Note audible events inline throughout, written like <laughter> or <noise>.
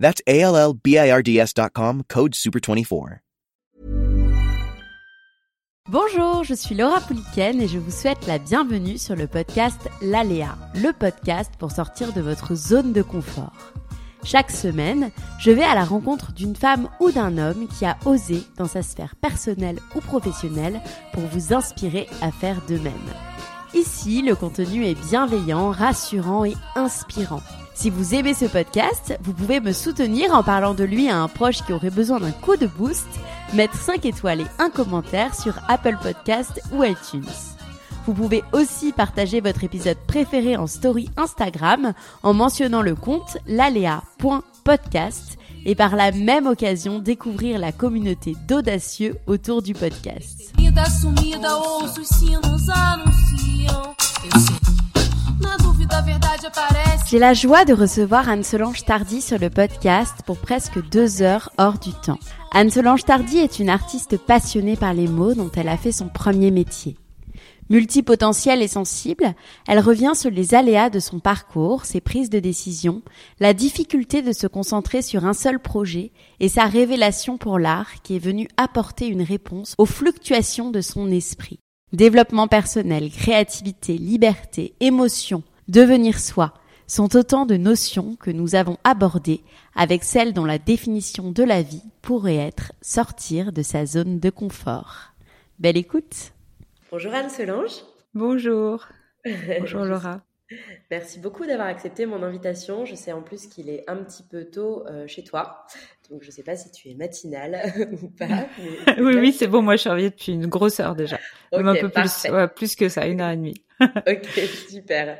That's A-L-L-B-I-R-D-S.com, code SUPER24. Bonjour, je suis Laura Pouliken et je vous souhaite la bienvenue sur le podcast L'Aléa, le podcast pour sortir de votre zone de confort. Chaque semaine, je vais à la rencontre d'une femme ou d'un homme qui a osé dans sa sphère personnelle ou professionnelle pour vous inspirer à faire de même. Ici, le contenu est bienveillant, rassurant et inspirant. Si vous aimez ce podcast, vous pouvez me soutenir en parlant de lui à un proche qui aurait besoin d'un coup de boost, mettre 5 étoiles et un commentaire sur Apple Podcast ou iTunes. Vous pouvez aussi partager votre épisode préféré en story Instagram en mentionnant le compte lalea.podcast et par la même occasion découvrir la communauté d'audacieux autour du podcast. J'ai la joie de recevoir Anne-Solange Tardy sur le podcast pour presque deux heures hors du temps. Anne-Solange Tardy est une artiste passionnée par les mots dont elle a fait son premier métier. Multipotentielle et sensible, elle revient sur les aléas de son parcours, ses prises de décision, la difficulté de se concentrer sur un seul projet et sa révélation pour l'art qui est venue apporter une réponse aux fluctuations de son esprit. Développement personnel, créativité, liberté, émotion, devenir soi sont autant de notions que nous avons abordées avec celles dont la définition de la vie pourrait être sortir de sa zone de confort. Belle écoute Bonjour Anne Solange. Bonjour. <laughs> Bonjour Laura. Merci beaucoup d'avoir accepté mon invitation. Je sais en plus qu'il est un petit peu tôt euh, chez toi. Donc je ne sais pas si tu es matinale <laughs> ou pas. <laughs> oui, oui, c'est bon. Moi, je suis réveillée depuis une grosse heure déjà. un peu plus, plus que ça, une heure et demie. <laughs> ok, super.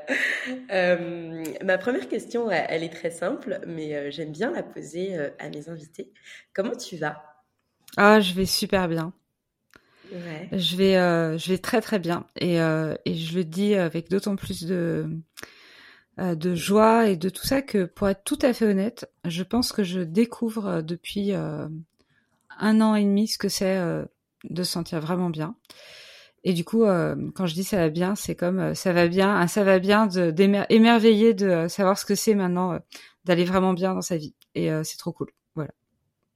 Euh, ma première question, elle est très simple, mais euh, j'aime bien la poser à mes invités. Comment tu vas? Ah, je vais super bien. Je vais, euh, je vais très très bien et, euh, et je le dis avec d'autant plus de euh, de joie et de tout ça que pour être tout à fait honnête, je pense que je découvre depuis un an et demi ce que c'est de se sentir vraiment bien. Et du coup, quand je dis ça va bien, c'est comme ça va bien, un ça va bien d'émerveiller de savoir ce que c'est maintenant d'aller vraiment bien dans sa vie. Et c'est trop cool. Voilà.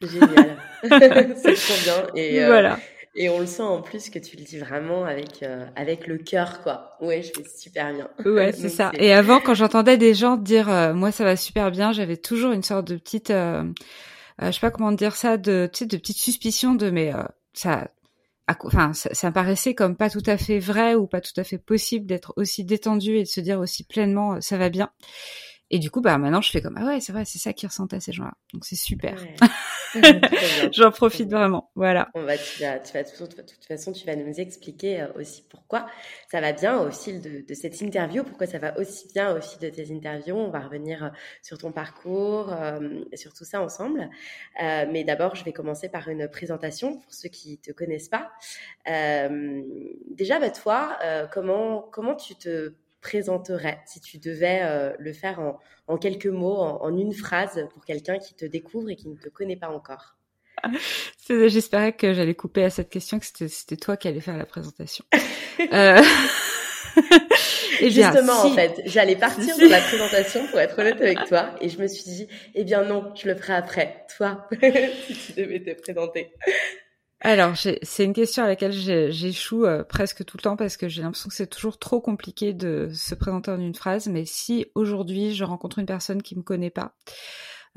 Génial. <laughs> c'est trop bien. Et voilà. Et on le sent en plus que tu le dis vraiment avec euh, avec le cœur, quoi. Ouais, je fais super bien. Ouais, c'est ça. Et avant, quand j'entendais des gens dire euh, moi ça va super bien, j'avais toujours une sorte de petite, euh, je sais pas comment dire ça, de tu sais, de petite suspicion de mais ça, enfin ça, ça, me paraissait comme pas tout à fait vrai ou pas tout à fait possible d'être aussi détendu et de se dire aussi pleinement ça va bien. Et du coup, bah maintenant, je fais comme ah ouais, c'est vrai, c'est ça qui ressentent à ces gens-là. Donc c'est super. <laughs> J'en profite vraiment. Voilà. On va, tu vas, tu vas, de toute façon, tu vas nous expliquer euh, aussi pourquoi ça va bien au fil de, de, cette interview, pourquoi ça va aussi bien au fil de tes interviews. On va revenir euh, sur ton parcours, euh, sur tout ça ensemble. Euh, mais d'abord, je vais commencer par une présentation pour ceux qui te connaissent pas. Euh, déjà, bah, toi, comment comment tu te présenterais si tu devais euh, le faire en, quelques mots, en, une phrase pour quelqu'un qui te découvre et qui ne te connaît pas encore? <laughs> J'espérais que j'allais couper à cette question, que c'était toi qui allais faire la présentation. euh... <laughs> et Justement, en fait, j'allais partir <laughs> de la présentation pour être honnête avec toi, et je me suis dit, eh bien non, je le ferai après, toi, si tu devais te présenter. Alors, c'est une question à laquelle j'échoue euh, presque tout le temps parce que j'ai l'impression que c'est toujours trop compliqué de se présenter en une phrase. Mais si aujourd'hui je rencontre une personne qui me connaît pas,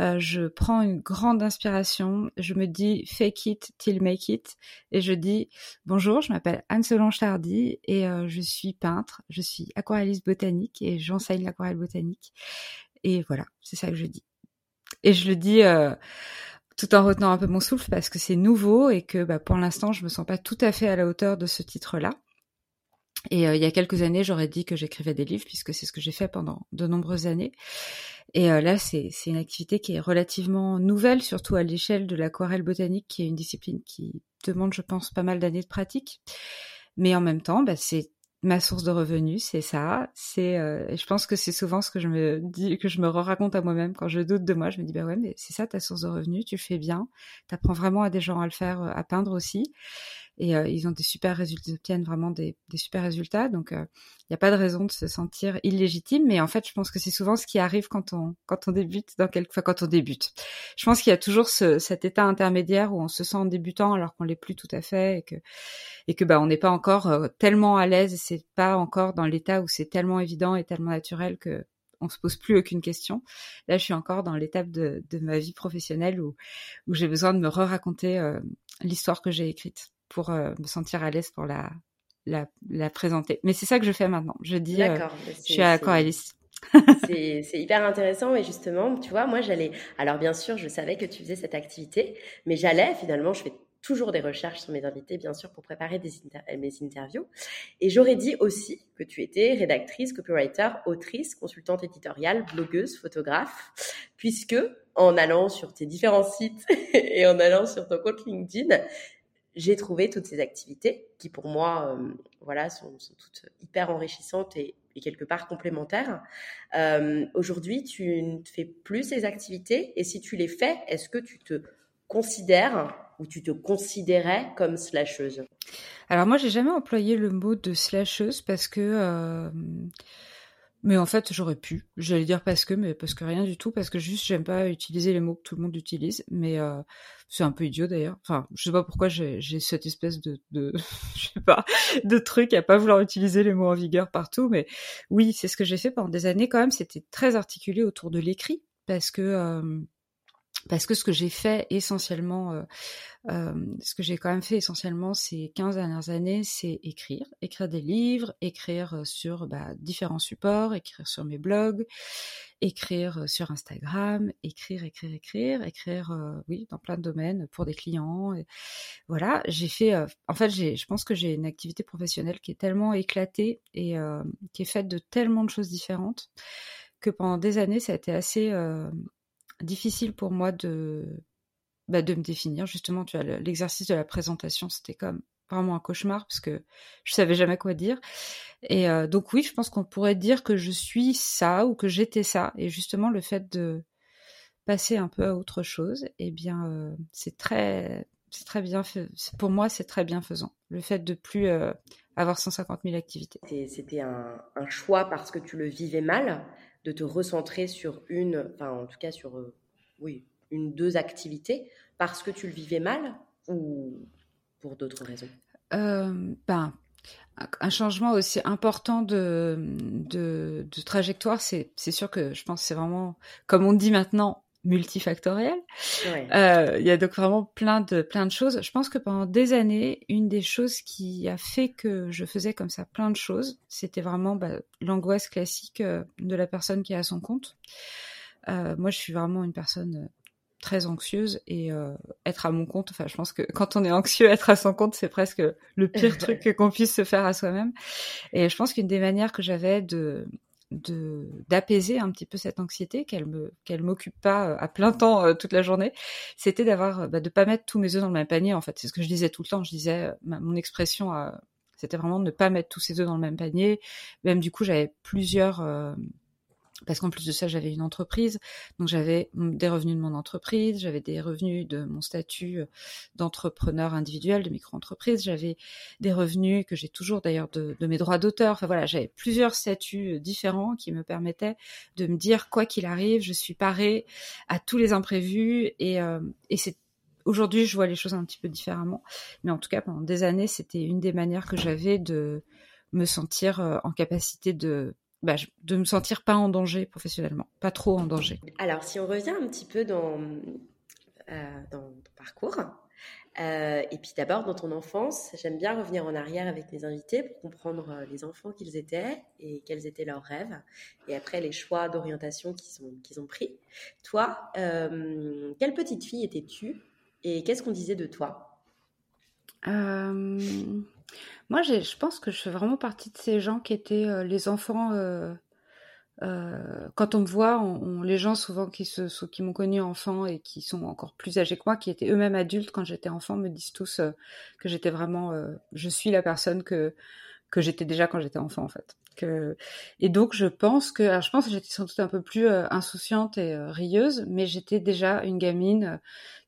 euh, je prends une grande inspiration, je me dis fake it till make it et je dis bonjour, je m'appelle Anne-Solange Tardy et euh, je suis peintre, je suis aquarelliste botanique et j'enseigne l'aquarelle botanique. Et voilà, c'est ça que je dis. Et je le dis tout en retenant un peu mon souffle parce que c'est nouveau et que bah, pour l'instant je me sens pas tout à fait à la hauteur de ce titre-là. Et euh, il y a quelques années, j'aurais dit que j'écrivais des livres, puisque c'est ce que j'ai fait pendant de nombreuses années. Et euh, là, c'est une activité qui est relativement nouvelle, surtout à l'échelle de l'aquarelle botanique, qui est une discipline qui demande, je pense, pas mal d'années de pratique. Mais en même temps, bah, c'est ma source de revenus, c'est ça. C'est, euh, je pense que c'est souvent ce que je me dis, que je me raconte à moi-même quand je doute de moi. Je me dis bah ouais, mais c'est ça ta source de revenus, tu le fais bien. T'apprends vraiment à des gens à le faire, à peindre aussi et euh, ils ont des super résultats, ils obtiennent vraiment des, des super résultats. Donc, il euh, n'y a pas de raison de se sentir illégitime. Mais en fait, je pense que c'est souvent ce qui arrive quand on quand on débute dans quelque, enfin quand on débute. Je pense qu'il y a toujours ce, cet état intermédiaire où on se sent débutant alors qu'on l'est plus tout à fait et que et que bah on n'est pas encore euh, tellement à l'aise. C'est pas encore dans l'état où c'est tellement évident et tellement naturel que on se pose plus aucune question. Là, je suis encore dans l'étape de, de, ma vie professionnelle où, où j'ai besoin de me re-raconter l'histoire que j'ai écrite pour euh, me sentir à l'aise pour la, la, la, présenter. Mais c'est ça que je fais maintenant. Je dis, euh, je suis à Coralis. <laughs> c'est hyper intéressant et justement, tu vois, moi j'allais. Alors bien sûr, je savais que tu faisais cette activité, mais j'allais finalement, je fais toujours des recherches sur mes invités, bien sûr, pour préparer des mes interviews. Et j'aurais dit aussi que tu étais rédactrice, copywriter, autrice, consultante éditoriale, blogueuse, photographe, puisque en allant sur tes différents sites <laughs> et en allant sur ton compte LinkedIn, j'ai trouvé toutes ces activités qui pour moi euh, voilà sont, toutes hyper enrichissantes et, quelque part complémentaires. Euh, aujourd'hui, tu ne fais plus ces activités et si tu les fais, est-ce que tu te considères ou tu te considérais comme slasheuse? Alors moi, j'ai jamais employé le mot de slasheuse parce que euh, mais en fait, j'aurais pu. J'allais dire parce que, mais parce que rien du tout, parce que juste j'aime pas utiliser les mots que tout le monde utilise. Mais euh, c'est un peu idiot d'ailleurs. Enfin, je sais pas pourquoi j'ai cette espèce de, <laughs> pas, de truc à pas vouloir utiliser les mots en vigueur partout. Mais oui, c'est ce que j'ai fait pendant des années quand même. C'était très articulé autour de l'écrit parce que euh, parce que ce que j'ai fait essentiellement, euh, euh, ce que j'ai quand même fait essentiellement ces 15 dernières années, c'est écrire, écrire des livres, écrire euh, sur bah, différents supports, écrire sur mes blogs, écrire sur Instagram, écrire, écrire, écrire, écrire, oui, dans plein de domaines pour des clients. Voilà, j'ai fait, en fait, je pense que j'ai une activité professionnelle qui est tellement éclatée et qui est faite de tellement de choses différentes que pendant des années, ça a été assez difficile pour moi de, bah, de me définir. Justement, l'exercice de la présentation, c'était comme vraiment un cauchemar parce que je savais jamais quoi dire. Et euh, donc oui, je pense qu'on pourrait dire que je suis ça ou que j'étais ça. Et justement, le fait de passer un peu à autre chose, eh bien, euh, c'est très, très bien fait. Pour moi, c'est très bienfaisant. Le fait de plus euh, avoir 150 000 activités. C'était un, choix parce que tu le vivais mal de te recentrer sur une, enfin en tout cas sur, euh, oui, une, deux activités parce que tu le vivais mal ou pour d'autres raisons? Euh, ben, un changement aussi important de, de, de trajectoire, c'est sûr que je pense que c'est vraiment, comme on dit maintenant, multifactoriel. Euh, il y a donc vraiment plein de plein de choses. Je pense que pendant des années, une des choses qui a fait que je faisais comme ça plein de choses, c'était vraiment bah, l'angoisse classique euh, de la personne qui est à son compte. Euh, moi, je suis vraiment une personne très anxieuse et être à mon compte. Enfin, je pense que quand on est anxieux, être à son compte, c'est presque le pire <laughs> truc qu'on puisse se faire à soi-même. Et je pense qu'une des manières que j'avais de de d'apaiser un petit peu cette anxiété qu'elle me qu'elle m'occupe pas euh, à plein temps euh, toute la journée. C'était d'avoir euh, bah, de pas mettre tous mes œufs dans le même panier en fait. C'est ce que je disais tout le temps. Je disais mon expression c'était vraiment de ne pas mettre tous ses œufs dans le même panier. Même du coup j'avais plusieurs parce qu'en plus de ça, j'avais une entreprise, donc j'avais des revenus de mon entreprise, j'avais des revenus de mon statut euh, d'entrepreneur individuel, de micro-entreprise, j'avais des revenus que j'ai toujours d'ailleurs de, mes droits d'auteur. Enfin voilà, j'avais plusieurs statuts euh, différents qui me permettaient de me dire quoi qu'il arrive, je suis parée à tous les imprévus et, euh, et c'est aujourd'hui je vois les choses un petit peu différemment, mais en tout cas pendant des années c'était une des manières que j'avais de me sentir en capacité de bah, de me sentir pas en danger professionnellement, pas trop en danger. Alors, si on revient un petit peu dans, euh, dans ton parcours, euh, et puis d'abord dans ton enfance, j'aime bien revenir en arrière avec mes invités pour comprendre euh, les enfants qu'ils étaient et quels étaient leurs rêves, et après les choix d'orientation qu'ils qu'ils ont pris. Toi, quelle petite fille étais-tu et qu'est-ce qu'on disait de toi? Moi, je pense que je fais vraiment partie de ces gens qui étaient les enfants euh, quand on me voit, les gens souvent qui, m'ont connu enfant et qui sont encore plus âgés que moi, qui étaient eux-mêmes adultes quand j'étais enfant, me disent tous euh, que j'étais vraiment, euh, je suis la personne que que j'étais déjà quand j'étais enfant en fait. Et donc je pense que, alors je pense que j'étais sans doute un peu plus insouciante et rieuse, mais j'étais déjà une gamine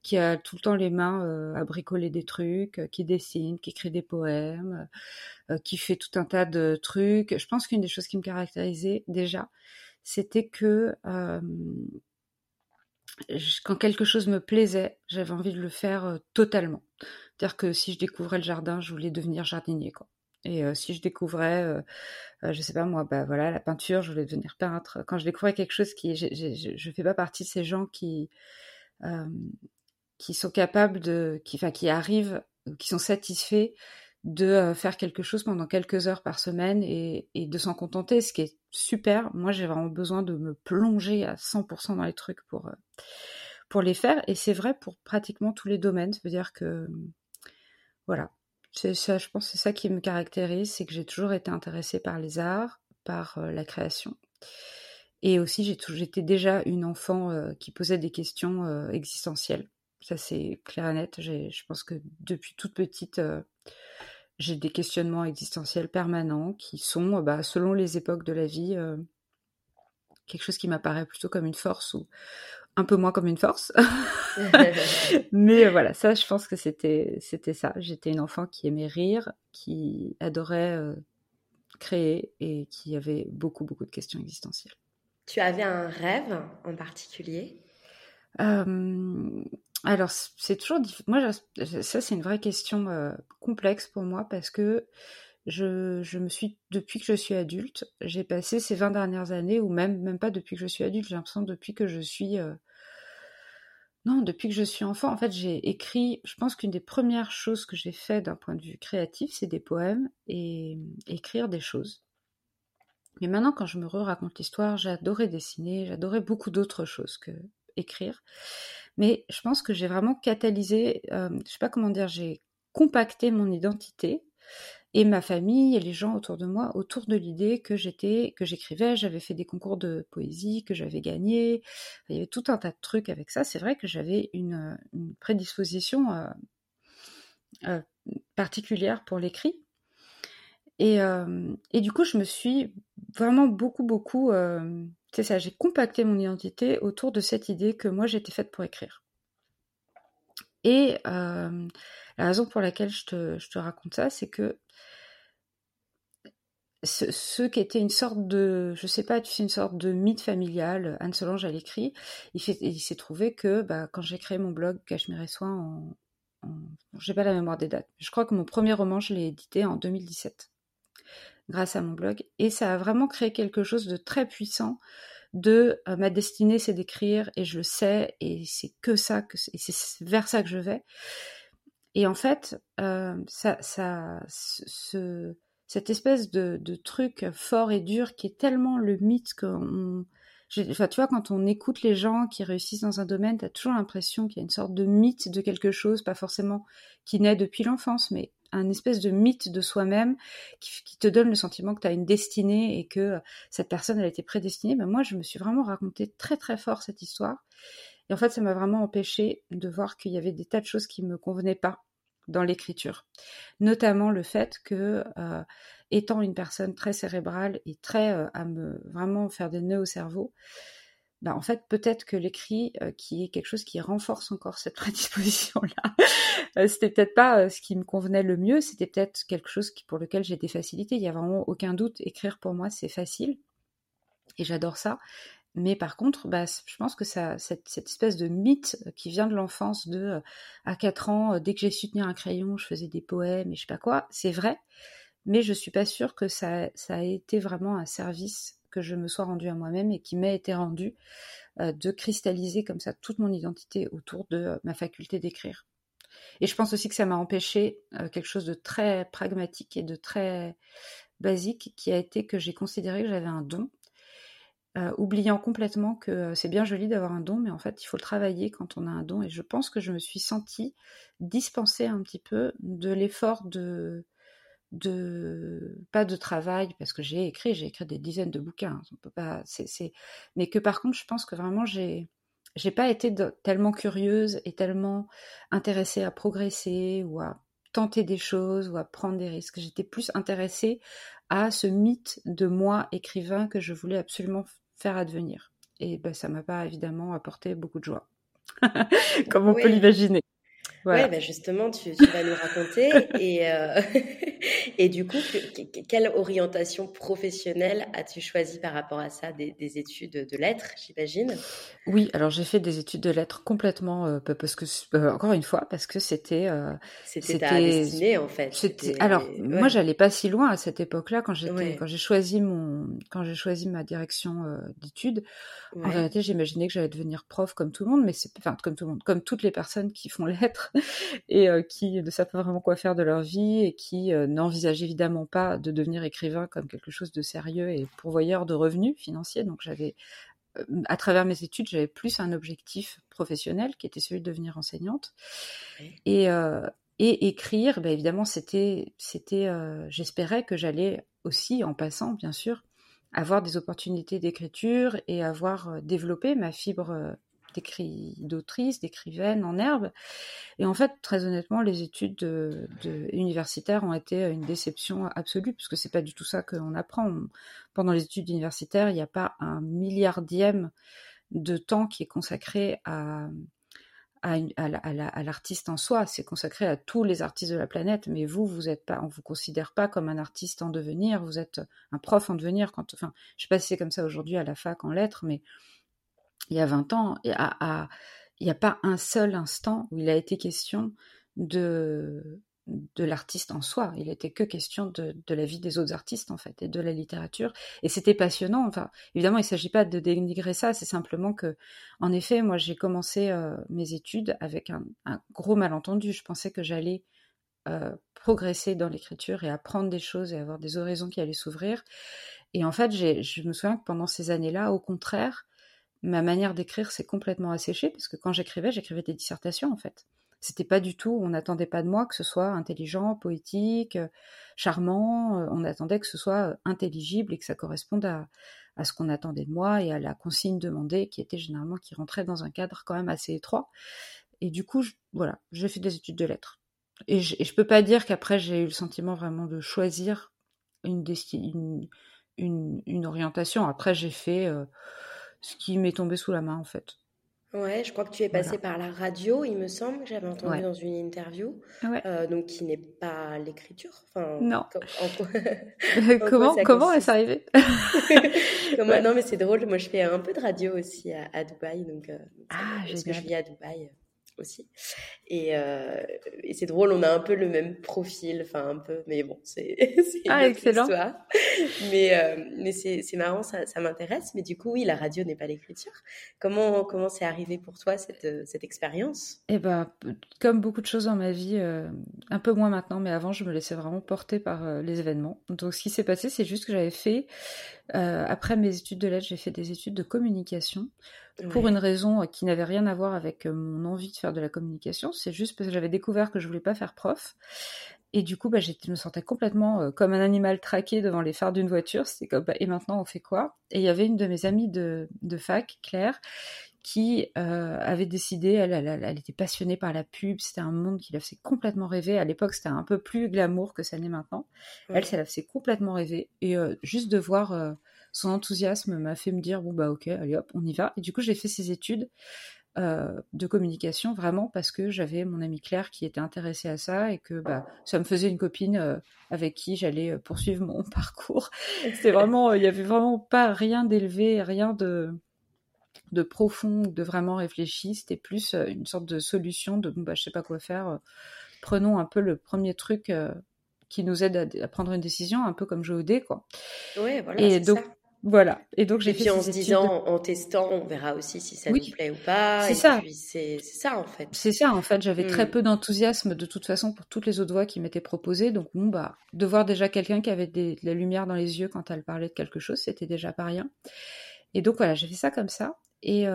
qui a tout le temps les mains à bricoler des trucs, qui dessine, qui écrit des poèmes, qui fait tout un tas de trucs. Je pense qu'une des choses qui me caractérisait déjà, c'était que quand quelque chose me plaisait, j'avais envie de le faire totalement. C'est-à-dire que si je découvrais le jardin, je voulais devenir jardinier, quoi. Et si je découvrais, je sais pas moi, bah voilà, la peinture, je voulais devenir peintre. Quand je découvrais quelque chose qui, je, ne fais pas partie de ces gens qui qui sont capables de, qui, enfin, qui arrivent, qui sont satisfaits de euh, faire quelque chose pendant quelques heures par semaine et, de s'en contenter, ce qui est super. Moi, j'ai vraiment besoin de me plonger à 100% dans les trucs pour, euh, pour les faire. Et c'est vrai pour pratiquement tous les domaines. Ça veut dire que, voilà. C'est ça, je pense c'est ça qui me caractérise, c'est que j'ai toujours été intéressée par les arts, par euh, la création. Et aussi, j'ai j'étais déjà une enfant qui posait des questions existentielles. Ça, c'est clair et net. Je pense que depuis toute petite, j'ai des questionnements existentiels permanents qui sont, bah, selon les époques de la vie, euh, quelque chose qui m'apparaît plutôt comme une force ou un peu moins comme une force. <laughs> <laughs> Mais euh, voilà, ça, je pense que c'était c'était ça. J'étais une enfant qui aimait rire, qui adorait euh, créer et qui avait beaucoup beaucoup de questions existentielles. Tu avais un rêve en particulier? Alors, c'est toujours Moi, ça, c'est une vraie question euh, complexe pour moi parce que je, je, me suis, depuis que je suis adulte, j'ai passé ces 20 dernières années, ou même, même pas depuis que je suis adulte, j'ai l'impression depuis que je suis. Euh, depuis que je suis enfant, en fait, j'ai écrit. Je pense qu'une des premières choses que j'ai fait d'un point de vue créatif, c'est des poèmes et écrire des choses. Mais maintenant, quand je me re-raconte l'histoire, j'adorais dessiner, j'adorais beaucoup d'autres choses que écrire. Mais je pense que j'ai vraiment catalysé, euh, je sais pas comment dire, j'ai compacté mon identité et ma famille et les gens autour de moi autour de l'idée que j'étais, que j'écrivais, j'avais fait des concours de poésie, que j'avais gagné. Il y avait tout un tas de trucs avec ça. C'est vrai que j'avais une, prédisposition euh, euh, particulière pour l'écrit. Et, euh, et, du coup, je me suis vraiment beaucoup, beaucoup c'est ça, j'ai compacté mon identité autour de cette idée que moi j'étais faite pour écrire. Et la raison pour laquelle je te, raconte ça, c'est que ce, qui était une sorte de, je sais pas, tu sais, une sorte de mythe familial, Anne Solange à l'écrit, il, s'est trouvé que bah, quand j'ai créé mon blog Cachemire et Soins en j'ai pas la mémoire des dates, je crois que mon premier roman, je l'ai édité en 2017 grâce à mon blog. Et ça a vraiment créé quelque chose de très puissant de euh, ma destinée c'est d'écrire et je le sais et c'est que ça que c'est vers ça que je vais. Et en fait euh, ça ça ce, cette espèce de, truc fort et dur qui est tellement le mythe qu'on enfin, tu vois, quand on écoute les gens qui réussissent dans un domaine, tu as toujours l'impression qu'il y a une sorte de mythe de quelque chose, pas forcément qui naît depuis l'enfance, mais un espèce de mythe de soi-même qui, te donne le sentiment que tu as une destinée et que cette personne elle été prédestinée. Ben moi, je me suis vraiment raconté très très fort cette histoire. Et en fait, ça m'a vraiment empêché de voir qu'il y avait des tas de choses qui me convenaient pas dans l'écriture. Notamment le fait que, euh, étant une personne très cérébrale et très euh, à me vraiment faire des nœuds au cerveau, bah, en fait, peut-être que l'écrit, euh, qui est quelque chose qui renforce encore cette <laughs> prédisposition-là, euh, c'était peut-être pas euh, ce qui me convenait le mieux, c'était peut-être quelque chose pour lequel j'ai des facilités. Il y a vraiment aucun doute. Écrire pour moi, c'est facile. Et j'adore ça. Mais par contre, bah, je pense que ça, cette, espèce de mythe qui vient de l'enfance de à 4 ans, dès que j'ai su tenir un crayon, je faisais des poèmes et je sais pas quoi, c'est vrai. Mais je suis pas sûre que ça, ça a été vraiment un service que je me sois rendue à moi-même et qui m'ait été rendue euh, de cristalliser comme ça toute mon identité autour de euh, ma faculté d'écrire. Et je pense aussi que ça m'a empêché euh, quelque chose de très pragmatique et de très basique qui a été que j'ai considéré que j'avais un don oubliant complètement que c'est bien joli d'avoir un don, mais en fait, il faut le travailler quand on a un don. Et je pense que je me suis sentie dispenser un petit peu de l'effort de, de pas de travail parce que j'ai écrit j'ai écrit des dizaines de bouquins on peut pas c'est mais que par contre je pense que vraiment j'ai j'ai pas été tellement curieuse et tellement intéressée à progresser ou à tenter des choses ou à prendre des risques. J'étais plus intéressée à ce mythe de moi écrivain que je voulais absolument faire advenir. Et ben ça m'a pas évidemment apporté beaucoup de joie. <laughs> Comme on peut l'imaginer oui, bah justement, tu, tu, vas nous raconter. <laughs> et, euh, <laughs> et du coup, quelle orientation professionnelle as-tu choisi par rapport à ça des, des études de lettres, j'imagine? Oui, alors j'ai fait des études de lettres complètement, euh, parce que, euh, encore une fois, parce que c'était... C'était ta destinée, en fait. Alors, moi, j'allais pas si loin à cette époque-là, quand j'ai choisi mon, quand j'ai choisi ma direction d'études. En vérité, j'imaginais que j'allais devenir prof comme tout le monde, mais c'est, enfin, comme tout le monde, comme toutes les personnes qui font <laughs> lettres <laughs> et euh, qui ne savent pas vraiment quoi faire de leur vie et qui euh, n'envisagent évidemment pas de devenir écrivain comme quelque chose de sérieux et pourvoyeur de revenus financiers. Donc j'avais, euh, à travers mes études, j'avais plus un objectif professionnel qui était celui de devenir enseignante. Et, et écrire, ben évidemment, c'était, c'était, j'espérais que j'allais aussi, en passant, bien sûr, avoir des opportunités d'écriture et avoir développé ma fibre d'autrice, d'écrivaine en herbe. Et en fait, très honnêtement, les études de, universitaires ont été une déception absolue, puisque c'est pas du tout ça qu'on apprend. pendant les études universitaires, il n'y a pas un milliardième de temps qui est consacré à, à, l'artiste en soi, c'est consacré à tous les artistes de la planète, mais vous, vous êtes pas, on vous considère pas comme un artiste en devenir, vous êtes un prof en devenir. Quand, enfin, je sais pas si c'est comme ça aujourd'hui à la fac en lettres, mais il y a 20 ans, il n'y a pas un seul instant où il a été question de, de l'artiste en soi. Il n'était que question de, la vie des autres artistes, en fait, et de la littérature. Et c'était passionnant. Enfin, évidemment, il ne s'agit pas de dénigrer ça, c'est simplement que, en effet, moi, j'ai commencé euh, mes études avec un, gros malentendu. Je pensais que j'allais euh, progresser dans l'écriture et apprendre des choses et avoir des horizons qui allaient s'ouvrir. Et en fait, je me souviens que pendant ces années-là, au contraire, ma manière d'écrire s'est complètement asséchée parce que quand j'écrivais, j'écrivais des dissertations en fait. C'était pas du tout, on n'attendait pas de moi que ce soit intelligent, poétique, euh, charmant, euh, on attendait que ce soit euh, intelligible et que ça corresponde à, ce qu'on attendait de moi et à la consigne demandée qui était généralement qui rentrait dans un cadre quand même assez étroit. Et du coup, voilà, j'ai fait des études de lettres. Et je, et peux pas dire qu'après j'ai eu le sentiment vraiment de choisir une, une, une, orientation. Après, j'ai fait ce qui m'est tombé sous la main en fait. Ouais, je crois que tu es passé par la radio, il me semble, j'avais entendu dans une interview, euh, donc qui n'est pas l'écriture. Enfin, non. <laughs> comment comment est-ce arrivé <laughs> Non, mais c'est drôle. Moi, je fais un peu de radio aussi à, Dubaï, donc euh, ah, parce que je vis à Dubaï aussi. Et, euh, et c'est drôle, on a un peu le même profil, enfin un peu, mais bon, c'est <laughs> ah, une excellent. histoire. Mais, euh, mais c'est marrant, ça, ça m'intéresse. Mais du coup, oui, la radio n'est pas l'écriture. Comment comment c'est arrivé pour toi cette, cette expérience? Eh ben, comme beaucoup de choses dans ma vie, euh, un peu moins maintenant, mais avant, je me laissais vraiment porter par euh, les événements. Donc, ce qui s'est passé, c'est juste que j'avais fait, après mes études de lettres, j'ai fait des études de communication pour une raison qui n'avait rien à voir avec mon envie de faire de la communication. C'est juste parce que j'avais découvert que je voulais pas faire prof. Et du coup, bah, je me sentais complètement euh, comme un animal traqué devant les phares d'une voiture. C'était comme, bah, et maintenant, on fait quoi? Et il y avait une de mes amies de, de fac, Claire, qui euh, avait décidé, elle, elle, elle, était passionnée par la pub, c'était un monde qui la faisait complètement rêver. À l'époque, c'était un peu plus glamour que ça n'est maintenant. Elle, ça la faisait complètement rêver. Et euh, juste de voir son enthousiasme m'a fait me dire, bon bah ok, allez hop, on y va. Et du coup, j'ai fait ces études. Euh, de communication vraiment parce que j'avais mon amie Claire qui était intéressée à ça et que bah, ça me faisait une copine euh, avec qui j'allais euh, poursuivre mon <laughs> parcours. C'était vraiment, il n'y avait vraiment pas rien d'élevé, rien de, de profond, de vraiment réfléchi. C'était plus une sorte de solution de bon bah je sais pas quoi faire. prenons un peu le premier truc qui nous aide à, prendre une décision, un peu comme jouer au dé quoi. Ouais, voilà. Et donc ça. Voilà. Et donc j'ai fait en se disant, en testant, on verra aussi si ça nous plaît ou pas. C'est ça. C'est ça en fait. C'est ça en fait. J'avais très hmm. peu d'enthousiasme de toute façon pour toutes les autres voix qui m'étaient proposées. Donc bon bah de voir déjà quelqu'un qui avait de la lumière dans les yeux quand elle parlait de quelque chose, c'était déjà pas rien. Et donc voilà, j'ai fait ça comme ça. Et,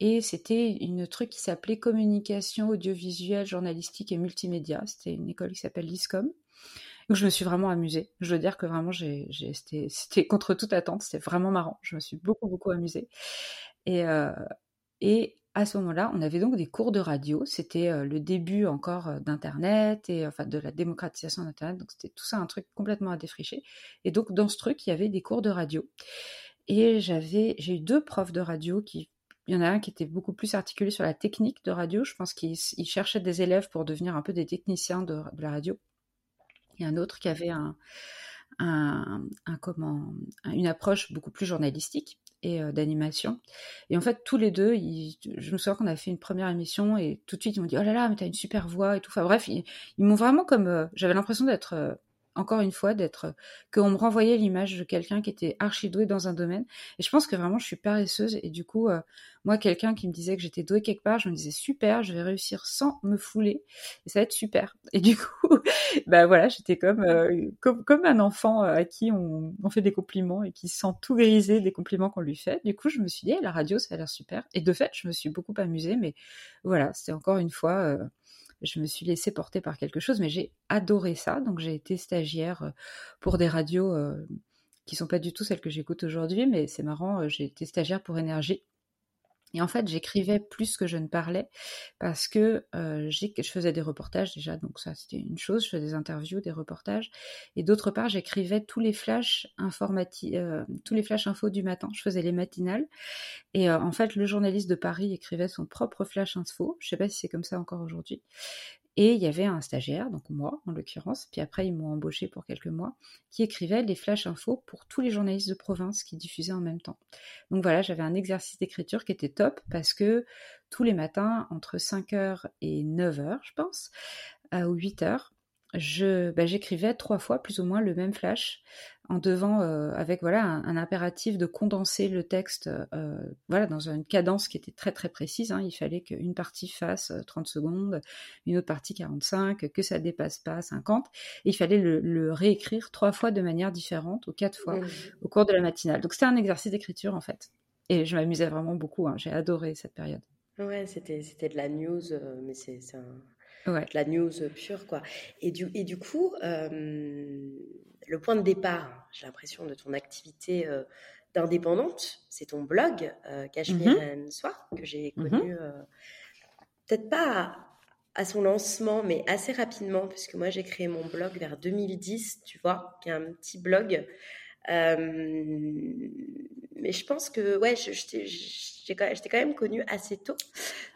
et c'était une truc qui s'appelait communication audiovisuelle, journalistique et multimédia. C'était une école qui s'appelle l'ISCOM. Donc je me suis vraiment amusée. Je dois dire que vraiment, c'était, contre toute attente. C'était vraiment marrant. Je me suis beaucoup, beaucoup amusée. Et, euh, et à ce moment-là, on avait donc des cours de radio. C'était euh, le début encore euh, d'Internet et enfin de la démocratisation d'Internet. Donc c'était tout ça un truc complètement à défricher. Et donc dans ce truc, il y avait des cours de radio. Et j'avais, j'ai eu deux profs de radio qui il y en a un qui était beaucoup plus articulé sur la technique de radio. Je pense qu'il cherchait des élèves pour devenir un peu des techniciens de la radio et un autre qui avait un, une approche beaucoup plus journalistique et euh, d'animation. Et en fait, tous les deux, je me souviens qu'on a fait une première émission et tout de suite, ils m'ont dit, oh là là, mais t'as une super voix et tout. Enfin bref, ils, m'ont vraiment comme... Euh, j'avais l'impression d'être euh, encore une fois, d'être qu'on me renvoyait l'image de quelqu'un qui était archi doué dans un domaine. Et je pense que vraiment, je suis paresseuse. Et du coup, euh, moi, quelqu'un qui me disait que j'étais douée quelque part, je me disais super, je vais réussir sans me fouler, et ça va être super. Et du coup, <laughs> bah voilà, j'étais comme, euh, comme un enfant euh, à qui on, on, fait des compliments et qui sent tout grisé des compliments qu'on lui fait. Du coup, je me suis dit, la radio, ça a l'air super. Et de fait, je me suis beaucoup amusée. Mais voilà, c'était encore une fois je me suis laissée porter par quelque chose, mais j'ai adoré ça. Donc j'ai été stagiaire euh, pour des radios euh, qui sont pas du tout celles que j'écoute aujourd'hui, mais c'est marrant, euh, j'ai été stagiaire pour énergie. Et en fait, j'écrivais plus que je ne parlais parce que euh, je faisais des reportages déjà, donc ça c'était une chose, je faisais des interviews, des reportages, et d'autre part, j'écrivais tous les flashs informatifs, tous les flashs infos du matin. Je faisais les matinales, et en fait, le journaliste de Paris écrivait son propre flash info. Je sais pas si c'est comme ça encore aujourd'hui. Et il y avait un stagiaire, donc moi en l'occurrence, puis après ils m'ont embauché pour quelques mois, qui écrivait les flash infos pour tous les journalistes de province qui diffusaient en même temps. Donc voilà, j'avais un exercice d'écriture qui était top parce que tous les matins, entre 5h et 9h, je pense, euh, ou 8h, je, bah, j'écrivais trois fois plus ou moins le même flash en devant euh, avec voilà un, impératif de condenser le texte euh, voilà dans une cadence qui était très très précise hein. il fallait qu'une partie fasse 30 euh, secondes une autre partie 45 que ça dépasse pas 50 et il fallait le, réécrire trois fois de manière différente ou quatre fois mmh. au cours de la matinale donc c'était un exercice d'écriture en fait et je m'amusais vraiment beaucoup hein. j'ai adoré cette période ouais c'était c'était de la news mais c'est un la news pure, quoi. Et du, et du coup, euh, le point de départ, j'ai l'impression, de ton activité euh, d'indépendante, c'est ton blog, euh, Cachemire mm Soir, que j'ai mhm. connu, euh, peut-être pas à, son lancement, mais assez rapidement, puisque moi j'ai créé mon blog vers 2010, tu vois, qui est un petit blog mais je pense que ouais, j'étais quand, même connue assez tôt.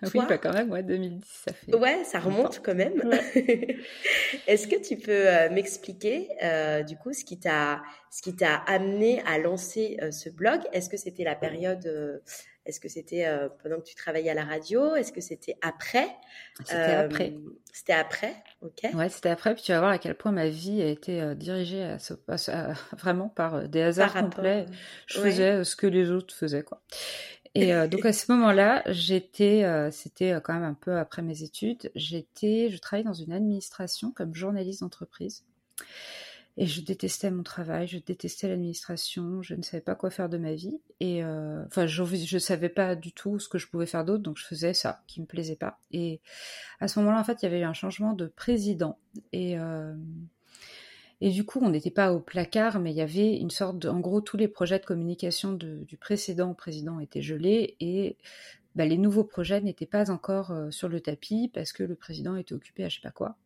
Ah oui, pas quand même, ouais, 2010, ça fait. Ouais, ça remonte quand même. <laughs> Est-ce que tu peux euh, m'expliquer euh, du coup ce qui t'a ce qui t'a amené à lancer ce blog? Est-ce que c'était la période est-ce que c'était euh, pendant que tu travaillais à la radio? Est-ce que c'était après? C'était après. Euh, c'était après, ok. Ouais, c'était après. Puis tu vas voir à quel point ma vie a été euh, dirigée à <laughs> vraiment par des hasards complets. Je faisais ce que les autres faisaient, quoi. Et donc à ce moment-là, j'étais, c'était quand même un peu après mes études, j'étais, je travaillais dans une administration comme journaliste d'entreprise. Et je détestais mon travail, je détestais l'administration, je ne savais pas quoi faire de ma vie. Et euh, enfin, je ne savais pas du tout ce que je pouvais faire d'autre, donc je faisais ça, qui me plaisait pas. Et à ce moment-là, en fait, il y avait eu un changement de président. Et, euh, et du coup, on n'était pas au placard, mais il y avait une sorte de... En gros, tous les projets de communication du précédent président étaient gelés et bah, les nouveaux projets n'étaient pas encore euh, sur le tapis parce que le président était occupé à je sais pas quoi.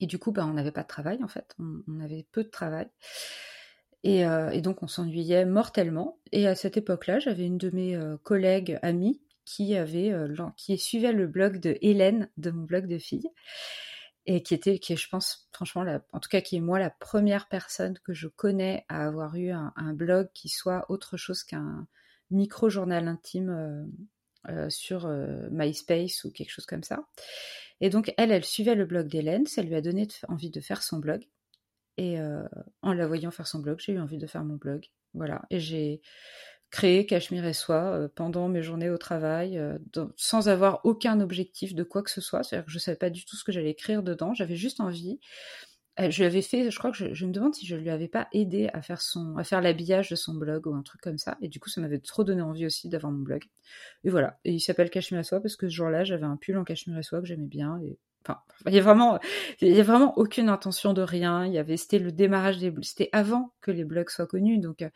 Et du coup, bah, on n'avait pas de travail en fait, on, avait peu de travail. Euh, et, donc on s'ennuyait mortellement. Et à cette époque-là, j'avais une de mes euh, collègues amies qui avait euh, qui suivait le blog de Hélène de mon blog de filles et qui était qui est, je pense franchement en tout cas qui est moi la première personne que je connais à avoir eu un, blog qui soit autre chose qu'un micro journal intime sur MySpace ou quelque chose comme ça et donc, elle, elle suivait le blog d'Hélène, ça lui a donné envie de faire son blog. Et euh, en la voyant faire son blog, j'ai eu envie de faire mon blog. Voilà. Et j'ai créé Cachemire et Soi euh, pendant mes journées au travail, euh, sans avoir aucun objectif de quoi que ce soit. C'est-à-dire que je ne savais pas du tout ce que j'allais écrire dedans. J'avais juste envie je lui avais fait, je crois que je, me demande si je lui avais pas aidé à faire son, à faire l'habillage de son blog ou un truc comme ça. Et du coup, ça m'avait trop donné envie aussi d'avoir mon blog. Et voilà. Et il s'appelle Cachemire et soie parce que ce jour-là, j'avais un pull en cachemire et soie que j'aimais bien. Et enfin, il y a vraiment, il y a vraiment aucune intention de rien. Il y avait, c'était le démarrage des, c'était avant que les blogs soient connus, donc euh,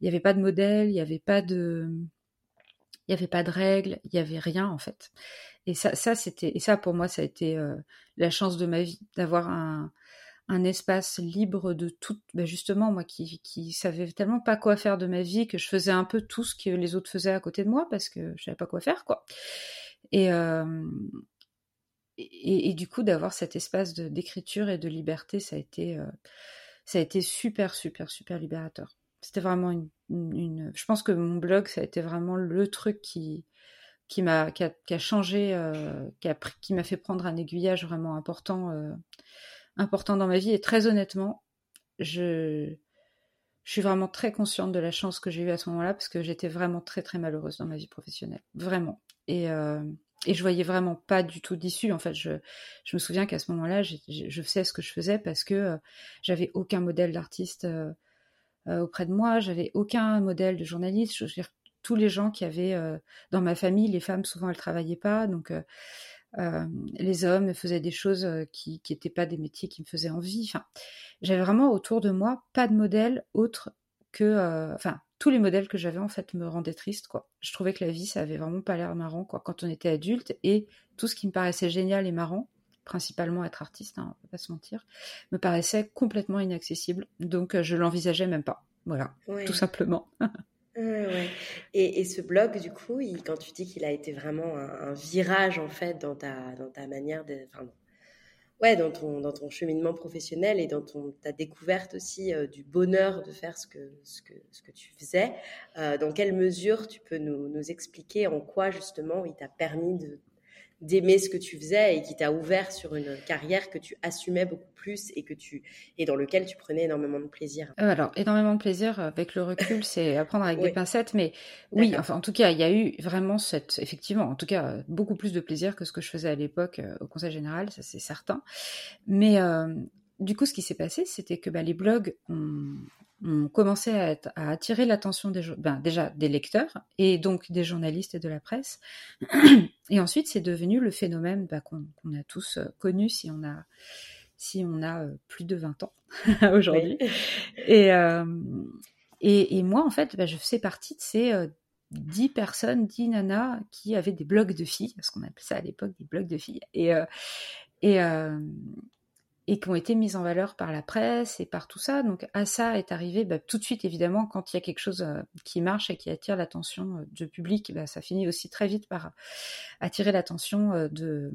il n'y avait pas de modèle, il n'y avait pas de, il n'y avait pas de règles, il n'y avait rien en fait. Et ça, ça c'était, et ça pour moi, ça a été euh, la chance de ma vie d'avoir un, un espace libre de tout. Ben justement, moi qui, qui savais tellement pas quoi faire de ma vie que je faisais un peu tout ce que les autres faisaient à côté de moi parce que je savais pas quoi faire, quoi. Et, euh, et, du coup, d'avoir cet espace d'écriture et de liberté, ça a été, euh, ça a été super, super, super libérateur. C'était vraiment une, Je pense que mon blog, ça a été vraiment le truc qui, qui m'a, qui a, qui a, changé, euh, qui m'a fait prendre un aiguillage vraiment important important dans ma vie. Et très honnêtement, je, je suis vraiment très consciente de la chance que j'ai eue à ce moment-là parce que j'étais vraiment très très malheureuse dans ma vie professionnelle. Vraiment. Et, euh, et je voyais vraiment pas du tout d'issue. En fait, je, je me souviens qu'à ce moment-là, je, je faisais ce que je faisais parce que euh, j'avais aucun modèle d'artiste euh, euh, auprès de moi, j'avais aucun modèle de journaliste. Je dire, tous les gens qui avaient dans ma famille, les femmes souvent elles travaillaient pas, donc euh, les hommes faisaient des choses euh, qui n'étaient pas des métiers qui me faisaient envie. Enfin, j'avais vraiment autour de moi pas de modèle autre que, euh, enfin, tous les modèles que j'avais en fait me rendaient triste quoi. Je trouvais que la vie ça avait vraiment pas l'air marrant quoi quand on était adulte et tout ce qui me paraissait génial et marrant, principalement être artiste, hein, on va pas se mentir, me paraissait complètement inaccessible. Donc je l'envisageais même pas. Voilà, tout simplement. <laughs> Et, ce blog, du coup, quand tu dis qu'il a été vraiment un, virage en fait dans ta, dans ta manière de, ouais, dans ton, dans ton cheminement professionnel et dans ton, ta découverte aussi euh, du bonheur de faire ce que, ce que, ce que tu faisais, euh, dans quelle mesure tu peux nous, nous expliquer en quoi justement il t'a permis de d'aimer ce que tu faisais et qui t'a ouvert sur une carrière que tu assumais beaucoup plus et que tu et dans lequel tu prenais énormément de plaisir. Euh, alors énormément de plaisir avec le recul, <laughs> c'est apprendre avec des pincettes, mais oui, enfin en tout cas il y a eu vraiment cette effectivement en tout cas beaucoup plus de plaisir que ce que je faisais à l'époque euh, au Conseil général, ça c'est certain. Mais euh, du coup, ce qui s'est passé, c'était que bah, les blogs ont, on commençait à, attirer l'attention des ben, déjà des lecteurs et donc des journalistes et de la presse. <clears throat> Et ensuite, c'est devenu le phénomène ben, qu'on a tous euh, connu si on a si on a euh, plus de 20 ans <laughs> aujourd'hui. Euh, et, et, moi, en fait, ben, je faisais partie de ces 10 personnes, 10 nanas qui avaient des blogs de filles, parce qu'on appelait ça à l'époque des blogs de filles. Et, et, et qui ont été mises en valeur par la presse et par tout ça. Donc à ça est arrivé bah, tout de suite évidemment quand il y a quelque chose euh, qui marche et qui attire l'attention euh, du public, bah, ça finit aussi très vite par attirer l'attention euh, de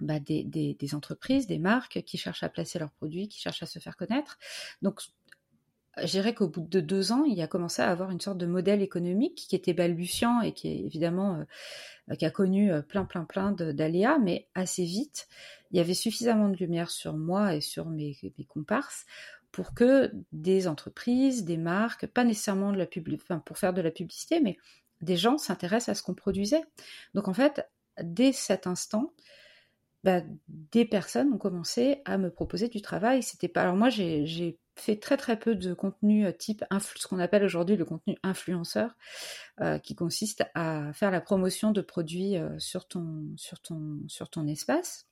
bah, des, des, des, entreprises, des marques qui cherchent à placer leurs produits, qui cherchent à se faire connaître. Donc je dirais qu'au bout de deux ans, il a commencé à avoir une sorte de modèle économique qui était balbutiant et qui est évidemment qui a connu plein plein plein d'aléas, mais assez vite, il y avait suffisamment de lumière sur moi et sur mes, comparses pour que des entreprises, des marques, pas nécessairement de la enfin, pour faire de la publicité, mais des gens s'intéressent à ce qu'on produisait. Donc en fait, dès cet instant, bah, des personnes ont commencé à me proposer du travail. C'était pas. Alors moi, j'ai fait très très peu de contenu euh, type ce qu'on appelle aujourd'hui le contenu influenceur, euh, qui consiste à faire la promotion de produits euh, sur ton sur ton sur ton espace.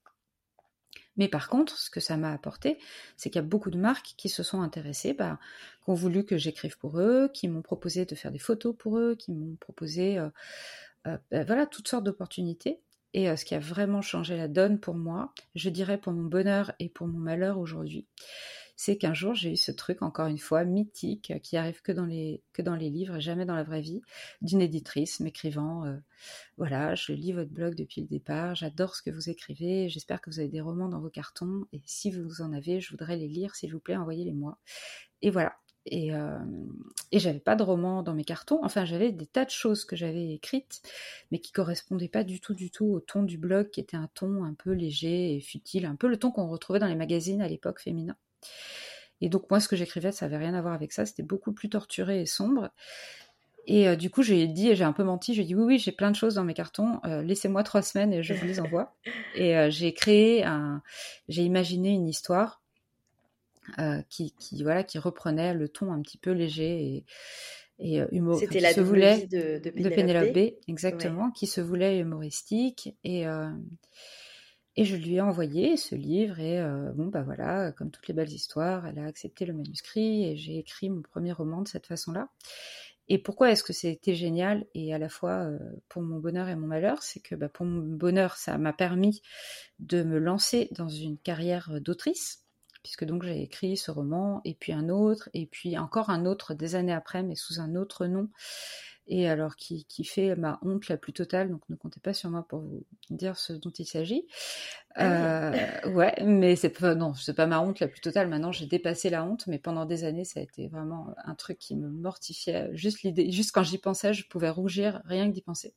Mais par contre, ce que ça m'a apporté, c'est qu'il y a beaucoup de marques qui se sont intéressées, bah, qui ont voulu que j'écrive pour eux, qui m'ont proposé de faire des photos pour eux, qui m'ont proposé, bah, voilà, toutes sortes d'opportunités. Et ce qui a vraiment changé la donne pour moi, je dirais pour mon bonheur et pour mon malheur aujourd'hui, c'est qu'un jour j'ai eu ce truc encore une fois mythique qui arrive que dans les livres et jamais dans la vraie vie d'une éditrice m'écrivant euh, voilà je lis votre blog depuis le départ j'adore ce que vous écrivez j'espère que vous avez des romans dans vos cartons et si vous en avez je voudrais les lire s'il vous plaît envoyez-les moi et voilà et, euh, et j'avais pas de romans dans mes cartons. Enfin, j'avais des tas de choses que j'avais écrites, mais qui correspondaient pas du tout, du tout au ton du blog, qui était un ton un peu léger et futile, un peu le ton qu'on retrouvait dans les magazines à l'époque féminin. Et donc moi, ce que j'écrivais, ça avait rien à voir avec ça. C'était beaucoup plus torturé et sombre. Et euh, du coup, j'ai dit, j'ai un peu menti, j'ai dit oui, oui, j'ai plein de choses dans mes cartons, euh, laissez-moi trois semaines et je vous les envoie. et euh, j'ai créé un, j'ai imaginé une histoire qui, qui, voilà, qui reprenait le ton un petit peu léger et, et humour, C'était la se voulait de, de, Pénélope, exactement, qui se voulait humoristique et et je lui ai envoyé ce livre et bon bah voilà, comme toutes les belles histoires, elle a accepté le manuscrit et j'ai écrit mon premier roman de cette façon-là. Et pourquoi est-ce que c'était génial et à la fois pour mon bonheur et mon malheur, c'est que bah, pour mon bonheur, ça m'a permis de me lancer dans une carrière d'autrice puisque donc j'ai écrit ce roman, et puis un autre, et puis encore un autre des années après, mais sous un autre nom, et alors qui, fait ma honte la plus totale, donc ne comptez pas sur moi pour vous dire ce dont il s'agit. Ah euh, ouais, mais c'est pas non, c'est pas ma honte la plus totale. Maintenant, j'ai dépassé la honte, mais pendant des années, ça a été vraiment un truc qui me mortifiait. Juste l'idée, juste quand j'y pensais, je pouvais rougir rien que d'y penser.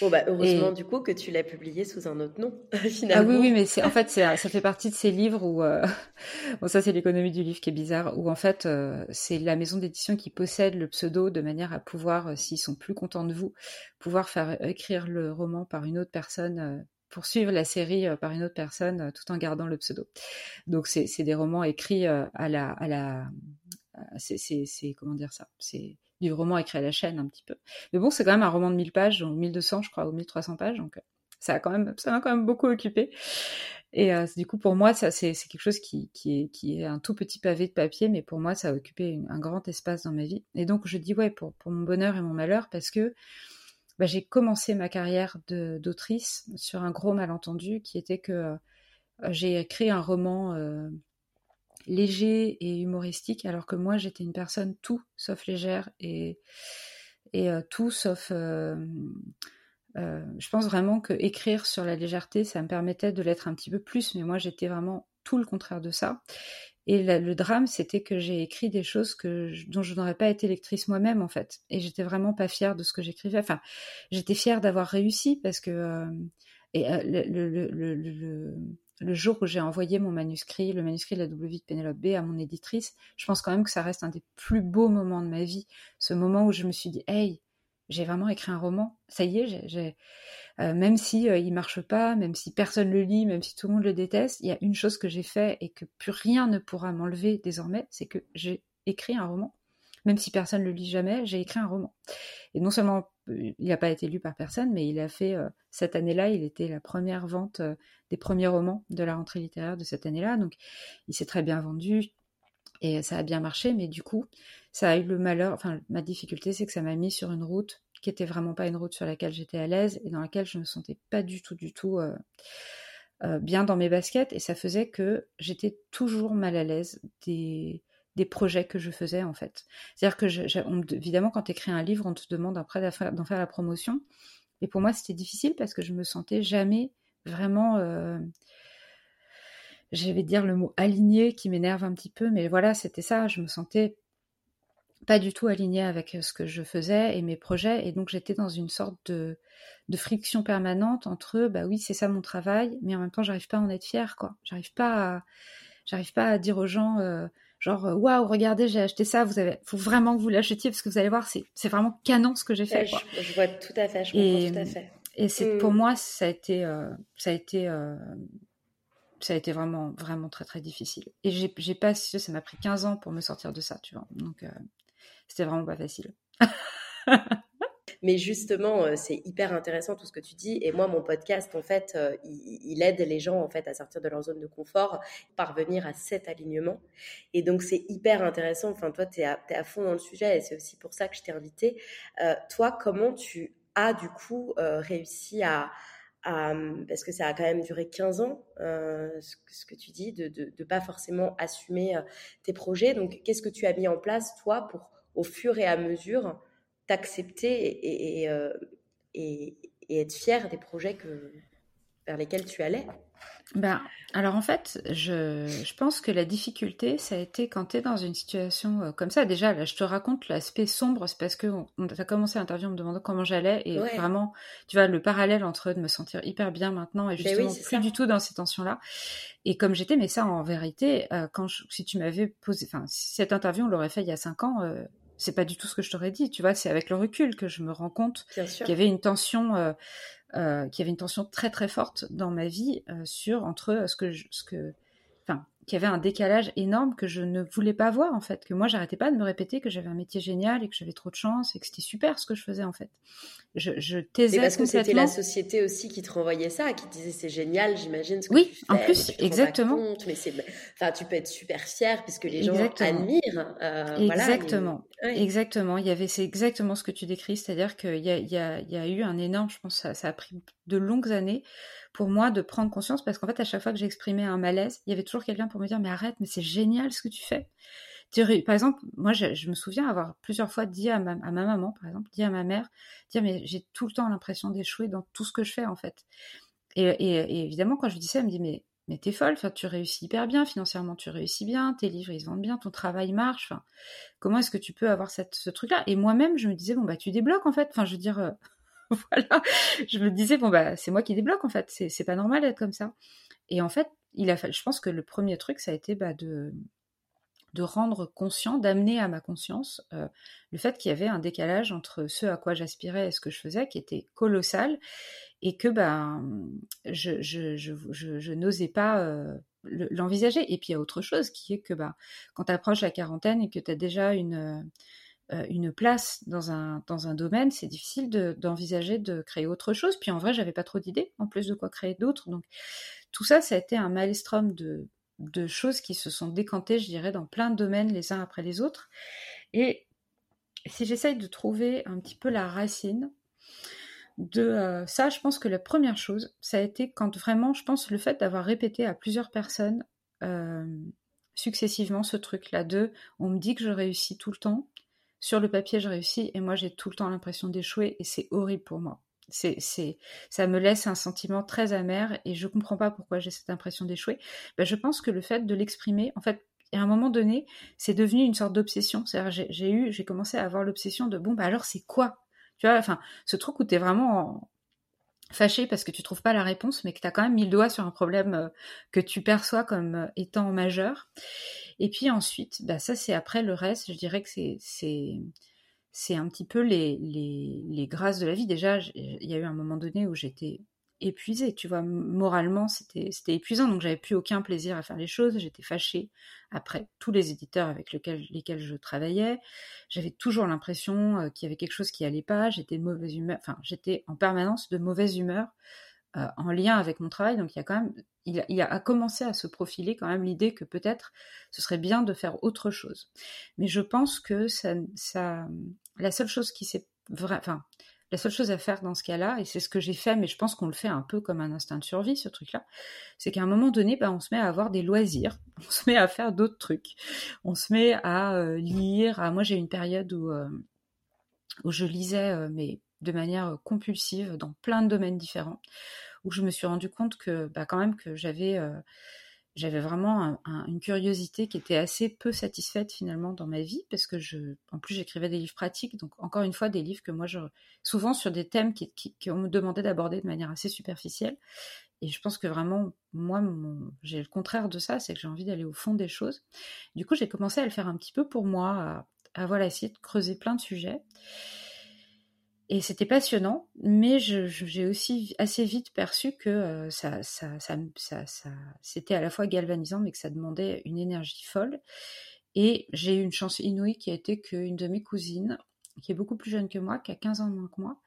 Bon bah heureusement du coup que tu l'as publié sous un autre nom finalement. <laughs> Ah oui oui, mais c'est en fait ça fait partie de ces livres où euh... <laughs> bon ça c'est l'économie du livre qui est bizarre où en fait euh, c'est la maison d'édition qui possède le pseudo de manière à pouvoir euh, s'ils sont plus contents de vous pouvoir faire écrire le roman par une autre personne poursuivre la série euh, par une autre personne euh, tout en gardant le pseudo. Donc c'est des romans écrits euh, à la à la c'est comment dire ça? C'est du roman écrit à la chaîne un petit peu. Mais bon, c'est quand même un roman de 1000 pages, 1200 je crois, ou 1300 pages, donc ça a quand même, ça m'a quand même beaucoup occupé. Et du coup, pour moi, ça c'est quelque chose qui, qui, est, qui est un tout petit pavé de papier, mais pour moi, ça a occupé un grand espace dans ma vie. Et donc, je dis ouais pour, pour mon bonheur et mon malheur, parce que bah, j'ai commencé ma carrière d'autrice sur un gros malentendu qui était que euh, j'ai écrit un roman euh, léger et humoristique, alors que moi j'étais une personne tout sauf légère et, et euh, tout sauf. je pense vraiment que écrire sur la légèreté, ça me permettait de l'être un petit peu plus, mais moi j'étais vraiment tout le contraire de ça. Et le drame, c'était que j'ai écrit des choses dont je n'aurais pas été lectrice moi-même en fait. Et j'étais vraiment pas fière de ce que j'écrivais. Enfin, j'étais fière d'avoir réussi parce que euh, et euh, le, jour où j'ai envoyé mon manuscrit, le manuscrit de la vie de Pénélope B à mon éditrice, je pense quand même que ça reste un des plus beaux moments de ma vie. Ce moment où je me suis dit, hey, j'ai vraiment écrit un roman. Ça y est, j'ai, euh, même si euh, il marche pas, même si personne le lit, même si tout le monde le déteste, il y a une chose que j'ai fait et que plus rien ne pourra m'enlever désormais, c'est que j'ai écrit un roman. Même si personne ne le lit jamais, j'ai écrit un roman. Et non seulement euh, il n'a pas été lu par personne, mais il a fait cette année-là, il était la première vente des premiers romans de la rentrée littéraire de cette année-là. Donc il s'est très bien vendu et ça a bien marché, mais du coup, ça a eu le malheur, enfin ma difficulté c'est que ça m'a mis sur une route qui était vraiment pas une route sur laquelle j'étais à l'aise et dans laquelle je me sentais pas du tout du tout euh, euh, bien dans mes baskets et ça faisait que j'étais toujours mal à l'aise des, des projets que je faisais en fait. C'est-à-dire que évidemment quand tu écris un livre on te demande après d'en faire, la promotion et pour moi c'était difficile parce que je me sentais jamais vraiment euh, dire le mot aligné qui m'énerve un petit peu, mais voilà, c'était ça. Je me sentais pas du tout alignée avec ce que je faisais et mes projets. Et donc j'étais dans une sorte de, de friction permanente entre bah oui, c'est ça mon travail, mais en même temps, j'arrive pas à en être fière, quoi. J'arrive pas à, j'arrive pas à dire aux gens, euh, genre, waouh, regardez, j'ai acheté ça, vous avez, faut vraiment que vous l'achetiez parce que vous allez voir, c'est, c'est vraiment canon ce que j'ai fait. Je, vois tout à fait, je comprends tout à fait. Et c'est, pour mm. moi, ça a été, euh, ça a été, euh, ça a été vraiment, vraiment très, très difficile. Et j'ai, j'ai pas, ça m'a pris 15 ans pour me sortir de ça, tu vois. Donc, c'était vraiment pas facile. Mais justement, euh, c'est hyper intéressant tout ce que tu dis. Et moi, mon podcast, en fait, euh, il, aide les gens en fait à sortir de leur zone de confort, parvenir à cet alignement. Et donc, c'est hyper intéressant. Enfin, toi, tu es, à fond dans le sujet et c'est aussi pour ça que je t'ai invité. Euh, toi, comment tu as du coup réussi à, parce que ça a quand même duré 15 ans, ce, que tu dis, de ne pas forcément assumer tes projets. Donc, qu'est-ce que tu as mis en place, toi, pour au fur et à mesure t'accepter et, euh, et, et, être fier des projets que, vers lesquels tu allais ben, alors en fait, je, je, pense que la difficulté, ça a été quand tu es dans une situation euh, comme ça. Déjà, là, je te raconte l'aspect sombre, c'est parce que on, a commencé l'interview en me demandant comment j'allais. Et vraiment, tu vois, le parallèle entre de me sentir hyper bien maintenant et ben justement plus du tout dans ces tensions-là. Et comme j'étais, mais ça en vérité, euh, quand si tu m'avais posé, enfin, si cette interview, on l'aurait fait il y a cinq ans, c'est pas du tout ce que je t'aurais dit, tu vois, c'est avec le recul que je me rends compte qu'il y avait une tension, euh, euh, qu'il y avait une tension très très forte dans ma vie euh, sur entre ce que, ce que, qu'il y avait un décalage énorme que je ne voulais pas voir en fait, que moi j'arrêtais pas de me répéter que j'avais un métier génial et que j'avais trop de chance et que c'était super ce que je faisais en fait. Je, je taisais parce que c'était la société aussi qui te renvoyait ça, qui disait c'est génial, j'imagine. Ce que oui, tu fais, en plus, exactement. Compte, mais enfin, tu peux être super fier puisque les gens admirent. Euh, exactement, voilà, exactement. Il y avait, c'est exactement ce que tu décris, c'est-à-dire qu'il y a, il y, a, il y a eu un énorme, je pense, ça, ça a pris de longues années pour moi de prendre conscience parce qu'en fait à chaque fois que j'exprimais un malaise, il y avait toujours quelqu'un pour me dire mais arrête, mais c'est génial ce que tu fais. Par exemple, moi je, me souviens avoir plusieurs fois dit à ma, maman, par exemple, dit à ma mère, dire mais j'ai tout le temps l'impression d'échouer dans tout ce que je fais en fait. Et, évidemment quand je dis ça, elle me dit mais mais t'es folle, enfin, tu réussis hyper bien, financièrement tu réussis bien, tes livres ils se vendent bien, ton travail marche, enfin, comment est-ce que tu peux avoir cette, ce truc-là? Et moi-même je me disais, bon bah tu débloques en fait, enfin je veux dire, euh, <laughs> voilà. Je me disais, bon, bah, c'est moi qui débloque, en fait. C'est pas normal d'être comme ça. Et en fait, il a je pense que le premier truc, ça a été bah, de, de rendre conscient, d'amener à ma conscience euh, le fait qu'il y avait un décalage entre ce à quoi j'aspirais et ce que je faisais, qui était colossal, et que ben, je, n'osais pas euh, l'envisager. Et puis il y a autre chose qui est que bah, quand tu approches la quarantaine et que tu as déjà une une place dans un, dans un domaine, c'est difficile d'envisager de, créer autre chose. Puis en vrai, j'avais pas trop d'idées, en plus de quoi créer d'autres. Donc tout ça, ça a été un maelstrom de, de choses qui se sont décantées, je dirais, dans plein de domaines les uns après les autres. Et si j'essaye de trouver un petit peu la racine de euh, ça, je pense que la première chose, ça a été quand vraiment, je pense, le fait d'avoir répété à plusieurs personnes euh, successivement ce truc-là de on me dit que je réussis tout le temps, sur le papier, je réussis et moi, j'ai tout le temps l'impression d'échouer et c'est horrible pour moi. C'est, c'est, ça me laisse un sentiment très amer et je comprends pas pourquoi j'ai cette impression d'échouer. Ben, je pense que le fait de l'exprimer, en fait, à un moment donné, c'est devenu une sorte d'obsession. C'est-à-dire, j'ai, eu, j'ai commencé à avoir l'obsession de bon, bah alors c'est quoi? Tu vois, enfin, ce truc où t'es vraiment fâché parce que tu trouves pas la réponse, mais que tu as quand même mis le doigt sur un problème euh, que tu perçois comme euh, étant majeur. Et puis ensuite, bah ça c'est après le reste, je dirais que c'est c'est c'est un petit peu les, les, les grâces de la vie. Déjà, il y a eu un moment donné où j'étais épuisée, tu vois, moralement c'était épuisant, donc j'avais plus aucun plaisir à faire les choses, j'étais fâchée après tous les éditeurs avec lesquels, lesquels je travaillais, j'avais toujours l'impression euh, qu'il y avait quelque chose qui allait pas, j'étais mauvaise humeur, enfin j'étais en permanence de mauvaise humeur euh, en lien avec mon travail, donc il y a quand même il a, commencé à se profiler quand même l'idée que peut-être ce serait bien de faire autre chose. Mais je pense que ça, ça la seule chose qui s'est enfin, la seule chose à faire dans ce cas-là, et c'est ce que j'ai fait, mais je pense qu'on le fait un peu comme un instinct de survie, ce truc-là, c'est qu'à un moment donné, bah, on se met à avoir des loisirs, <laughs> on se met à faire d'autres trucs, on se met à euh, lire. À... Moi, j'ai une période où, euh, je lisais, euh, mais de manière compulsive, dans plein de domaines différents où je me suis rendu compte que bah, quand même que j'avais j'avais vraiment une curiosité qui était assez peu satisfaite finalement dans ma vie parce que je en plus j'écrivais des livres pratiques donc encore une fois des livres que moi je souvent sur des thèmes qui, qu'on me demandait d'aborder de manière assez superficielle. Et je pense que vraiment moi j'ai le contraire de ça c'est que j'ai envie d'aller au fond des choses. Du coup j'ai commencé à le faire un petit peu pour moi à, à voilà essayer de creuser plein de sujets et c'était passionnant, mais j'ai aussi assez vite perçu que euh, ça, c'était à la fois galvanisant, mais que ça demandait une énergie folle. Et j'ai eu une chance inouïe qui a été qu'une de mes cousines, qui est beaucoup plus jeune que moi, qui a 15 ans moins que moi,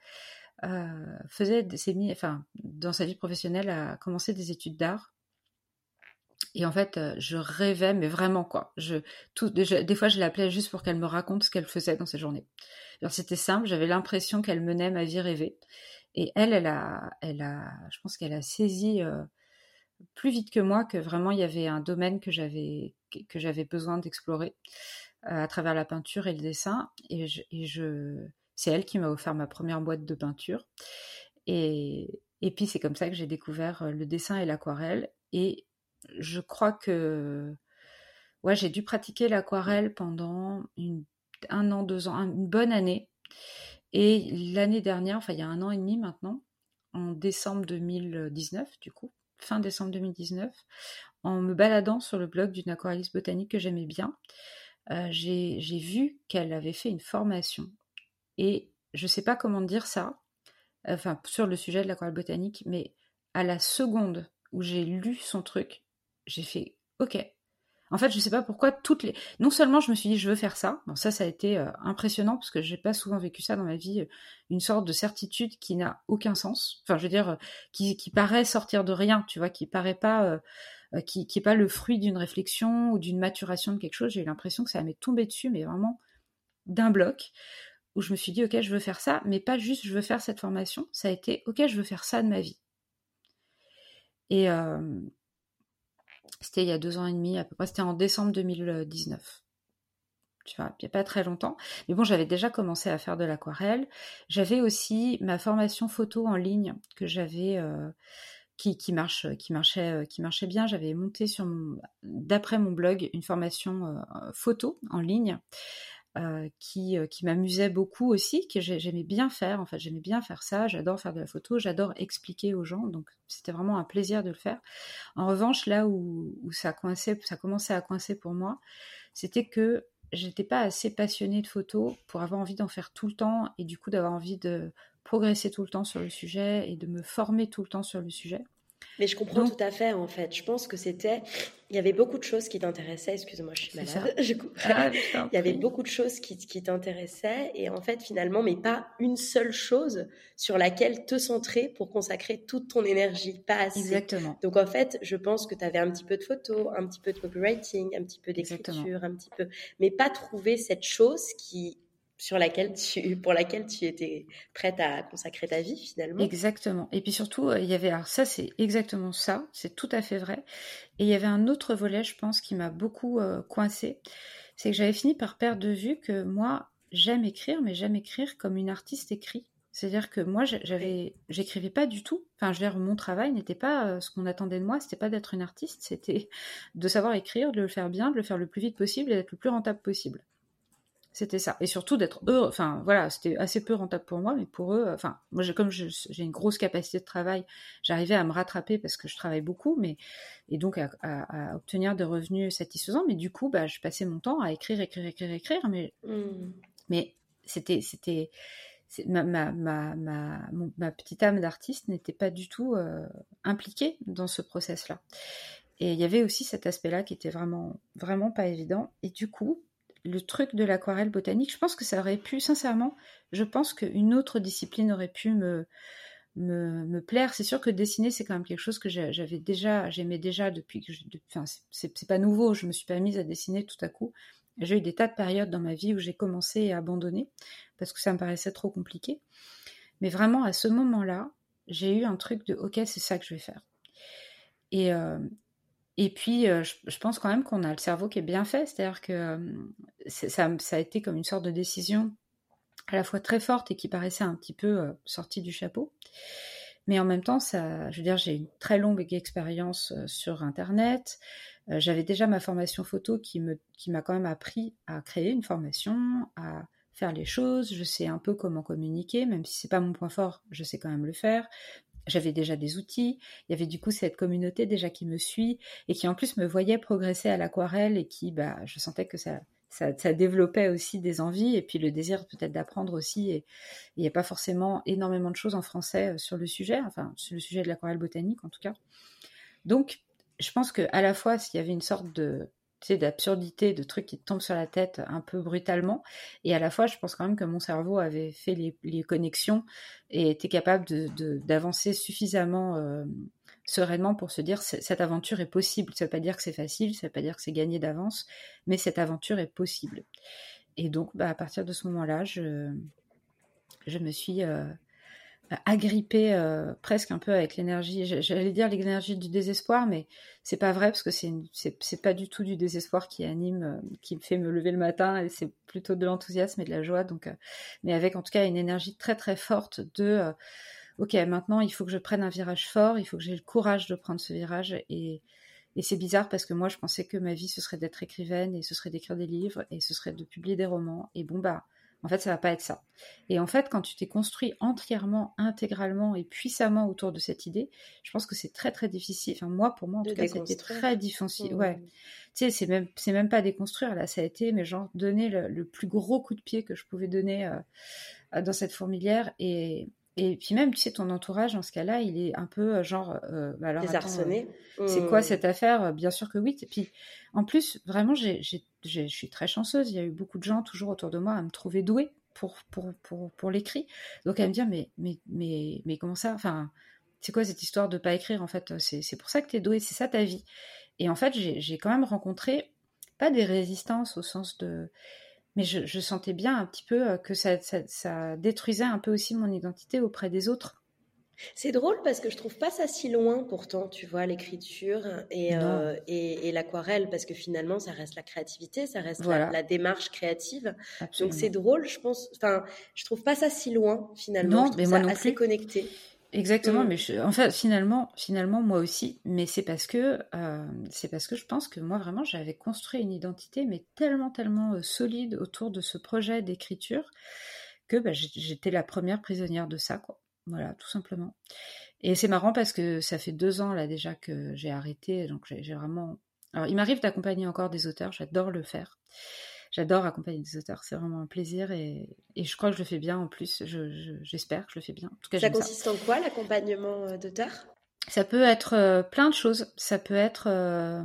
euh, faisait enfin, dans sa vie professionnelle, a commencé des études d'art. Et en fait, euh, je rêvais, mais vraiment quoi. Des fois, je l'appelais juste pour qu'elle me raconte ce qu'elle faisait dans ses journées. C'était simple, j'avais l'impression qu'elle menait ma vie rêvée. Et elle, elle a, elle a, je pense qu'elle a saisi euh, plus vite que moi que vraiment il y avait un domaine que j'avais que j'avais besoin d'explorer euh, à travers la peinture et le dessin. Et c'est elle qui m'a offert ma première boîte de peinture. Et, puis c'est comme ça que j'ai découvert le dessin et l'aquarelle. Je crois que ouais, j'ai dû pratiquer l'aquarelle pendant un an, deux ans, une bonne année. Et l'année dernière, enfin il y a un an et demi maintenant, en décembre 2019 du coup, fin décembre 2019, en me baladant sur le blog d'une aquarelliste botanique que j'aimais bien, euh, j'ai vu qu'elle avait fait une formation. Et je ne sais pas comment dire ça, enfin sur le sujet de l'aquarelle botanique, mais à la seconde où j'ai lu son truc, j'ai fait OK, En fait, je sais pas pourquoi toutes les. Non seulement je me suis dit je veux faire ça. Bon, ça, ça a été euh, impressionnant parce que j'ai pas souvent vécu ça dans ma vie. Une sorte de certitude qui n'a aucun sens. Enfin, je veux dire, qui, qui paraît sortir de rien. Tu vois, qui paraît pas, qui, qui est pas le fruit d'une réflexion ou d'une maturation de quelque chose. J'ai eu l'impression que ça m'est tombé dessus, mais vraiment d'un bloc où je me suis dit ok, je veux faire ça, mais pas juste je veux faire cette formation. Ça a été ok, je veux faire ça de ma vie. Et c'était il y a deux ans et demi, à peu près, c'était en décembre 2019. Tu vois, il n'y a pas très longtemps. Mais bon, j'avais déjà commencé à faire de l'aquarelle. J'avais aussi ma formation photo en ligne que j'avais, euh, qui, marche, qui, marchait, euh, qui marchait bien. J'avais monté sur d'après mon blog, une formation euh, photo en ligne euh, qui, euh, qui m'amusait beaucoup aussi, que j'aimais bien faire. En fait, j'aimais bien faire ça. J'adore faire de la photo, j'adore expliquer aux gens. Donc, c'était vraiment un plaisir de le faire. En revanche, là où, où ça ça commençait à coincer pour moi, c'était que j'étais pas assez passionnée de photo pour avoir envie d'en faire tout le temps et du coup d'avoir envie de progresser tout le temps sur le sujet et de me former tout le temps sur le sujet. Mais je comprends tout à fait, en fait. Je pense que c'était. Il y avait beaucoup de choses qui t'intéressaient. Excuse-moi, je suis malade. <laughs> Ah, il y avait beaucoup de choses qui, qui t'intéressaient. Et en fait, finalement, mais pas une seule chose sur laquelle te centrer pour consacrer toute ton énergie. Pas assez. Exactement. Donc, en fait, je pense que tu avais un petit peu de photos, un petit peu de copywriting, un petit peu d'écriture, un petit peu. Mais pas trouver cette chose qui sur laquelle tu, <laughs> pour laquelle tu étais prête à consacrer ta vie finalement. Exactement. Et puis surtout, euh, il y avait, alors ça c'est exactement ça, c'est tout à fait vrai. Et il y avait un autre volet, je pense, qui m'a beaucoup euh, coincé, c'est que j'avais fini par perdre de vue que moi, j'aime écrire, mais j'aime écrire comme une artiste écrit. C'est-à-dire que moi, j'avais, j'écrivais pas du tout. Enfin, je veux dire, mon travail n'était pas euh, ce qu'on attendait de moi. C'était pas d'être une artiste. C'était <laughs> de savoir écrire, de le faire bien, de le faire le plus vite possible et d'être le plus rentable possible. C'était ça. Et surtout d'être heureux. Enfin, voilà, c'était assez peu rentable pour moi, mais pour eux, enfin, moi, comme j'ai une grosse capacité de travail, j'arrivais à me rattraper parce que je travaille beaucoup, mais et donc à, obtenir des revenus satisfaisants. Mais du coup, bah, je passais mon temps à écrire, écrire, écrire, écrire. Mais, mmh. mais c'était, c'était, ma, ma, ma, ma, petite âme d'artiste n'était pas du tout euh, impliquée dans ce process-là. Et il y avait aussi cet aspect-là qui était vraiment, vraiment pas évident. Et du coup, le truc de l'aquarelle botanique, je pense que ça aurait pu, sincèrement, je pense qu'une autre discipline aurait pu me, me, plaire. C'est sûr que dessiner, c'est quand même quelque chose que j'avais déjà, j'aimais déjà depuis que je, enfin, c'est pas nouveau, je me suis pas mise à dessiner tout à coup. J'ai eu des tas de périodes dans ma vie où j'ai commencé à abandonner parce que ça me paraissait trop compliqué. Mais vraiment, à ce moment-là, j'ai eu un truc de OK, c'est ça que je vais faire. Et, euh, et puis, euh, je, pense quand même qu'on a le cerveau qui est bien fait, c'est-à-dire que euh, ça, a été comme une sorte de décision à la fois très forte et qui paraissait un petit peu euh, sortie du chapeau. Mais en même temps, je veux dire, j'ai une très longue expérience sur Internet. J'avais déjà ma formation photo qui me, qui m'a quand même appris à créer une formation, à faire les choses. Je sais un peu comment communiquer, même si c'est pas mon point fort, je sais quand même le faire j'avais déjà des outils, il y avait du coup cette communauté déjà qui me suit et qui en plus me voyait progresser à l'aquarelle et qui, bah, je sentais que ça, ça, développait aussi des envies et puis le désir peut-être d'apprendre aussi. Et il n'y a pas forcément énormément de choses en français euh, sur le sujet, enfin sur le sujet de l'aquarelle botanique en tout cas. Donc, je pense que à la fois s'il y avait une sorte de d'absurdité, de trucs qui tombent sur la tête un peu brutalement. Et à la fois, je pense quand même que mon cerveau avait fait les, connexions et était capable d'avancer de, suffisamment euh, sereinement pour se dire cette aventure est possible. Ça ne veut pas dire que c'est facile, ça ne veut pas dire que c'est gagné d'avance, mais cette aventure est possible. Et donc, bah, à partir de ce moment-là, je, je me suis euh, agrippé euh, presque un peu avec l'énergie, j'allais dire l'énergie du désespoir, mais c'est pas vrai parce que c'est pas du tout du désespoir qui anime, euh, qui me fait me lever le matin et c'est plutôt de l'enthousiasme et de la joie. Donc, euh, mais avec en tout cas une énergie très très forte de ok maintenant il faut que je prenne un virage fort, il faut que j'ai le courage de prendre ce virage. Et et c'est bizarre parce que moi je pensais que ma vie ce serait d'être écrivaine et ce serait d'écrire des livres et ce serait de publier des romans. Et bon bah en fait, ça va pas être ça. Et en fait, quand tu t'es construit entièrement, intégralement et puissamment autour de cette idée, je pense que c'est très très difficile. Enfin, moi, pour moi, en tout cas, c'était très difficile. Mmh. Ouais. Tu sais, c'est même, c'est même pas déconstruire. Là, ça a été, mais genre, donner le, plus gros coup de pied que je pouvais donner euh, dans cette fourmilière. Et, et puis même, tu sais, ton entourage, dans ce cas-là, il est un peu genre... Bah alors, Désarçonné. c'est quoi mmh. cette affaire? Bien sûr que oui. Et puis, en plus, vraiment, je suis très chanceuse. Il y a eu beaucoup de gens toujours autour de moi à me trouver douée pour, pour, pour, pour l'écrit. Donc, à me dire, mais, mais, mais, mais comment ça? Enfin, c'est quoi cette histoire de pas écrire En fait, c'est pour ça que tu es douée, c'est ça ta vie. Et en fait, j'ai quand même rencontré, pas des résistances au sens de mais je, sentais bien un petit peu euh, que ça, ça, détruisait un peu aussi mon identité auprès des autres. C'est drôle parce que je trouve pas ça si loin pourtant, tu vois, l'écriture et, euh, et, l'aquarelle, parce que finalement, ça reste la créativité, ça reste la, démarche créative. Donc c'est drôle, je pense. Enfin, je trouve pas ça si loin finalement. Non, mais moi non assez connecté. Exactement, mm. mais en fait, finalement, finalement, moi aussi, mais c'est parce que euh, c'est parce que je pense que moi vraiment, j'avais construit une identité, mais tellement, tellement euh, solide autour de ce projet d'écriture que bah, j'étais la première prisonnière de ça, quoi. Voilà, tout simplement. Et c'est marrant parce que ça fait deux ans là déjà que j'ai arrêté, donc j'ai vraiment. Alors, il m'arrive d'accompagner encore des auteurs, j'adore le faire. J'adore accompagner des auteurs, c'est vraiment un plaisir et, je crois que je le fais bien en plus. J'espère que je le fais bien. En tout cas, ça consiste en quoi l'accompagnement euh, d'auteurs ça peut être euh, plein de choses. Ça peut être euh,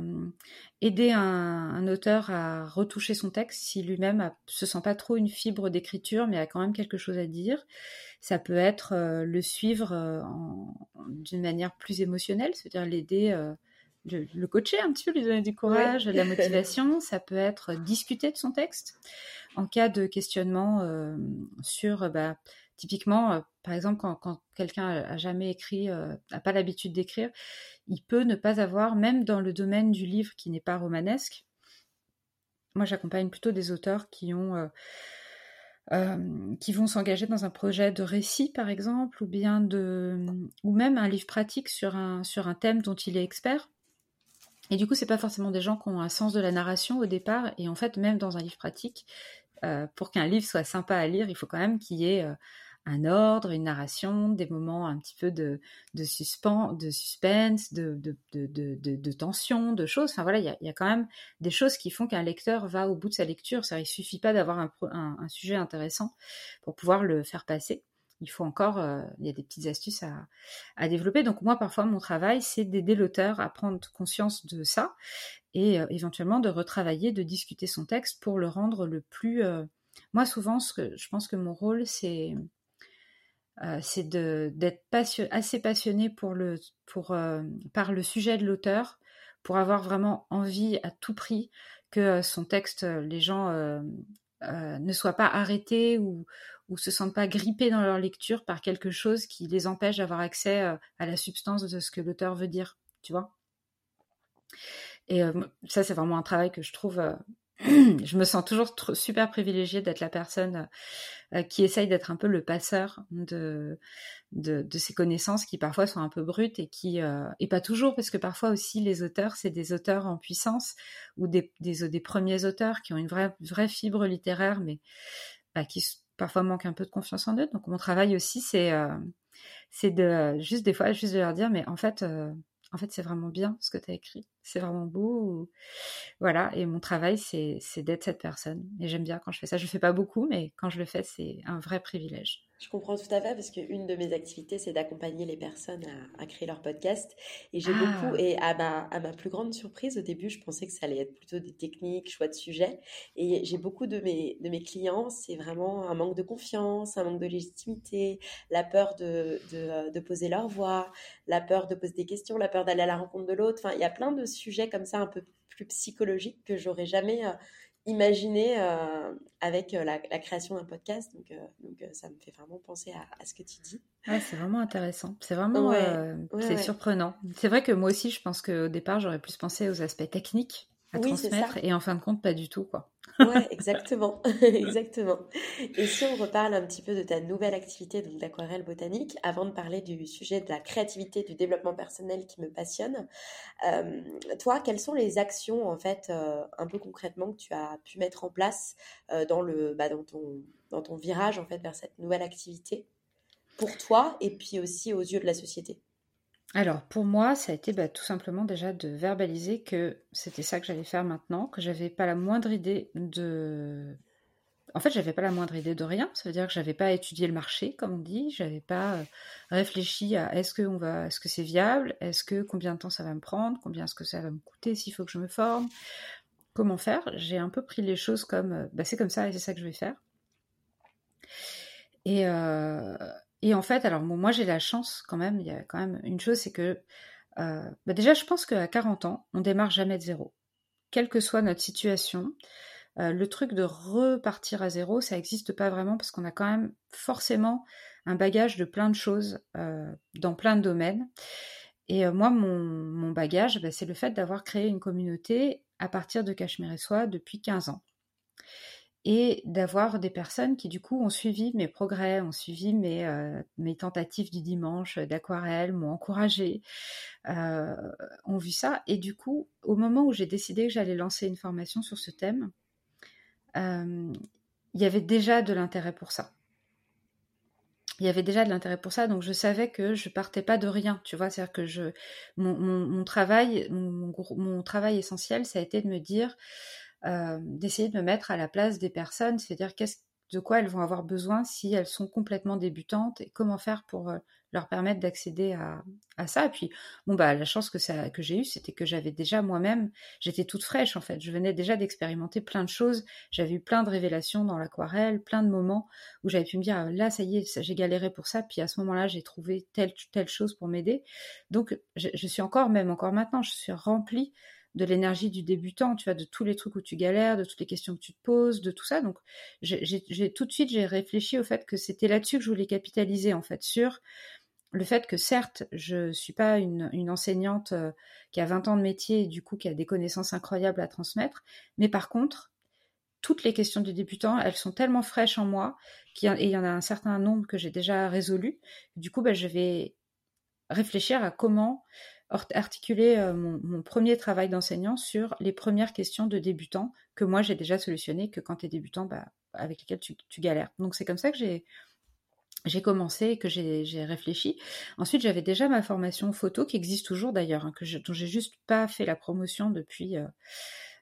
aider un, auteur à retoucher son texte si lui-même ne se sent pas trop une fibre d'écriture, mais a quand même quelque chose à dire. Ça peut être le suivre d'une manière plus émotionnelle, c'est-à-dire l'aider le, coacher un petit peu, lui donner du courage, de la <laughs> motivation. Ça peut être discuter de son texte en cas de questionnement euh, sur, bah, typiquement, euh, par exemple, quand, quelqu'un a, jamais écrit, euh, n'a pas l'habitude d'écrire, il peut ne pas avoir, même dans le domaine du livre qui n'est pas romanesque. Moi, j'accompagne plutôt des auteurs qui ont qui vont s'engager dans un projet de récit, par exemple, ou bien de, ou même un livre pratique sur un, sur un thème dont il est expert. Et du coup, c'est pas forcément des gens qui ont un sens de la narration au départ. Et en fait, même dans un livre pratique, euh, pour qu'un livre soit sympa à lire, il faut quand même qu'il y ait euh, un ordre, une narration, des moments un petit peu de, de, suspense, de suspense, de, de, de, tension, de choses. Enfin voilà, il y a, quand même des choses qui font qu'un lecteur va au bout de sa lecture. Ça, il suffit pas d'avoir un, un, sujet intéressant pour pouvoir le faire passer il faut encore, euh, il y a des petites astuces à, développer. Donc moi, parfois, mon travail, c'est d'aider l'auteur à prendre conscience de ça et euh, éventuellement de retravailler, de discuter son texte pour le rendre le plus... Euh, moi, souvent, ce que, je pense que mon rôle, c'est c'est d'être assez passionné pour le, pour, par le sujet de l'auteur pour avoir vraiment envie à tout prix que son texte, les gens ne soient pas arrêtés ou, ou se sentent pas grippés dans leur lecture par quelque chose qui les empêche d'avoir accès euh, à la substance de ce que l'auteur veut dire, tu vois. Et euh, ça, c'est vraiment un travail que je trouve. Euh, <clears throat> je me sens toujours super privilégiée d'être la personne qui essaye d'être un peu le passeur de, de, ces connaissances qui parfois sont un peu brutes et qui et pas toujours parce que parfois aussi les auteurs c'est des auteurs en puissance ou des, des, premiers auteurs qui ont une vraie vraie fibre littéraire mais bah, qui parfois manquent un peu de confiance en eux. Donc mon travail aussi, c'est euh, c'est de juste des fois juste de leur dire, mais en fait, euh, en fait, c'est vraiment bien ce que tu as écrit, c'est vraiment beau. Voilà, et mon travail, c'est d'être cette personne. Et j'aime bien quand je fais ça. Je fais pas beaucoup, mais quand je le fais, c'est un vrai privilège. Je comprends tout à fait parce qu'une de mes activités, c'est d'accompagner les personnes à, créer leur podcast. Et j'ai beaucoup, ah. et à ma, à ma plus grande surprise, au début, je pensais que ça allait être plutôt des techniques, choix de sujets. Et j'ai beaucoup de mes, de mes clients, c'est vraiment un manque de confiance, un manque de légitimité, la peur de, de, de poser leur voix, la peur de poser des questions, la peur d'aller à la rencontre de l'autre. Enfin, il y a plein de sujets comme ça un peu plus psychologiques que j'aurais jamais euh, imaginer euh, avec euh, la, création d'un podcast. Donc, euh, donc ça me fait vraiment penser à, ce que tu dis. c'est vraiment intéressant. C'est vraiment c'est surprenant. C'est vrai que moi aussi, je pense qu'au départ, j'aurais plus pensé aux aspects techniques à transmettre et en fin de compte, pas du tout. quoi. Ouais, <laughs> exactement, <laughs> exactement. Et si on reparle un petit peu de ta nouvelle activité d'aquarelle botanique, avant de parler du sujet de la créativité, du développement personnel qui me passionne, euh, toi, quelles sont les actions en fait, euh, un peu concrètement que tu as pu mettre en place euh, dans le, bah, dans ton, dans ton virage en fait vers cette nouvelle activité pour toi et puis aussi aux yeux de la société? Alors, pour moi, ça a été bah, tout simplement déjà de verbaliser que c'était ça que j'allais faire maintenant, que j'avais pas la moindre idée de en fait, j'avais pas la moindre idée de rien. Ça veut dire que j'avais pas étudié le marché, comme on dit. J'avais pas euh, réfléchi à est-ce que on va, est-ce que c'est viable, est-ce que combien de temps ça va me prendre, combien est-ce que ça va me coûter s'il faut que je me forme, comment faire. J'ai un peu pris les choses comme, euh, bah, c'est comme ça et c'est ça que je vais faire. Et, euh, et en fait, alors moi j'ai la chance quand même. Il y a quand même une chose, c'est que bah, déjà, je pense qu'à 40 ans, on démarre jamais de zéro, quelle que soit notre situation. Euh, le truc de repartir à zéro, ça n'existe pas vraiment parce qu'on a quand même forcément un bagage de plein de choses euh, dans plein de domaines. Et euh, moi, mon, bagage, bah, c'est le fait d'avoir créé une communauté à partir de Cachemire et Soi depuis 15 ans. Et d'avoir des personnes qui, du coup, ont suivi mes progrès, ont suivi mes, mes tentatives du dimanche d'aquarelle, m'ont encouragé, ont vu ça. Et du coup, au moment où j'ai décidé que j'allais lancer une formation sur ce thème, il y avait déjà de l'intérêt pour ça. Il y avait déjà de l'intérêt pour ça, donc je savais que je partais pas de rien, tu vois, c'est-à-dire que je, mon, travail, mon, travail essentiel, ça a été de me dire, d'essayer de me mettre à la place des personnes, c'est-à-dire de quoi elles vont avoir besoin si elles sont complètement débutantes et comment faire pour euh, leur permettre d'accéder à, ça. Puis, bon, bah, la chance que, ça, j'ai eue, c'était que j'avais déjà moi-même, j'étais toute fraîche en fait. Je venais déjà d'expérimenter plein de choses. J'avais eu plein de révélations dans l'aquarelle, plein de moments où j'avais pu me dire, là, ça y est, j'ai galéré pour ça. Puis à ce moment-là, j'ai trouvé telle, telle chose pour m'aider. Donc, je, suis encore, même encore maintenant, je suis remplie de l'énergie du débutant, tu vois, de tous les trucs où tu galères, de toutes les questions que tu te poses, de tout ça. Donc, j'ai tout de suite, j'ai réfléchi au fait que c'était là-dessus que je voulais capitaliser, en fait, sur le fait que certes, je suis pas une, enseignante euh, qui a 20 ans de métier et du coup qui a des connaissances incroyables à transmettre, mais par contre, toutes les questions du débutant, elles sont tellement fraîches en moi, et il y en a un certain nombre que j'ai déjà résolu. Du coup, ben, je vais réfléchir à comment articuler euh, mon, premier travail d'enseignant sur les premières questions de débutants que moi j'ai déjà solutionnées, que quand tu es débutant, bah, avec lesquelles tu, galères. Donc c'est comme ça que j'ai commencé et que j'ai réfléchi. Ensuite, j'avais déjà ma formation photo qui existe toujours d'ailleurs, hein, dont j'ai juste pas fait la promotion depuis euh,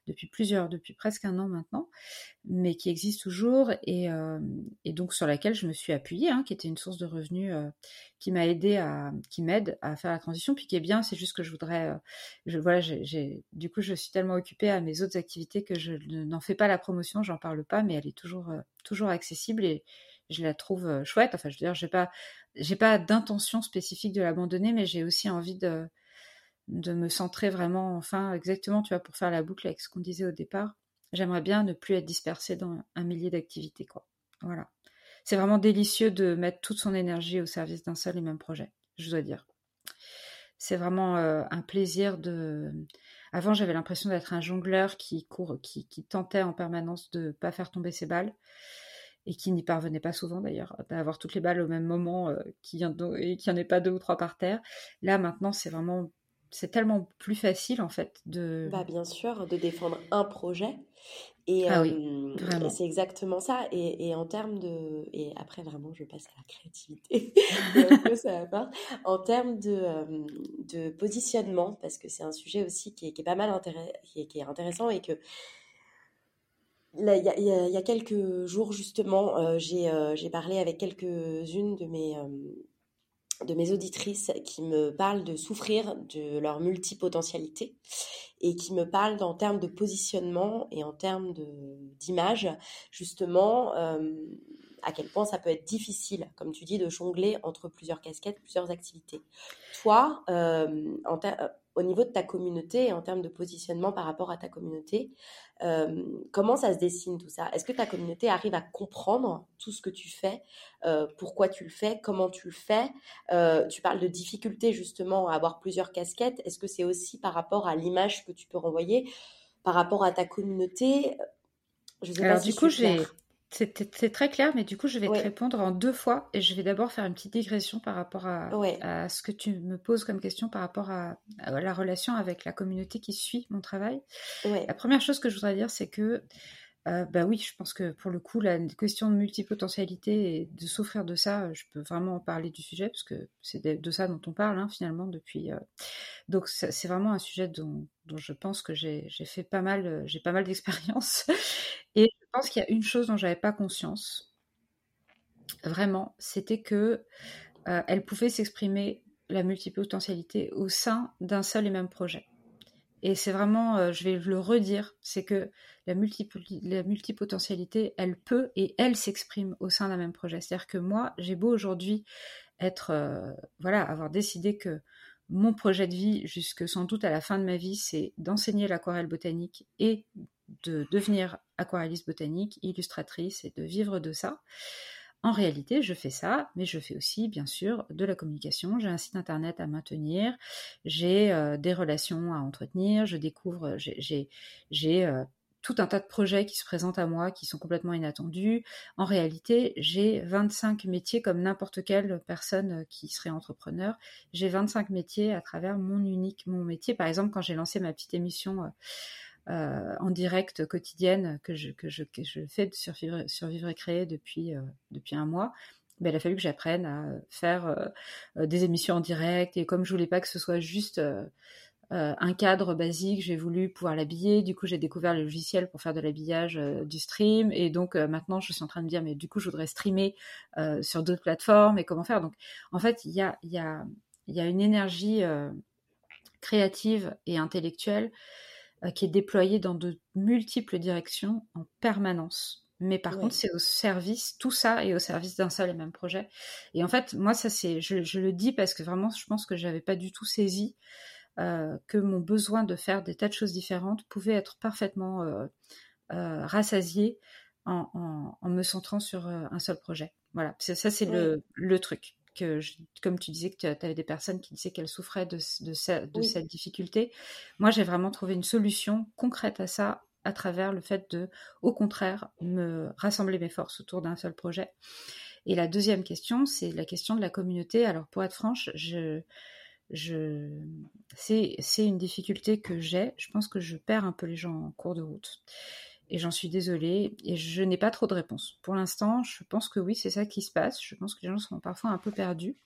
depuis plusieurs, depuis presque un an maintenant, mais qui existe toujours et, euh, donc sur laquelle je me suis appuyée, hein, qui était une source de revenus euh, qui m'a aidé à, qui m'aide à faire la transition. Puis qui est bien, c'est juste que je voudrais, euh, voilà, du coup, je suis tellement occupée à mes autres activités que je n'en fais pas la promotion, j'en parle pas, mais elle est toujours, toujours accessible et je la trouve chouette. Enfin, je veux dire, j'ai pas, j'ai pas d'intention spécifique de l'abandonner, mais j'ai aussi envie de de me centrer vraiment, enfin, exactement, tu vois, pour faire la boucle avec ce qu'on disait au départ. J'aimerais bien ne plus être dispersée dans un millier d'activités, quoi. Voilà. C'est vraiment délicieux de mettre toute son énergie au service d'un seul et même projet, je dois dire. C'est vraiment euh, un plaisir de. Avant, j'avais l'impression d'être un jongleur qui court, qui, tentait en permanence de ne pas faire tomber ses balles et qui n'y parvenait pas souvent d'ailleurs, d'avoir toutes les balles au même moment euh, et qu'il n'y en ait pas deux ou trois par terre. Là, maintenant, c'est vraiment c'est tellement plus facile en fait de. Bah bien sûr, de défendre un projet. Et ah c'est exactement ça. Et, en termes de. Et après, vraiment, je passe à la créativité. <laughs> en termes de, de positionnement, parce que c'est un sujet aussi qui est, qui est pas mal intéressant, qui est, intéressant et que. il y, a quelques jours, justement, j'ai parlé avec quelques-unes de mes, de mes auditrices qui me parlent de souffrir de leur multipotentialité et qui me parlent en termes de positionnement et en termes d'image, justement, euh, à quel point ça peut être difficile, comme tu dis, de jongler entre plusieurs casquettes, plusieurs activités. Toi, euh, euh, au niveau de ta communauté et en termes de positionnement par rapport à ta communauté, euh, comment ça se dessine tout ça? Est-ce que ta communauté arrive à comprendre tout ce que tu fais, euh, pourquoi tu le fais, comment tu le fais? Euh, Tu parles de difficulté justement à avoir plusieurs casquettes. Est-ce que c'est aussi par rapport à l'image que tu peux renvoyer, par rapport à ta communauté? Je sais Alors du coup, j'ai c'est très clair, mais du coup, je vais te répondre en deux fois et je vais d'abord faire une petite digression par rapport à, ce que tu me poses comme question par rapport à, la relation avec la communauté qui suit mon travail. La première chose que je voudrais dire, c'est que, euh, bah oui, je pense que pour le coup, la question de multipotentialité et de souffrir de ça, je peux vraiment en parler du sujet parce que c'est de, ça dont on parle hein, finalement depuis. Euh, donc, c'est vraiment un sujet dont, dont je pense que j'ai fait pas mal, j'ai pas mal d'expérience <laughs> et pense qu'il y a une chose dont j'avais pas conscience, vraiment, c'était que euh, elle pouvait s'exprimer la multipotentialité au sein d'un seul et même projet. Et c'est vraiment, euh, je vais le redire, c'est que la, la multipotentialité, elle peut et elle s'exprime au sein d'un même projet. C'est-à-dire que moi, j'ai beau aujourd'hui être, euh, voilà, avoir décidé que mon projet de vie, jusque sans doute à la fin de ma vie, c'est d'enseigner l'aquarelle botanique et de devenir aquarelliste botanique, illustratrice et de vivre de ça. En réalité, je fais ça, mais je fais aussi, bien sûr, de la communication. J'ai un site internet à maintenir, j'ai euh, des relations à entretenir, je découvre, j'ai euh, tout un tas de projets qui se présentent à moi qui sont complètement inattendus. En réalité, j'ai 25 métiers comme n'importe quelle personne qui serait entrepreneur. J'ai 25 métiers à travers mon unique métier. Par exemple, quand j'ai lancé ma petite émission euh, euh, en direct quotidienne que je, fais de survivre, et créer depuis, euh, depuis un mois, ben, il a fallu que j'apprenne à faire euh, des émissions en direct. Et comme je voulais pas que ce soit juste un cadre basique, j'ai voulu pouvoir l'habiller. Du coup, j'ai découvert le logiciel pour faire de l'habillage du stream. Et donc, maintenant, je suis en train de dire, mais du coup, je voudrais streamer sur d'autres plateformes et comment faire. Donc, en fait, il y a, une énergie créative et intellectuelle qui est déployé dans de multiples directions en permanence. Mais par contre, c'est au service, tout ça est au service d'un seul et même projet. Et en fait, moi, ça c'est, je, le dis parce que vraiment, je pense que j'avais pas du tout saisi euh, que mon besoin de faire des tas de choses différentes pouvait être parfaitement euh, rassasié en, me centrant sur un seul projet. Voilà, ça c'est le, le truc que, comme tu disais que tu avais des personnes qui disaient qu'elles souffraient de, de, cette difficulté. Moi, j'ai vraiment trouvé une solution concrète à ça à travers le fait de, au contraire, me rassembler mes forces autour d'un seul projet. Et la deuxième question, c'est la question de la communauté. Alors, pour être franche, je, je, c'est, c'est une difficulté que j'ai. Je pense que je perds un peu les gens en cours de route et j'en suis désolée et je n'ai pas trop de réponses. Pour l'instant, je pense que oui, c'est ça qui se passe. Je pense que les gens sont parfois un peu perdus.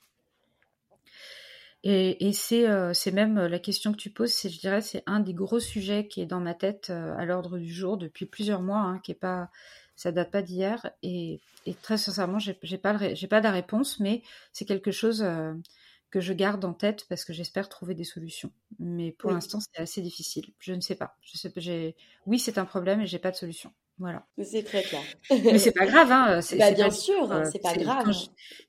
Et, euh, c'est même la question que tu poses, c'est je dirais c'est un des gros sujets qui est dans ma tête euh, à l'ordre du jour depuis plusieurs mois, hein, qui est pas ça date pas d'hier et, très sincèrement j'ai pas j'ai pas la réponse, mais c'est quelque chose euh, que je garde en tête parce que j'espère trouver des solutions. Mais pour l'instant, c'est assez difficile. Je ne sais pas. Je sais. Oui, c'est un problème et j'ai pas de solution. Voilà. C'est très clair. Mais c'est pas grave, hein. Bah, bien sûr, euh, c'est pas grave.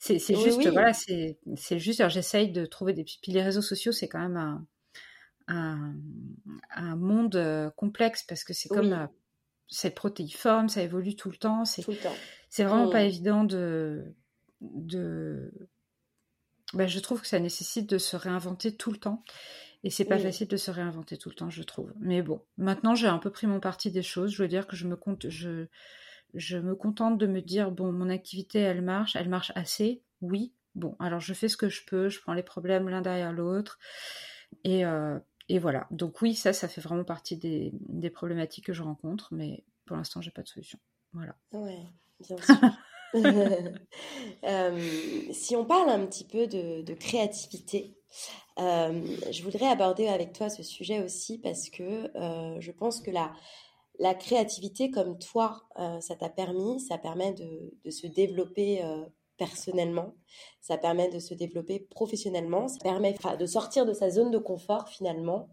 C'est, juste, voilà, c'est, c'est juste. Alors, j'essaye de trouver des. Puis les réseaux sociaux, c'est quand même un, un, un monde euh, complexe parce que c'est comme euh, c'est protéiforme, ça évolue tout le temps. C'est, c'est vraiment pas mmh. évident de de bah, je trouve que ça nécessite de se réinventer tout le temps. Et c'est pas facile de se réinventer tout le temps, je trouve. Mais bon, maintenant j'ai un peu pris mon parti des choses. Je veux dire que je me compte, je, je me contente de me dire bon, mon activité elle marche, elle marche assez, oui. Bon, alors je fais ce que je peux, je prends les problèmes l'un derrière l'autre. Et, euh, et voilà. Donc oui, ça, ça fait vraiment partie des, des problématiques que je rencontre, mais pour l'instant, j'ai pas de solution. Voilà. Ouais, bien sûr. <laughs> <laughs> Euh, si on parle un petit peu de, créativité, euh, je voudrais aborder avec toi ce sujet aussi parce que euh, je pense que la, créativité, comme toi, ça t'a permis, ça permet de, se développer personnellement, ça permet de se développer professionnellement, ça permet de sortir de sa zone de confort finalement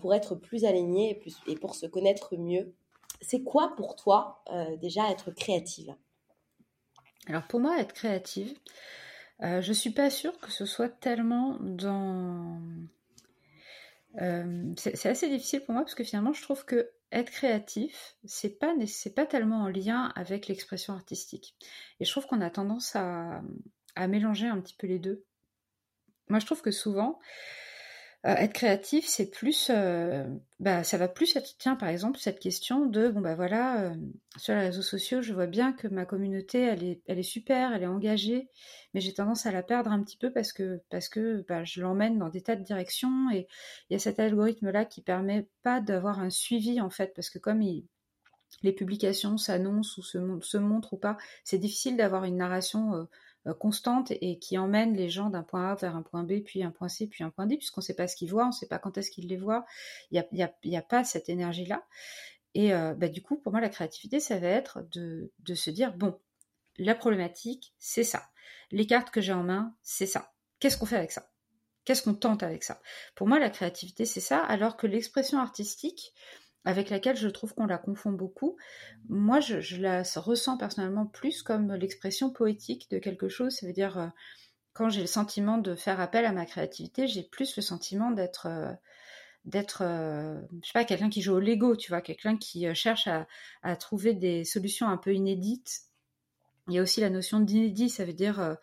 pour être plus aligné et pour se connaître mieux. C'est quoi pour toi déjà être créative? Alors pour moi, être créative, euh, je suis pas sûre que ce soit tellement dans. Euh, c'est assez difficile pour moi parce que finalement, je trouve que être créatif, c'est pas c'est pas tellement en lien avec l'expression artistique. Et je trouve qu'on a tendance à, à mélanger un petit peu les deux. Moi, je trouve que souvent, euh, être créatif, c'est plus, euh, bah, ça va plus être, tiens, par exemple, cette question de, bon, bah voilà, euh, sur les réseaux sociaux, je vois bien que ma communauté, elle est, elle est super, elle est engagée, mais j'ai tendance à la perdre un petit peu parce que, parce bah, je l'emmène dans des tas de directions et il y a cet algorithme-là qui permet pas d'avoir un suivi, en fait, parce que comme les publications s'annoncent ou se, montrent ou pas, c'est difficile d'avoir une narration constante et qui emmène les gens d'un point A vers un point B, puis un point C, puis un point D, puisqu'on ne sait pas ce qu'ils voient, on ne sait pas quand est-ce qu'ils les voient. Il n'y a, pas cette énergie-là. Et bah, du coup, pour moi, la créativité, ça va être de se dire, bon, la problématique, c'est ça. Les cartes que j'ai en main, c'est ça. Qu'est-ce qu'on fait avec ça? Qu'est-ce qu'on tente avec ça? Pour moi, la créativité, c'est ça, alors que l'expression artistique, avec laquelle je trouve qu'on la confond beaucoup, moi, je, la ressens personnellement plus comme l'expression poétique de quelque chose. Ça veut dire, euh, quand j'ai le sentiment de faire appel à ma créativité, j'ai plus le sentiment d'être... Euh, d'être, euh, je sais pas, quelqu'un qui joue au Lego, tu vois, quelqu'un qui cherche à, trouver des solutions un peu inédites. Il y a aussi la notion d'inédit, ça veut dire euh,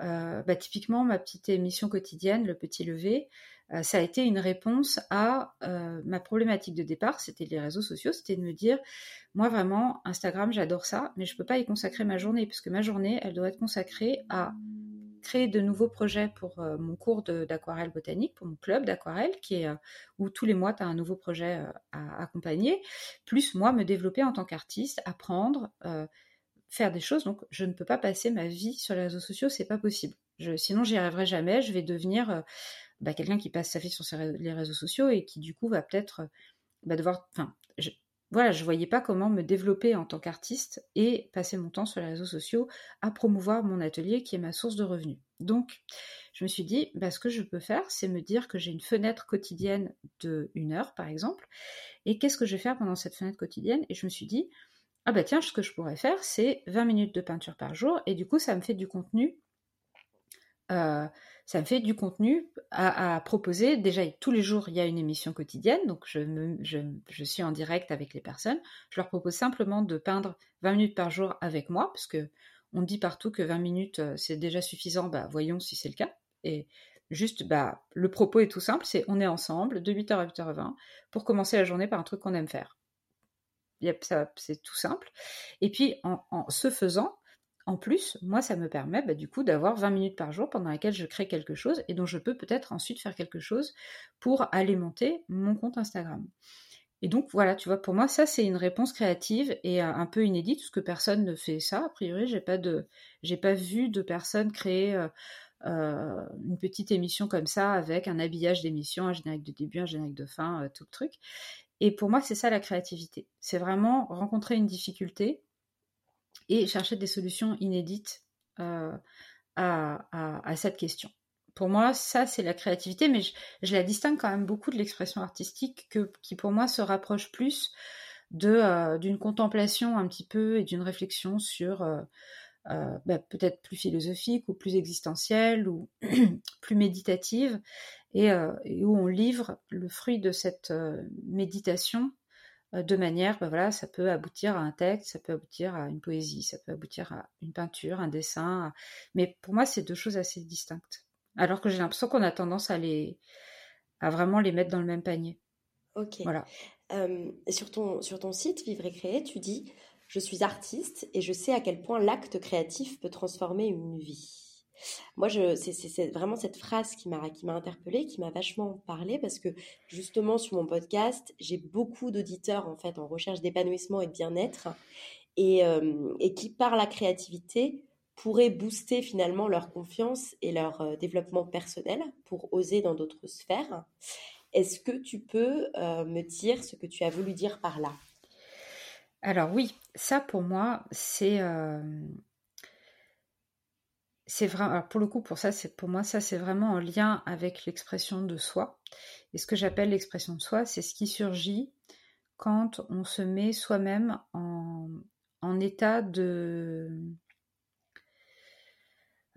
bah, typiquement, ma petite émission quotidienne, Le Petit Levé, euh, ça a été une réponse à euh, ma problématique de départ, c'était les réseaux sociaux, c'était de me dire, moi vraiment, Instagram, j'adore ça, mais je ne peux pas y consacrer ma journée, parce que ma journée, elle doit être consacrée à créer de nouveaux projets pour mon cours d'aquarelle botanique, pour mon club d'aquarelle, qui est où tous les mois tu as un nouveau projet à accompagner, plus moi me développer en tant qu'artiste, apprendre, faire des choses. Donc, je ne peux pas passer ma vie sur les réseaux sociaux, c'est pas possible. Je, sinon, j'y arriverai jamais. Je vais devenir euh, bah, quelqu'un qui passe sa vie sur les réseaux sociaux et qui, du coup, va peut-être euh, bah, devoir. Enfin, je, voilà, je voyais pas comment me développer en tant qu'artiste et passer mon temps sur les réseaux sociaux à promouvoir mon atelier qui est ma source de revenus. Donc, je me suis dit, bah, ce que je peux faire, c'est me dire que j'ai une fenêtre quotidienne de une heure, par exemple, et qu'est-ce que je vais faire pendant cette fenêtre quotidienne? Et je me suis dit, ah bah tiens, ce que je pourrais faire, c'est 20 minutes de peinture par jour, et du coup, ça me fait du contenu. Euh, ça me fait du contenu à, proposer. Déjà, tous les jours, il y a une émission quotidienne, donc je, suis en direct avec les personnes. Je leur propose simplement de peindre 20 minutes par jour avec moi, parce que on dit partout que 20 minutes, euh, c'est déjà suffisant. Bah, voyons si c'est le cas. Et juste, bah, le propos est tout simple, c'est on est ensemble de 8h à 8h20 pour commencer la journée par un truc qu'on aime faire c'est tout simple. Et puis, en, ce faisant, en plus, moi, ça me permet bah, du coup d'avoir 20 minutes par jour pendant lesquelles je crée quelque chose et dont je peux peut-être ensuite faire quelque chose pour alimenter mon compte Instagram. Et donc voilà, tu vois, pour moi, ça c'est une réponse créative et un peu inédite, parce que personne ne fait ça. A priori, j'ai pas de, j'ai pas vu de personne créer euh, euh, une petite émission comme ça avec un habillage d'émission, un générique de début, un générique de fin, euh, tout le truc. Et pour moi, c'est ça la créativité. C'est vraiment rencontrer une difficulté et chercher des solutions inédites euh, à, cette question. Pour moi, ça, c'est la créativité, mais je, la distingue quand même beaucoup de l'expression artistique que, qui, pour moi, se rapproche plus euh, d'une contemplation un petit peu et d'une réflexion sur euh, bah, peut-être plus philosophique ou plus existentielle ou <clears throat> plus méditative euh, et, où on livre le fruit de cette euh, méditation euh, de manière, ben voilà, ça peut aboutir à un texte, ça peut aboutir à une poésie, ça peut aboutir à une peinture, un dessin. Mais pour moi, c'est deux choses assez distinctes. Alors que j'ai l'impression qu'on a tendance à les, à vraiment les mettre dans le même panier. Ok. Voilà. sur, ton, sur ton site Vivre et Créer, tu dis Je suis artiste et je sais à quel point l'acte créatif peut transformer une vie. Moi, c'est vraiment cette phrase qui m'a interpellée, qui m'a vachement parlé parce que justement sur mon podcast, j'ai beaucoup d'auditeurs en fait en recherche d'épanouissement et de bien-être et, euh, et, qui par la créativité pourraient booster finalement leur confiance et leur euh, développement personnel pour oser dans d'autres sphères. Est-ce que tu peux euh, me dire ce que tu as voulu dire par là? Alors oui, ça pour moi, c'est c'est vraiment, pour le coup, pour ça, c'est pour moi, ça, c'est vraiment en lien avec l'expression de soi. Et ce que j'appelle l'expression de soi, c'est ce qui surgit quand on se met soi-même en, état de.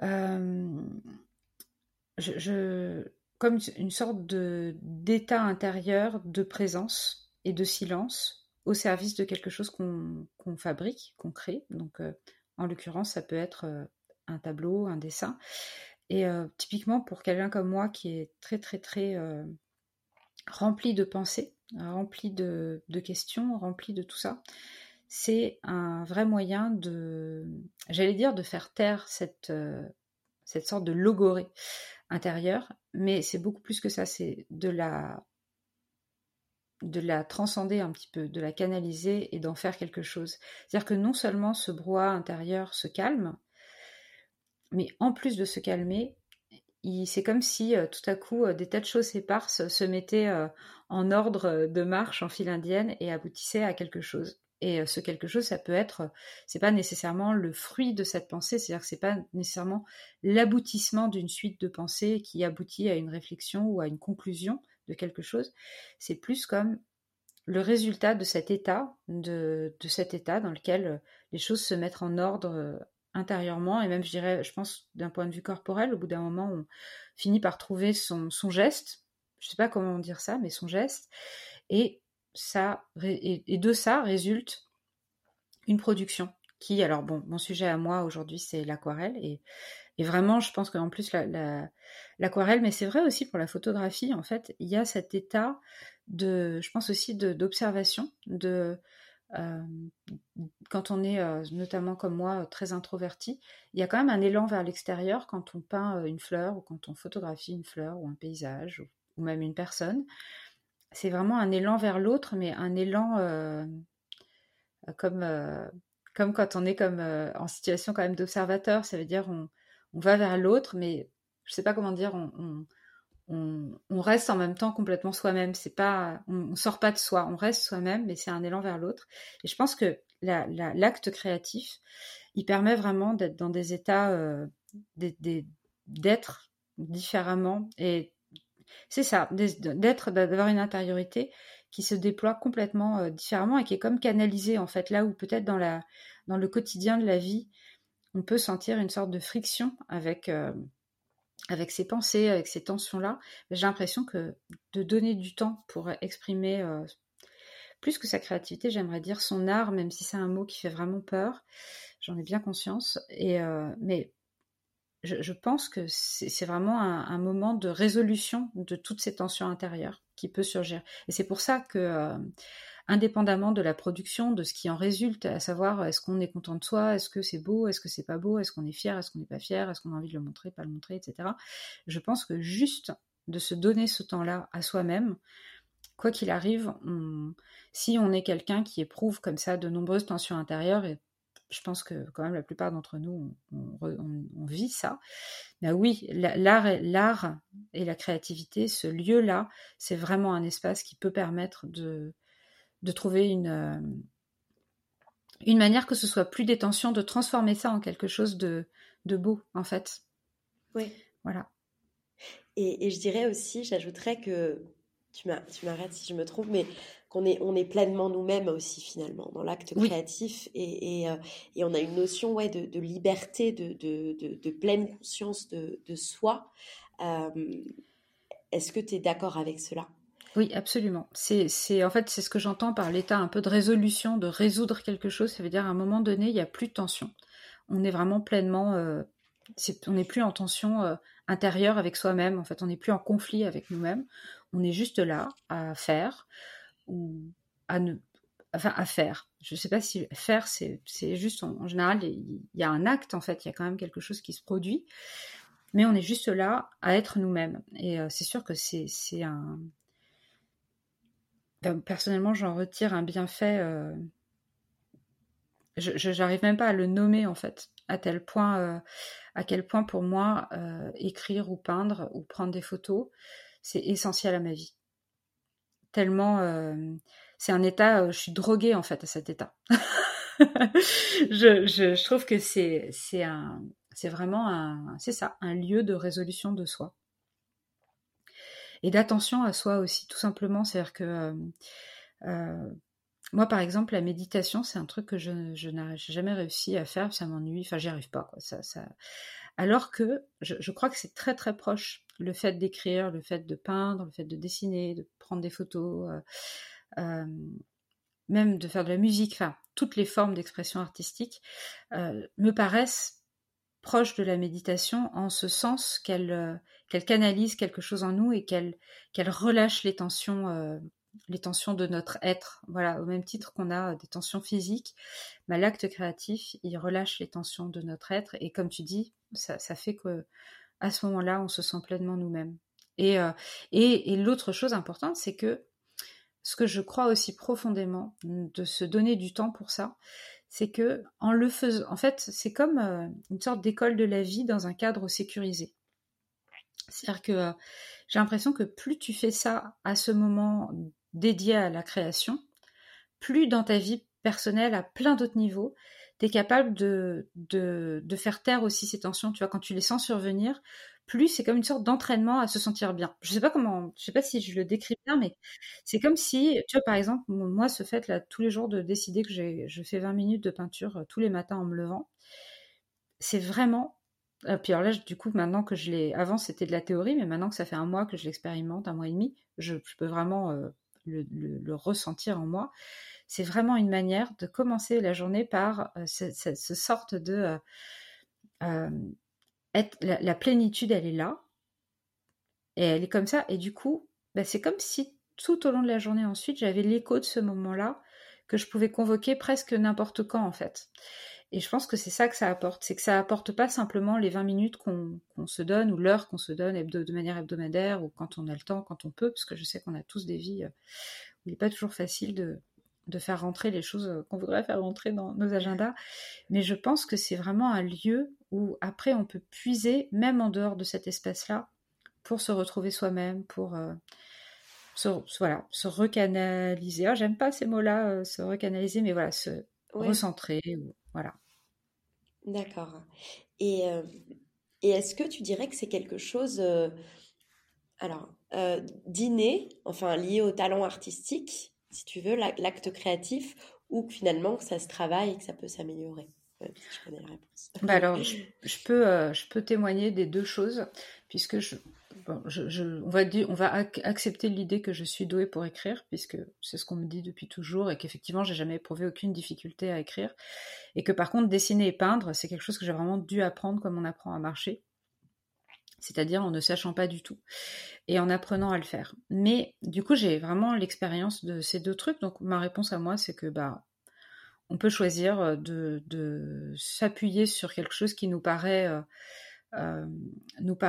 Euh, comme une sorte d'état intérieur de présence et de silence au service de quelque chose qu'on fabrique, qu'on crée. Donc, euh, en l'occurrence, ça peut être euh, un tableau, un dessin. Et euh, typiquement pour quelqu'un comme moi qui est très très très rempli de pensées, rempli de, questions, rempli de tout ça, c'est un vrai moyen de, j'allais dire, de faire taire cette, cette sorte de logorée intérieure, mais c'est beaucoup plus que ça, c'est de la de la transcender un petit peu, de la canaliser et d'en faire quelque chose. C'est-à-dire que non seulement ce brouhaha intérieur se calme, mais en plus de se calmer, c'est comme si tout à coup des tas de choses éparses se mettaient en ordre de marche en file indienne et aboutissaient à quelque chose. Et ce quelque chose, ça peut être, c'est pas nécessairement le fruit de cette pensée, c'est-à-dire que c'est pas nécessairement l'aboutissement d'une suite de pensées qui aboutit à une réflexion ou à une conclusion de quelque chose. C'est plus comme le résultat de cet état, de, cet état dans lequel les choses se mettent en ordre intérieurement et même, je dirais, je pense, d'un point de vue corporel, au bout d'un moment, on finit par trouver son, geste. Je sais pas comment dire ça, mais son geste. Et ça, et, de ça résulte une production qui, alors bon, mon sujet à moi aujourd'hui, c'est l'aquarelle. Et, vraiment, je pense qu'en plus, l'aquarelle, mais c'est vrai aussi pour la photographie, en fait, il y a cet état de, je pense aussi d'observation, de, euh, quand on est euh, notamment comme moi très introverti, il y a quand même un élan vers l'extérieur quand on peint euh, une fleur ou quand on photographie une fleur ou un paysage ou même une personne c'est vraiment un élan vers l'autre, mais un élan euh, comme, euh, quand on est comme euh, en situation quand même d'observateur. Ça veut dire on va vers l'autre, mais je sais pas comment dire, on, on, on, reste en même temps complètement soi-même. C'est pas, on, sort pas de soi, on reste soi-même, mais c'est un élan vers l'autre. Et je pense que l'acte créatif, il permet vraiment d'être dans des états, d'être différemment et c'est ça, d'être, d'avoir une intériorité qui se déploie complètement euh, différemment et qui est comme canalisée en fait, là où peut-être dans, la, dans le quotidien de la vie, on peut sentir une sorte de friction avec, euh, avec ces pensées, avec ces tensions-là. J'ai l'impression que de donner du temps pour exprimer euh, plus que sa créativité, j'aimerais dire son art, même si c'est un mot qui fait vraiment peur, j'en ai bien conscience. Et, mais je, pense que c'est vraiment un, moment de résolution de toutes ces tensions intérieures qui peut surgir. Et c'est pour ça que, euh, indépendamment de la production, de ce qui en résulte, à savoir est-ce qu'on est content de soi, est-ce que c'est beau, est-ce que c'est pas beau, est-ce qu'on est fier, est-ce qu'on n'est pas fier, est-ce qu'on a envie de le montrer, pas le montrer, etc. Je pense que juste de se donner ce temps-là à soi-même, quoi qu'il arrive, si on est quelqu'un qui éprouve comme ça de nombreuses tensions intérieures, et je pense que quand même la plupart d'entre nous, on, vit ça. Mais oui, l'art l'art et la créativité, ce lieu-là, c'est vraiment un espace qui peut permettre de, de trouver une, euh, une manière que ce soit plus détention, de transformer ça en quelque chose de, de beau, en fait. Oui. Voilà. Et, et je dirais aussi, j'ajouterais que, tu m'arrêtes si je me trompe, mais qu'on est, on est pleinement nous-mêmes aussi finalement dans l'acte créatif et, euh, et, on a une notion ouais, de, liberté, de, de, de, pleine conscience de, soi. Euh, est-ce que tu es d'accord avec cela? Oui, absolument. C'est, c'est en fait c'est ce que j'entends par l'état un peu de résolution, de résoudre quelque chose. Ça veut dire à un moment donné, il n'y a plus de tension. On est vraiment pleinement, euh, on n'est plus en tension intérieure avec soi-même. En fait, on n'est plus en conflit avec nous-mêmes. On est juste là à faire ou à ne enfin à faire. Je ne sais pas si faire c'est juste en, général il y a un acte en fait, il y a quand même quelque chose qui se produit, mais on est juste là à être nous-mêmes. Et euh, c'est sûr que c'est un personnellement j'en retire un bienfait. Euh... Je n'arrive même pas à le nommer en fait, à tel point, euh, à quel point pour moi euh, écrire ou peindre ou prendre des photos, c'est essentiel à ma vie tellement c'est un état, je suis droguée en fait à cet état. <laughs> je, trouve que c'est c'est vraiment c'est ça un lieu de résolution de soi et d'attention à soi aussi tout simplement. C'est à dire que euh, moi par exemple la méditation c'est un truc que je, n'ai jamais réussi à faire ça m'ennuie enfin j'y arrive pas alors que je, crois que c'est très très proche le fait d'écrire, le fait de peindre, le fait de dessiner, de prendre des photos, euh, euh, même de faire de la musique, enfin, toutes les formes d'expression artistique euh, me paraissent proches de la méditation en ce sens qu'elle qu'elle canalise quelque chose en nous et qu'elle relâche les tensions les tensions de notre être. Voilà, au même titre qu'on a des tensions physiques, bah, l'acte créatif, il relâche les tensions de notre être et comme tu dis, ça, fait que à ce moment-là, on se sent pleinement nous-mêmes. Euh, et, et, l'autre chose importante, c'est que ce que je crois aussi profondément de se donner du temps pour ça, c'est que en le faisant, en fait, c'est comme euh, une sorte d'école de la vie dans un cadre sécurisé. C'est-à-dire que j'ai l'impression que plus tu fais ça à ce moment dédié à la création, plus dans ta vie personnelle à plein d'autres niveaux, tu es capable de, de, de, faire taire aussi ces tensions. Tu vois, quand tu les sens survenir, plus c'est comme une sorte d'entraînement à se sentir bien. Je sais pas comment, je sais pas si je le décris bien, mais c'est comme si, tu vois, par exemple, moi, ce fait là, tous les jours de décider que je fais 20 minutes de peinture euh, tous les matins en me levant, c'est vraiment. Euh, puis alors là, du coup, maintenant que je l'ai, avant c'était de la théorie, mais maintenant que ça fait un mois que je l'expérimente, un mois et demi, je, peux vraiment euh, le, le, ressentir en moi. C'est vraiment une manière de commencer la journée par cette, sorte de la, plénitude, elle est là. Et elle est comme ça. Et du coup, bah, c'est comme si tout au long de la journée ensuite, j'avais l'écho de ce moment-là que je pouvais convoquer presque n'importe quand, en fait. Et je pense que c'est ça que ça apporte. C'est que ça apporte pas simplement les 20 minutes qu'on se donne ou l'heure qu'on se donne de manière hebdomadaire ou quand on a le temps, quand on peut, parce que je sais qu'on a tous des vies euh, où il n'est pas toujours facile de, de faire rentrer les choses euh, qu'on voudrait faire rentrer dans nos agendas. Mais je pense que c'est vraiment un lieu où après on peut puiser, même en dehors de cet espace-là, pour se retrouver soi-même, pour euh, se, voilà, se recanaliser. Ah, j'aime pas ces mots-là, euh, se recanaliser, mais voilà, se recentrer. Voilà. D'accord. Et, et est-ce que tu dirais que c'est quelque chose, alors, d'inné, enfin lié au talent artistique, si tu veux, l'acte créatif, ou que finalement ça se travaille et que ça peut s'améliorer je. Bah alors, je, peux, euh, je peux témoigner des deux choses, puisque je, je, on, va dire, on va accepter l'idée que je suis douée pour écrire, puisque c'est ce qu'on me dit depuis toujours, et qu'effectivement, j'ai jamais éprouvé aucune difficulté à écrire. Et que par contre, dessiner et peindre, c'est quelque chose que j'ai vraiment dû apprendre comme on apprend à marcher c'est-à-dire en ne sachant pas du tout et en apprenant à le faire. Mais du coup, j'ai vraiment l'expérience de ces deux trucs. Donc ma réponse à moi, c'est que bah on peut choisir euh, de, s'appuyer sur quelque chose qui nous paraît euh, euh,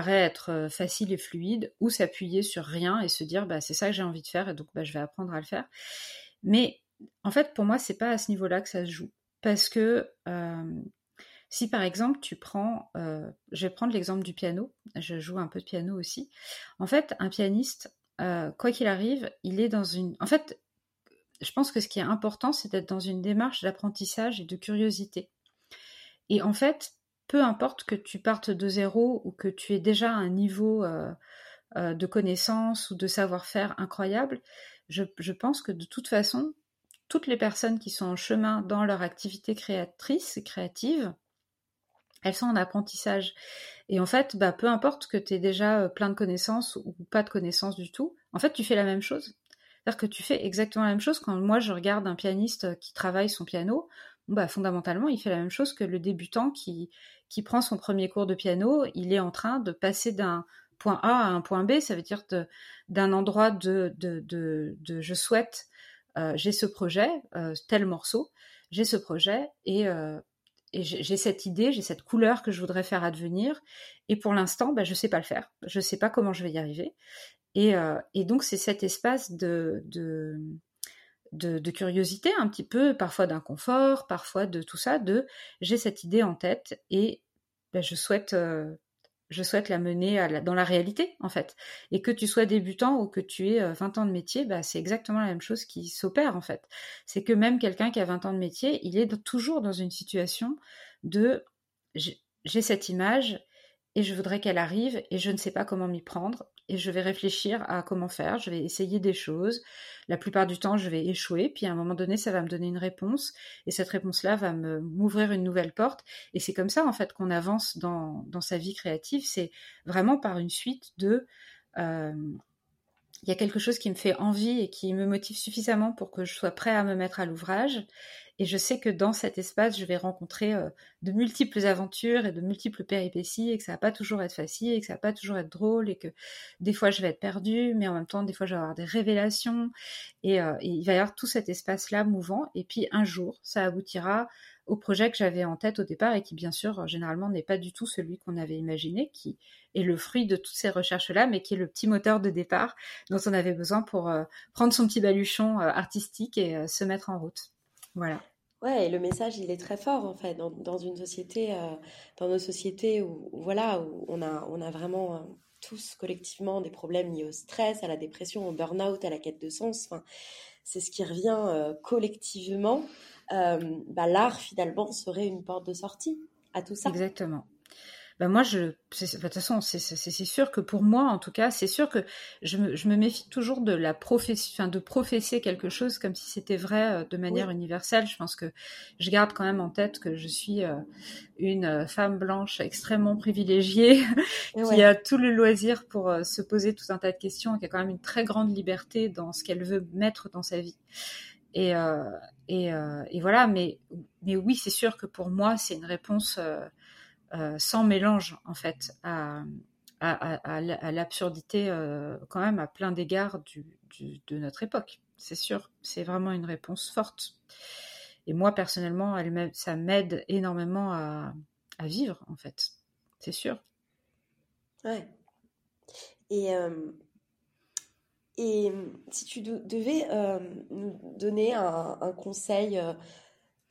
être facile et fluide, ou s'appuyer sur rien et se dire bah c'est ça que j'ai envie de faire et donc bah, je vais apprendre à le faire. Mais en fait, pour moi, c'est pas à ce niveau-là que ça se joue, parce que si par exemple tu prends, euh, je vais prendre l'exemple du piano, je joue un peu de piano aussi. En fait, un pianiste, euh, quoi qu'il arrive, il est dans une. En fait, je pense que ce qui est important, c'est d'être dans une démarche d'apprentissage et de curiosité. Et en fait, peu importe que tu partes de zéro ou que tu aies déjà un niveau euh, de connaissance ou de savoir-faire incroyable, je, je pense que de toute façon, toutes les personnes qui sont en chemin dans leur activité créatrice et créative, elles sont en apprentissage. Et en fait, bah, peu importe que tu aies déjà euh, plein de connaissances ou pas de connaissances du tout, en fait, tu fais la même chose. C'est-à-dire que tu fais exactement la même chose quand moi je regarde un pianiste qui travaille son piano. bah, fondamentalement, il fait la même chose que le débutant qui, qui prend son premier cours de piano. Il est en train de passer d'un point A à un point B. Ça veut dire d'un endroit de, de, de, je souhaite, euh, j'ai ce projet, euh, tel morceau, j'ai ce projet et, et j'ai cette idée, j'ai cette couleur que je voudrais faire advenir. Et pour l'instant, bah, je ne sais pas le faire. Je ne sais pas comment je vais y arriver. Et, euh, donc, c'est cet espace de, curiosité, un petit peu, parfois d'inconfort, parfois de tout ça, de j'ai cette idée en tête et bah, je souhaite euh, je souhaite la mener dans la réalité, en fait. Et que tu sois débutant ou que tu aies 20 euh, ans de métier, bah, c'est exactement la même chose qui s'opère, en fait. C'est que même quelqu'un qui a 20 ans de métier, il est toujours dans une situation de j'ai cette image et je voudrais qu'elle arrive et je ne sais pas comment m'y prendre et je vais réfléchir à comment faire, je vais essayer des choses. La plupart du temps, je vais échouer, puis à un moment donné, ça va me donner une réponse, et cette réponse-là va m'ouvrir une nouvelle porte. Et c'est comme ça, en fait, qu'on avance dans, dans sa vie créative. C'est vraiment par une suite de euh, il y a quelque chose qui me fait envie et qui me motive suffisamment pour que je sois prêt à me mettre à l'ouvrage. Et je sais que dans cet espace, je vais rencontrer euh, de multiples aventures et de multiples péripéties et que ça va pas toujours être facile et que ça va pas toujours être drôle et que des fois je vais être perdue, mais en même temps, des fois je vais avoir des révélations et, euh, il va y avoir tout cet espace-là mouvant. Et puis un jour, ça aboutira au projet que j'avais en tête au départ et qui bien sûr généralement n'est pas du tout celui qu'on avait imaginé, qui est le fruit de toutes ces recherches-là, mais qui est le petit moteur de départ dont on avait besoin pour euh, prendre son petit baluchon euh, artistique et euh, se mettre en route. Voilà. Ouais, et le message, il est très fort en fait dans, dans une société, euh, dans nos sociétés où, voilà, où on a, on a vraiment euh, tous collectivement des problèmes liés au stress, à la dépression, au burn-out, à la quête de sens. Enfin, c'est ce qui revient euh, collectivement. bah, l'art finalement serait une porte de sortie à tout ça. Exactement ben moi, je, de toute façon, c'est sûr que pour moi, en tout cas, c'est sûr que je me, je me, méfie toujours de la profession, de professer quelque chose comme si c'était vrai euh, de manière universelle. Je pense que je garde quand même en tête que je suis euh, une euh, femme blanche extrêmement privilégiée <laughs> qui a tout le loisir pour se poser tout un tas de questions, qui a quand même une très grande liberté dans ce qu'elle veut mettre dans sa vie. Et, euh, et, et, voilà, mais, mais oui, c'est sûr que pour moi, c'est une réponse euh, sans mélange en fait à, à, l'absurdité euh, quand même à plein d'égards de notre époque. C'est sûr, c'est vraiment une réponse forte. Et moi personnellement, elle, ça m'aide énormément à, vivre en fait. C'est sûr. Ouais. Et, euh, et si tu devais nous donner un conseil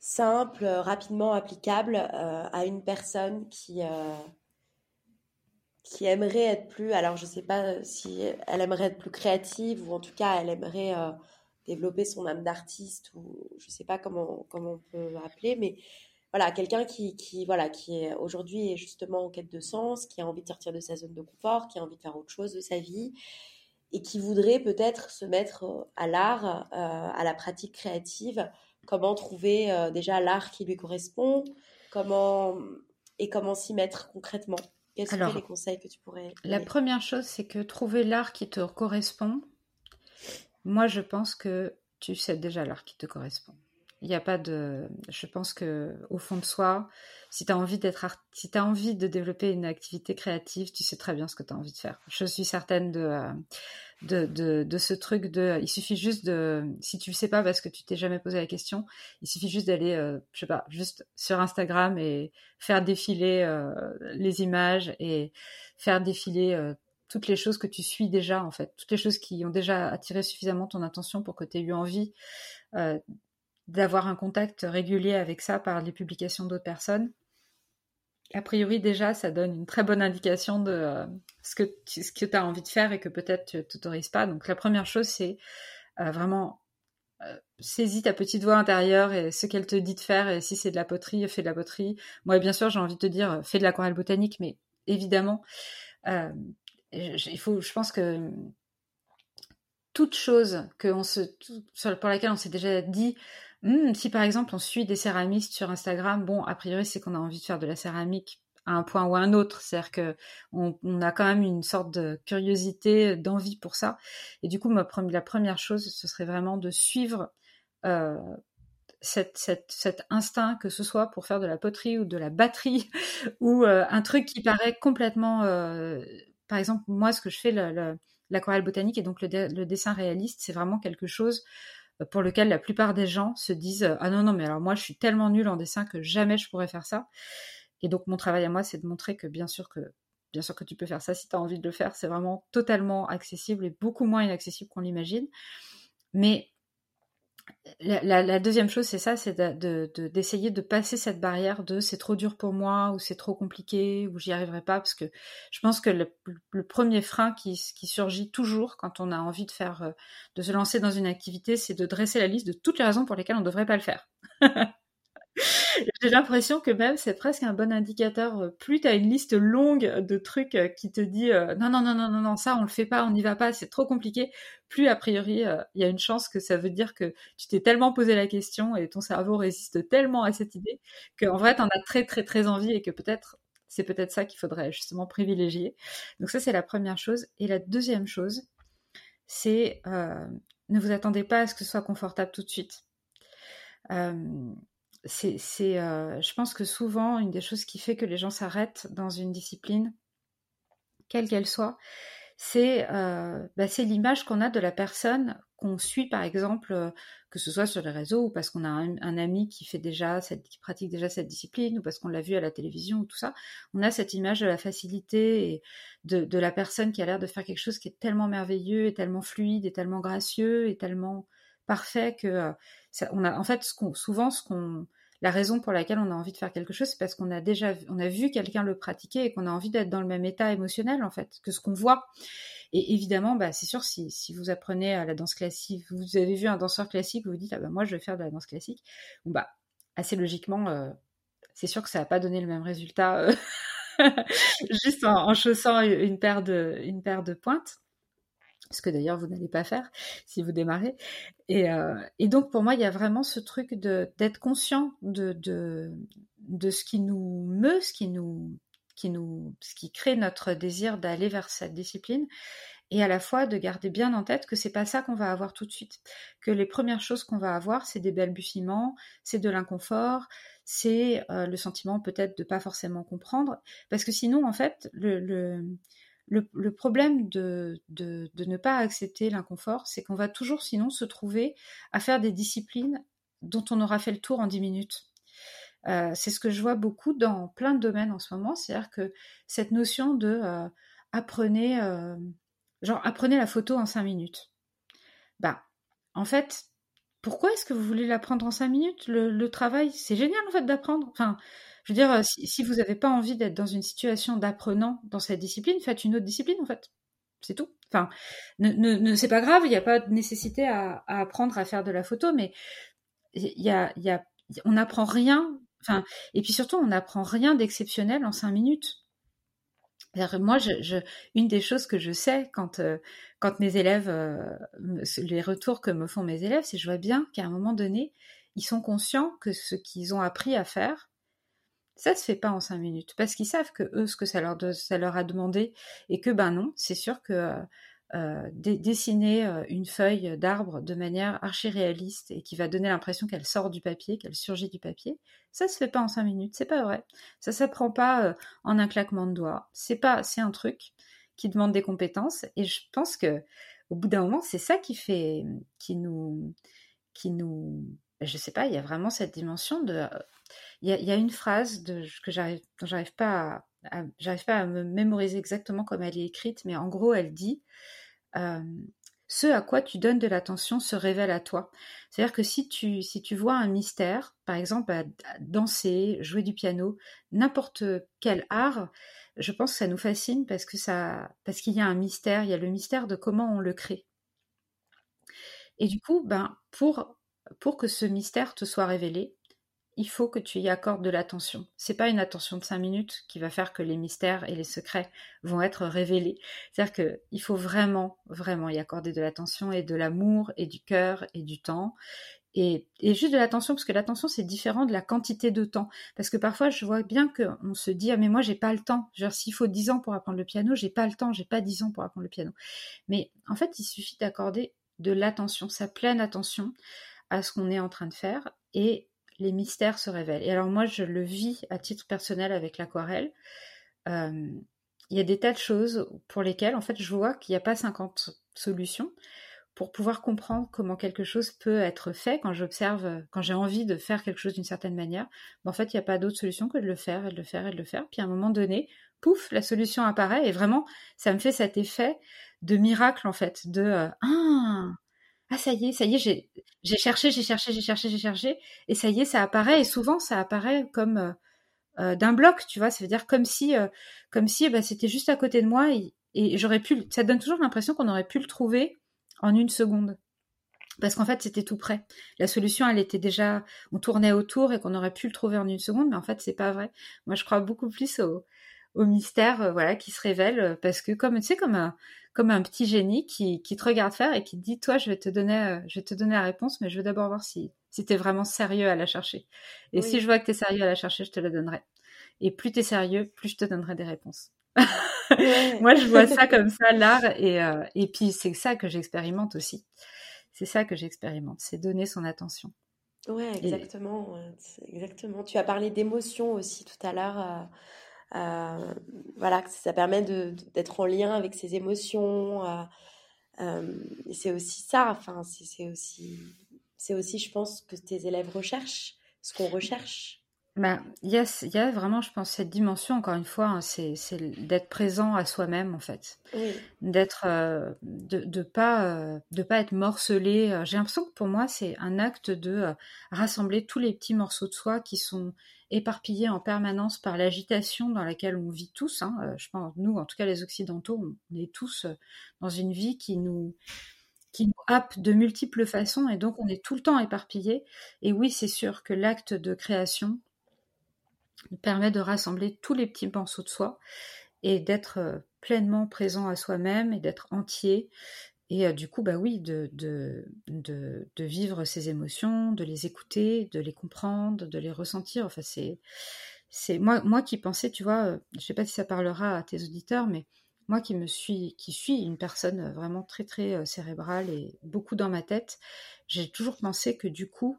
simple, euh, rapidement applicable euh, à une personne qui, euh, qui aimerait être plus, alors je ne sais pas si elle aimerait être plus créative ou en tout cas elle aimerait développer son âme d'artiste ou je ne sais pas comment, comment on peut appeler, mais voilà, quelqu'un qui, qui, voilà, qui est aujourd'hui est justement en quête de sens, qui a envie de sortir de sa zone de confort, qui a envie de faire autre chose de sa vie et qui voudrait peut-être se mettre à l'art, à la pratique créative comment trouver euh, déjà l'art qui lui correspond, comment et comment s'y mettre concrètement. Quels seraient les conseils que tu pourrais La première chose, c'est que trouver l'art qui te correspond. Moi, je pense que tu sais déjà l'art qui te correspond. Il n'y a pas de. Je pense que au fond de soi, si tu as envie d'être si tu as envie de développer une activité créative, tu sais très bien ce que tu as envie de faire. Je suis certaine de, euh, de, de, ce truc de. Il suffit juste de. Si tu ne sais pas parce que tu t'es jamais posé la question, il suffit juste d'aller, euh, je sais pas, juste sur Instagram et faire défiler euh, les images et faire défiler toutes les choses que tu suis déjà, en fait, toutes les choses qui ont déjà attiré suffisamment ton attention pour que tu aies eu envie d'avoir un contact régulier avec ça par les publications d'autres personnes. A priori, déjà, ça donne une très bonne indication de euh, ce que tu as envie de faire et que peut-être tu t'autorises pas. Donc, la première chose, c'est euh, vraiment euh, saisis ta petite voix intérieure et ce qu'elle te dit de faire. Et si c'est de la poterie, fais de la poterie. Moi, bien sûr, j'ai envie de te dire, fais de l'aquarelle botanique, mais évidemment, faut, je pense que toute chose pour laquelle on s'est déjà dit, Hmm, si par exemple on suit des céramistes sur Instagram, bon, a priori c'est qu'on a envie de faire de la céramique à un point ou à un autre, c'est-à-dire que on, a quand même une sorte de curiosité, d'envie pour ça. Et du coup, la première chose, ce serait vraiment de suivre euh, cet instinct, que ce soit pour faire de la poterie ou de la batterie, <laughs> ou euh, un truc qui paraît complètement... Euh, par exemple, moi, ce que je fais, l'aquarelle botanique et donc le dessin réaliste, c'est vraiment quelque chose pour lequel la plupart des gens se disent ah non non mais alors moi je suis tellement nulle en dessin que jamais je pourrais faire ça et donc mon travail à moi c'est de montrer que bien sûr que bien sûr que tu peux faire ça si tu as envie de le faire. C'est vraiment totalement accessible et beaucoup moins inaccessible qu'on l'imagine. Mais la, deuxième chose, c'est ça, c'est d'essayer de, passer cette barrière de c'est trop dur pour moi ou c'est trop compliqué ou j'y arriverai pas parce que je pense que le, premier frein qui, qui, surgit toujours quand on a envie de faire, euh, de se lancer dans une activité, c'est de dresser la liste de toutes les raisons pour lesquelles on ne devrait pas le faire. <laughs> <laughs> J'ai l'impression que même c'est presque un bon indicateur. Plus tu as une liste longue de trucs euh, qui te dit euh, non, non, non, non, non, non, ça on le fait pas, on n'y va pas, c'est trop compliqué, plus a priori euh, il y a une chance que ça veut dire que tu t'es tellement posé la question et ton cerveau résiste tellement à cette idée qu'en vrai tu en as très, très, très envie et que peut-être c'est peut-être ça qu'il faudrait justement privilégier. Donc ça c'est la première chose. Et la deuxième chose, c'est ne vous attendez pas à ce que ce soit confortable tout de suite c'est, euh, je pense que souvent, une des choses qui fait que les gens s'arrêtent dans une discipline, quelle qu'elle soit, c'est, euh, bah, c'est l'image qu'on a de la personne qu'on suit, par exemple, euh, que ce soit sur les réseaux ou parce qu'on a un, ami qui fait déjà qui pratique déjà cette discipline ou parce qu'on l'a vu à la télévision ou tout ça. On a cette image de la facilité et de la personne qui a l'air de faire quelque chose qui est tellement merveilleux et tellement fluide et tellement gracieux et tellement parfait que on a en fait souvent ce qu'on la raison pour laquelle on a envie de faire quelque chose, c'est parce qu'on a déjà on a vu quelqu'un le pratiquer et qu'on a envie d'être dans le même état émotionnel en fait que ce qu'on voit. Et évidemment, bah, c'est sûr, si, si, vous apprenez à la danse classique, vous avez vu un danseur classique, vous vous dites, ah bah, moi, je vais faire de la danse classique. Bah, assez logiquement, euh, c'est sûr que ça va pas donné le même résultat euh, <laughs> juste en, en, chaussant une paire de, une paire de pointes ce que d'ailleurs vous n'allez pas faire si vous démarrez. Et, euh, donc pour moi, il y a vraiment ce truc d'être conscient de, de, de, ce qui nous meut, ce qui nous, qui nous, ce qui crée notre désir d'aller vers cette discipline, et à la fois de garder bien en tête que c'est pas ça qu'on va avoir tout de suite, que les premières choses qu'on va avoir, c'est des balbutiements, c'est de l'inconfort, c'est euh, le sentiment peut-être de pas forcément comprendre, parce que sinon en fait le le, problème de, ne pas accepter l'inconfort, c'est qu'on va toujours sinon se trouver à faire des disciplines dont on aura fait le tour en 10 minutes. Euh, c'est ce que je vois beaucoup dans plein de domaines en ce moment, c'est-à-dire que cette notion de euh, apprenez, euh, genre apprenez la photo en 5 minutes. Bah, en fait, pourquoi est-ce que vous voulez l'apprendre en 5 minutes? Le, le, travail, c'est génial en fait d'apprendre. Enfin, je veux dire, euh, si, vous n'avez pas envie d'être dans une situation d'apprenant dans cette discipline, faites une autre discipline en fait. C'est tout. Enfin, ne, c'est pas grave, il n'y a pas de nécessité à, apprendre à faire de la photo, mais y a, y a, on n'apprend rien. Enfin, et puis surtout, on n'apprend rien d'exceptionnel en cinq minutes. Moi, je, une des choses que je sais quand, euh, mes élèves, euh, les retours que me font mes élèves, c'est je vois bien qu'à un moment donné, ils sont conscients que ce qu'ils ont appris à faire, ça se fait pas en cinq minutes parce qu'ils savent que eux, ce que ça leur, a demandé et que ben non, c'est sûr que euh, euh dessiner euh, une feuille d'arbre de manière archi réaliste et qui va donner l'impression qu'elle sort du papier, qu'elle surgit du papier, ça se fait pas en cinq minutes, c'est pas vrai. Ça s'apprend pas euh, en un claquement de doigts. C'est pas, c'est un truc qui demande des compétences et je pense que au bout d'un moment, c'est ça qui fait, qui nous, qui nous, je sais pas, il y a vraiment cette dimension de il y, a, une phrase que j'arrive, dont j'arrive pas pas à me mémoriser exactement comme elle est écrite, mais en gros, elle dit euh, ce à quoi tu donnes de l'attention se révèle à toi. C'est-à-dire que si tu, vois un mystère, par exemple, danser, jouer du piano, n'importe quel art, je pense que ça nous fascine parce que ça, parce qu'il y a un mystère, il y a le mystère de comment on le crée. Et du coup, ben, pour, pour que ce mystère te soit révélé, il faut que tu y accordes de l'attention. C'est pas une attention de cinq minutes qui va faire que les mystères et les secrets vont être révélés. C'est-à-dire qu'il faut vraiment, vraiment y accorder de l'attention et de l'amour et du cœur et du temps. Et, juste de l'attention, parce que l'attention c'est différent de la quantité de temps. Parce que parfois je vois bien qu'on se dit ah mais moi j'ai pas le temps. Genre s'il faut dix ans pour apprendre le piano, j'ai pas le temps, j'ai pas dix ans pour apprendre le piano. Mais en fait il suffit d'accorder de l'attention, sa pleine attention à ce qu'on est en train de faire et les mystères se révèlent. Et alors moi, je le vis à titre personnel avec l'aquarelle. Euh, il y a des tas de choses pour lesquelles, en fait, je vois qu'il n'y a pas 50 solutions pour pouvoir comprendre comment quelque chose peut être fait quand j'observe, quand j'ai envie de faire quelque chose d'une certaine manière. en fait, il n'y a pas d'autre solution que de le faire et de le faire et de le faire. Puis à un moment donné, pouf, la solution apparaît et vraiment, ça me fait cet effet de miracle, en fait, de euh, ah, ah ça y est, ça y est, j'ai, cherché, j'ai cherché, j'ai cherché, j'ai cherché, et ça y est, ça apparaît, et souvent ça apparaît comme euh, euh, d'un bloc, tu vois, ça veut dire comme si, euh, comme si bah, c'était juste à côté de moi, et, j'aurais pu, ça donne toujours l'impression qu'on aurait pu le trouver en une seconde. Parce qu'en fait, c'était tout près. La solution, elle était déjà, on tournait autour et qu'on aurait pu le trouver en une seconde, mais en fait, c'est pas vrai. Moi, je crois beaucoup plus au, au mystère, voilà, qui se révèle, parce que comme, tu sais, comme un, comme un petit génie qui, qui, te regarde faire et qui te dit toi je vais te donner euh, je vais te donner la réponse mais je veux d'abord voir si si t'es vraiment sérieux à la chercher. Et si je vois que t'es sérieux à la chercher je te la donnerai. Et plus t'es sérieux plus je te donnerai des réponses. <laughs> Moi je vois ça <laughs> comme ça l'art et euh, et puis c'est ça que j'expérimente aussi. C'est ça que j'expérimente c'est donner son attention. Ouais exactement exactement. Tu as parlé d'émotion aussi tout à l'heure euh, euh, voilà, ça permet d'être en lien avec ses émotions. Euh, euh, c'est aussi ça, enfin, c'est aussi, c'est aussi, je pense, que tes élèves recherchent, ce qu'on recherche. Bah, il y a, y a vraiment, je pense, cette dimension, encore une fois, hein, c'est, d'être présent à soi-même, en fait. D'être, euh, de, de pas, euh, de pas être morcelé. Euh, j'ai l'impression que pour moi, c'est un acte de rassembler tous les petits morceaux de soi qui sont éparpillés en permanence par l'agitation dans laquelle on vit tous. Hein. je pense, nous, en tout cas, les Occidentaux, on est tous dans une vie qui nous, qui nous happe de multiples façons et donc on est tout le temps éparpillé. Et oui, c'est sûr que l'acte de création, permet de rassembler tous les petits morceaux de soi et d'être euh, pleinement présent à soi-même et d'être entier. Et euh, du coup, bah oui, de, de, vivre ses émotions, de les écouter, de les comprendre, de les ressentir. Enfin, c'est, moi, qui pensais, tu vois, euh, je sais pas si ça parlera à tes auditeurs, mais moi qui me suis, qui suis une personne vraiment très très cérébrale et beaucoup dans ma tête, j'ai toujours pensé que du coup,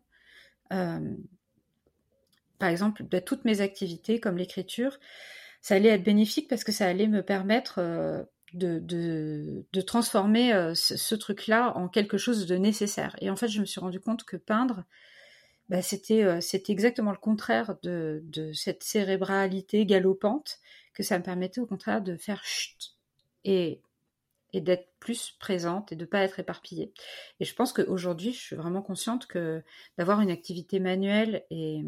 par exemple, de toutes mes activités comme l'écriture, ça allait être bénéfique parce que ça allait me permettre euh, de, transformer euh, ce, truc-là en quelque chose de nécessaire. Et en fait, je me suis rendu compte que peindre, bah, c'était euh, exactement le contraire de, de, cette cérébralité galopante, que ça me permettait au contraire de faire chut et, et d'être plus présente et de ne pas être éparpillée. Et je pense qu'aujourd'hui, je suis vraiment consciente que d'avoir une activité manuelle et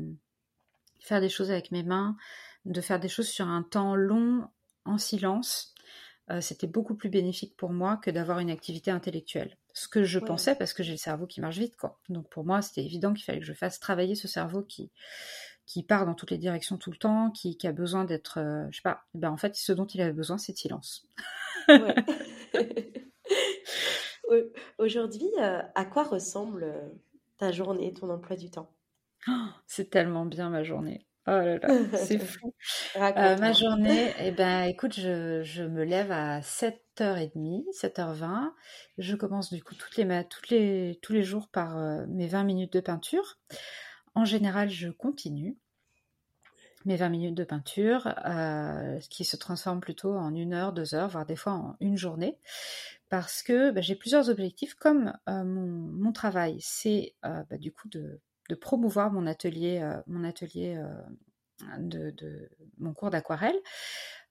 faire des choses avec mes mains, de faire des choses sur un temps long en silence, euh, c'était beaucoup plus bénéfique pour moi que d'avoir une activité intellectuelle. Ce que je pensais parce que j'ai le cerveau qui marche vite, quoi. Donc pour moi, c'était évident qu'il fallait que je fasse travailler ce cerveau qui qui part dans toutes les directions tout le temps, qui, a besoin d'être, euh, je sais pas. Ben en fait, ce dont il avait besoin, c'est de silence. <laughs> Aujourd'hui, euh, à quoi ressemble ta journée, ton emploi du temps? <gasps> c'est tellement bien ma journée. Oh là là, <laughs> c'est fou. Euh, ma journée, <laughs> eh ben, écoute, je, me lève à 7h30, 7h20. Je commence du coup toutes les, toutes les, tous les jours par euh, mes 20 minutes de peinture. En général, je continue mes 20 minutes de peinture, euh, qui se transforme plutôt en une heure, deux heures, voire des fois en une journée, parce que bah, j'ai plusieurs objectifs. Comme mon, travail, c'est bah, du coup de de promouvoir mon atelier, euh, mon atelier euh, de, mon cours d'aquarelle.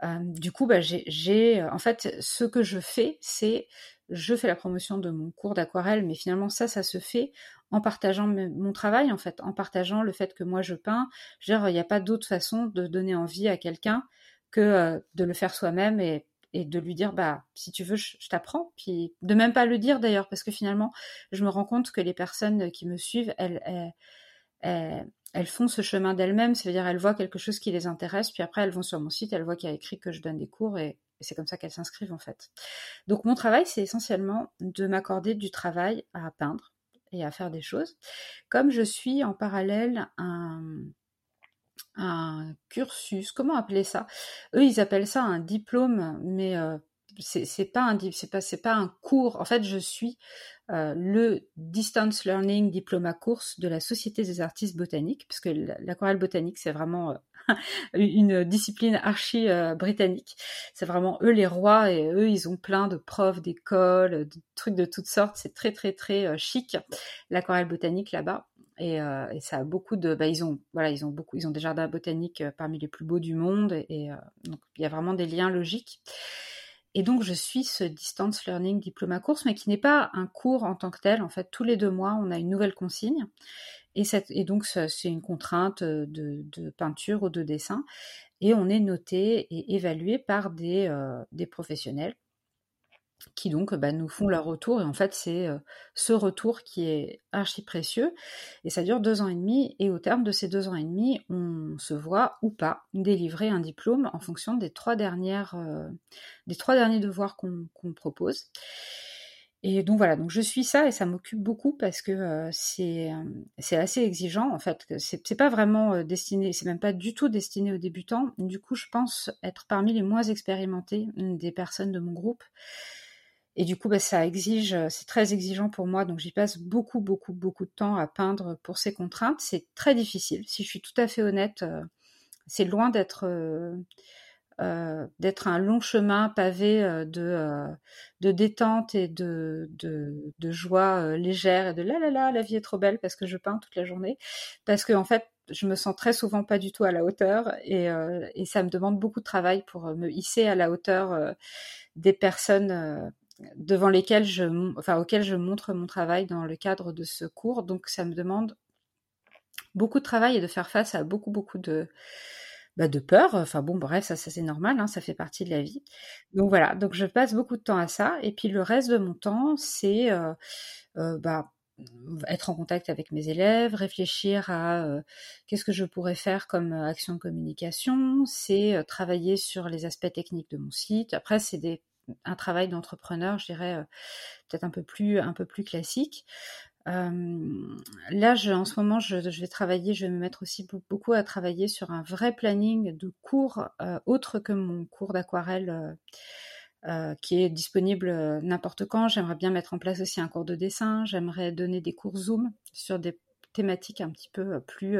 Euh, du coup, bah, j'ai, en fait, ce que je fais, c'est je fais la promotion de mon cours d'aquarelle, mais finalement ça, ça se fait en partageant mon travail, en fait, en partageant le fait que moi je peins. Je veux dire, il n'y a pas d'autre façon de donner envie à quelqu'un que de le faire soi-même et et de lui dire bah si tu veux je, t'apprends. Puis de même pas le dire d'ailleurs parce que finalement je me rends compte que les personnes qui me suivent elles, elles, font ce chemin d'elles-mêmes. C'est à dire elles voient quelque chose qui les intéresse puis après elles vont sur mon site elles voient qu'il y a écrit que je donne des cours et, c'est comme ça qu'elles s'inscrivent en fait. Donc mon travail c'est essentiellement de m'accorder du travail à peindre et à faire des choses. Comme je suis en parallèle un un cursus, comment appeler ça? Eux, ils appellent ça un diplôme, mais euh, c'est pas un c'est c'est pas un cours. En fait, je suis euh, le distance learning diplôme à course de la Société des artistes botaniques, parce que l'aquarelle botanique c'est vraiment euh, <laughs> une discipline archi britannique. C'est vraiment eux les rois et eux ils ont plein de profs d'écoles, de trucs de toutes sortes. C'est très très très chic l'aquarelle botanique là-bas. Euh, et, ça a beaucoup de, bah, ils ont, voilà, ils ont beaucoup, ils ont des jardins botaniques euh, parmi les plus beaux du monde, et, euh, donc il y a vraiment des liens logiques. Et donc je suis ce distance learning diplôme course, mais qui n'est pas un cours en tant que tel. En fait, tous les deux mois, on a une nouvelle consigne, et, donc c'est une contrainte de, peinture ou de dessin, et on est noté et évalué par des professionnels qui donc bah, nous font leur retour. Et en fait, c'est euh, ce retour qui est archi précieux. Et ça dure deux ans et demi. Et au terme de ces deux ans et demi, on se voit ou pas délivrer un diplôme en fonction des trois, dernières, euh, des trois derniers devoirs qu'on propose. Et donc voilà, donc je suis ça et ça m'occupe beaucoup parce que euh, c'est assez exigeant en fait. C'est pas vraiment destiné, c'est même pas du tout destiné aux débutants. Du coup, je pense être parmi les moins expérimentés des personnes de mon groupe. Et du coup, bah, ça exige, euh, c'est très exigeant pour moi, donc j'y passe beaucoup, beaucoup, beaucoup de temps à peindre pour ces contraintes. C'est très difficile. Si je suis tout à fait honnête, euh, c'est loin d'être euh, d'être un long chemin pavé de, de détente et de, de, joie légère et de là là là, la vie est trop belle parce que je peins toute la journée. Parce que en fait, je me sens très souvent pas du tout à la hauteur et, et ça me demande beaucoup de travail pour me hisser à la hauteur des personnes devant lesquelles je, enfin, je montre mon travail dans le cadre de ce cours. Donc, ça me demande beaucoup de travail et de faire face à beaucoup, beaucoup de, bah, de peur. Enfin bon, bref, ça, ça c'est normal, hein, ça fait partie de la vie. Donc voilà, donc je passe beaucoup de temps à ça. Et puis le reste de mon temps, c'est euh, euh, bah, être en contact avec mes élèves, réfléchir à euh, qu'est-ce que je pourrais faire comme action de communication, c'est travailler sur les aspects techniques de mon site. Après, c'est des un travail d'entrepreneur, je dirais peut-être un peu plus un peu plus classique. Euh, là, en ce moment, je, vais travailler, je vais me mettre aussi beaucoup à travailler sur un vrai planning de cours euh, autre que mon cours d'aquarelle euh, euh qui est disponible n'importe quand. J'aimerais bien mettre en place aussi un cours de dessin. J'aimerais donner des cours Zoom sur des thématiques un petit peu plus,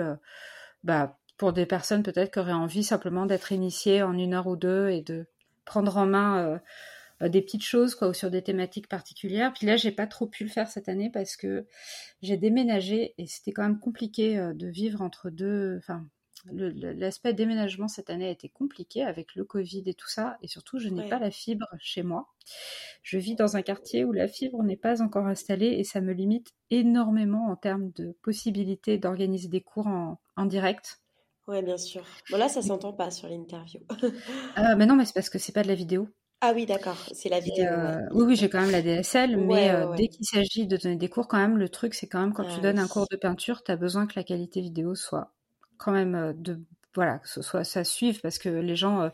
bah, pour des personnes peut-être qui auraient envie simplement d'être initiées en une heure ou deux et de prendre en main euh, des petites choses quoi ou sur des thématiques particulières. Puis là, j'ai pas trop pu le faire cette année parce que j'ai déménagé et c'était quand même compliqué euh, de vivre entre deux. Enfin, l'aspect déménagement cette année a été compliqué avec le Covid et tout ça. Et surtout, je n'ai pas la fibre chez moi. Je vis dans un quartier où la fibre n'est pas encore installée et ça me limite énormément en termes de possibilités d'organiser des cours en, direct. Ouais, bien sûr. Bon, là, ça s'entend pas sur l'interview. <laughs> euh, mais non, mais c'est parce que c'est pas de la vidéo. Ah oui, d'accord, c'est la vidéo. Euh, oui, oui, j'ai quand même la DSL, mais euh, dès qu'il s'agit de donner des cours, quand même, le truc, c'est quand même quand tu ah donnes un cours de peinture, tu as besoin que la qualité vidéo soit quand même euh, de voilà, que ce soit ça suive parce que les gens, euh,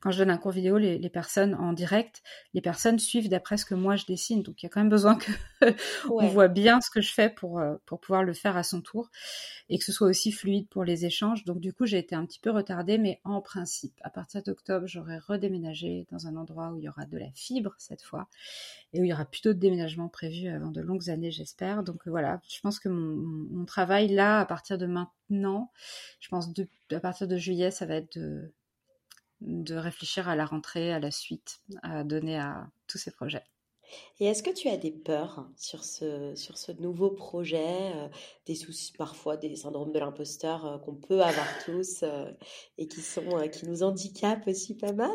quand je donne un cours vidéo, les, les, personnes en direct, les personnes suivent d'après ce que moi je dessine. Donc il y a quand même besoin que <laughs> on voit bien ce que je fais pour euh, pour pouvoir le faire à son tour et que ce soit aussi fluide pour les échanges. Donc du coup j'ai été un petit peu retardée, mais en principe, à partir d'octobre, j'aurai redéménagé dans un endroit où il y aura de la fibre cette fois et où il y aura plutôt de déménagements prévus avant de longues années, j'espère. Donc voilà, je pense que mon, mon travail là, à partir de maintenant, je pense à partir de juillet, ça va être de, de réfléchir à la rentrée, à la suite, à donner à tous ces projets. Et est-ce que tu as des peurs sur ce, sur ce nouveau projet, euh, des soucis parfois, des syndromes de l'imposteur euh, qu'on peut avoir tous euh, et qui, sont, qui nous handicapent aussi pas mal?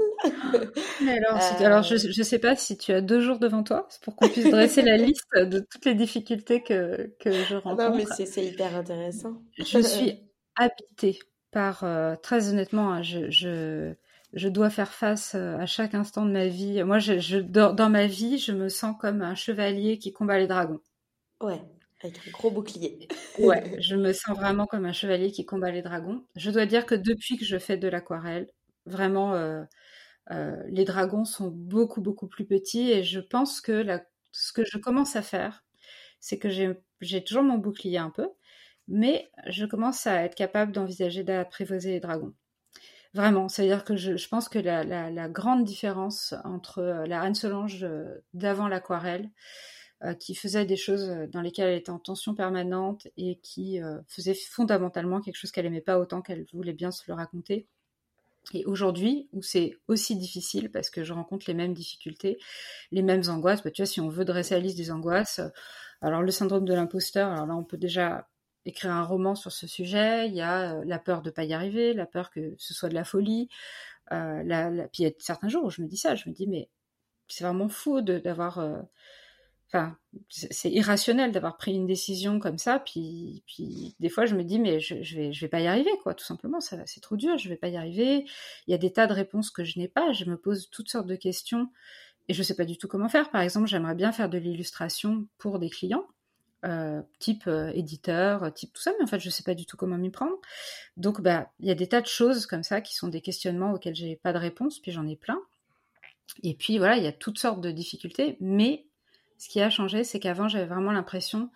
Alors, alors, je ne sais pas si tu as deux jours devant toi pour qu'on puisse dresser la <laughs> liste de toutes les difficultés que, que je rencontre. Non, mais c'est hyper intéressant. Je suis <laughs> habitée par, très honnêtement, hein, je, je je dois faire face euh, à chaque instant de ma vie. Moi, je, je, dans, ma vie, je me sens comme un chevalier qui combat les dragons. Ouais, avec un gros bouclier. <laughs> ouais, je me sens vraiment comme un chevalier qui combat les dragons. Je dois dire que depuis que je fais de l'aquarelle, vraiment, euh, euh, les dragons sont beaucoup, beaucoup plus petits et je pense que la, ce que je commence à faire, c'est que j'ai toujours mon bouclier un peu, mais je commence à être capable d'envisager d'apprivoiser les dragons. Vraiment, c'est-à-dire que je, pense que la, grande différence entre euh, la Reine Solange euh, d'avant l'aquarelle, euh, qui faisait des choses dans lesquelles elle était en tension permanente et qui faisait fondamentalement quelque chose qu'elle aimait pas autant qu'elle voulait bien se le raconter. Et aujourd'hui, où c'est aussi difficile parce que je rencontre les mêmes difficultés, les mêmes angoisses, bah, tu vois, si on veut dresser la liste des angoisses, alors le syndrome de l'imposteur, alors là on peut déjà écrire un roman sur ce sujet. Il y a euh, la peur de pas y arriver, la peur que ce soit de la folie. Euh, la, Puis il y a certains jours où je me dis ça, je me dis mais c'est vraiment fou d'avoir, euh, enfin c'est irrationnel d'avoir pris une décision comme ça. Puis, des fois je me dis mais je, je vais je vais pas y arriver quoi, tout simplement. C'est trop dur, je vais pas y arriver. Il y a des tas de réponses que je n'ai pas. Je me pose toutes sortes de questions et je sais pas du tout comment faire. Par exemple, j'aimerais bien faire de l'illustration pour des clients. Euh, type euh, éditeur, type tout ça, mais en fait, je sais pas du tout comment m'y prendre. Donc, bah, il y a des tas de choses comme ça qui sont des questionnements auxquels j'ai pas de réponse, puis j'en ai plein. Et puis voilà, il y a toutes sortes de difficultés, mais ce qui a changé, c'est qu'avant, j'avais vraiment l'impression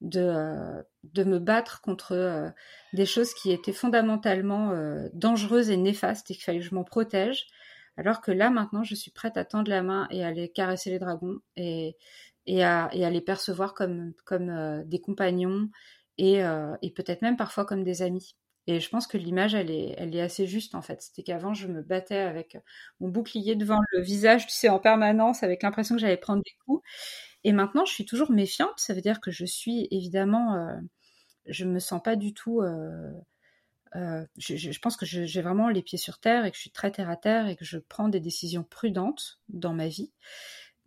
de, euh, de me battre contre des choses qui étaient fondamentalement dangereuses et néfastes et qu'il fallait que je m'en protège. Alors que là, maintenant, je suis prête à tendre la main et à aller caresser les dragons. Et, et à, les percevoir comme, euh, des compagnons et, euh, et peut-être même parfois comme des amis. Et je pense que l'image, elle est, elle est assez juste en fait. C'était qu'avant, je me battais avec mon bouclier devant le visage, tu sais, en permanence, avec l'impression que j'allais prendre des coups. Et maintenant, je suis toujours méfiante. Ça veut dire que je suis évidemment, euh, je me sens pas du tout. Euh, je, pense que j'ai vraiment les pieds sur terre et que je suis très terre à terre et que je prends des décisions prudentes dans ma vie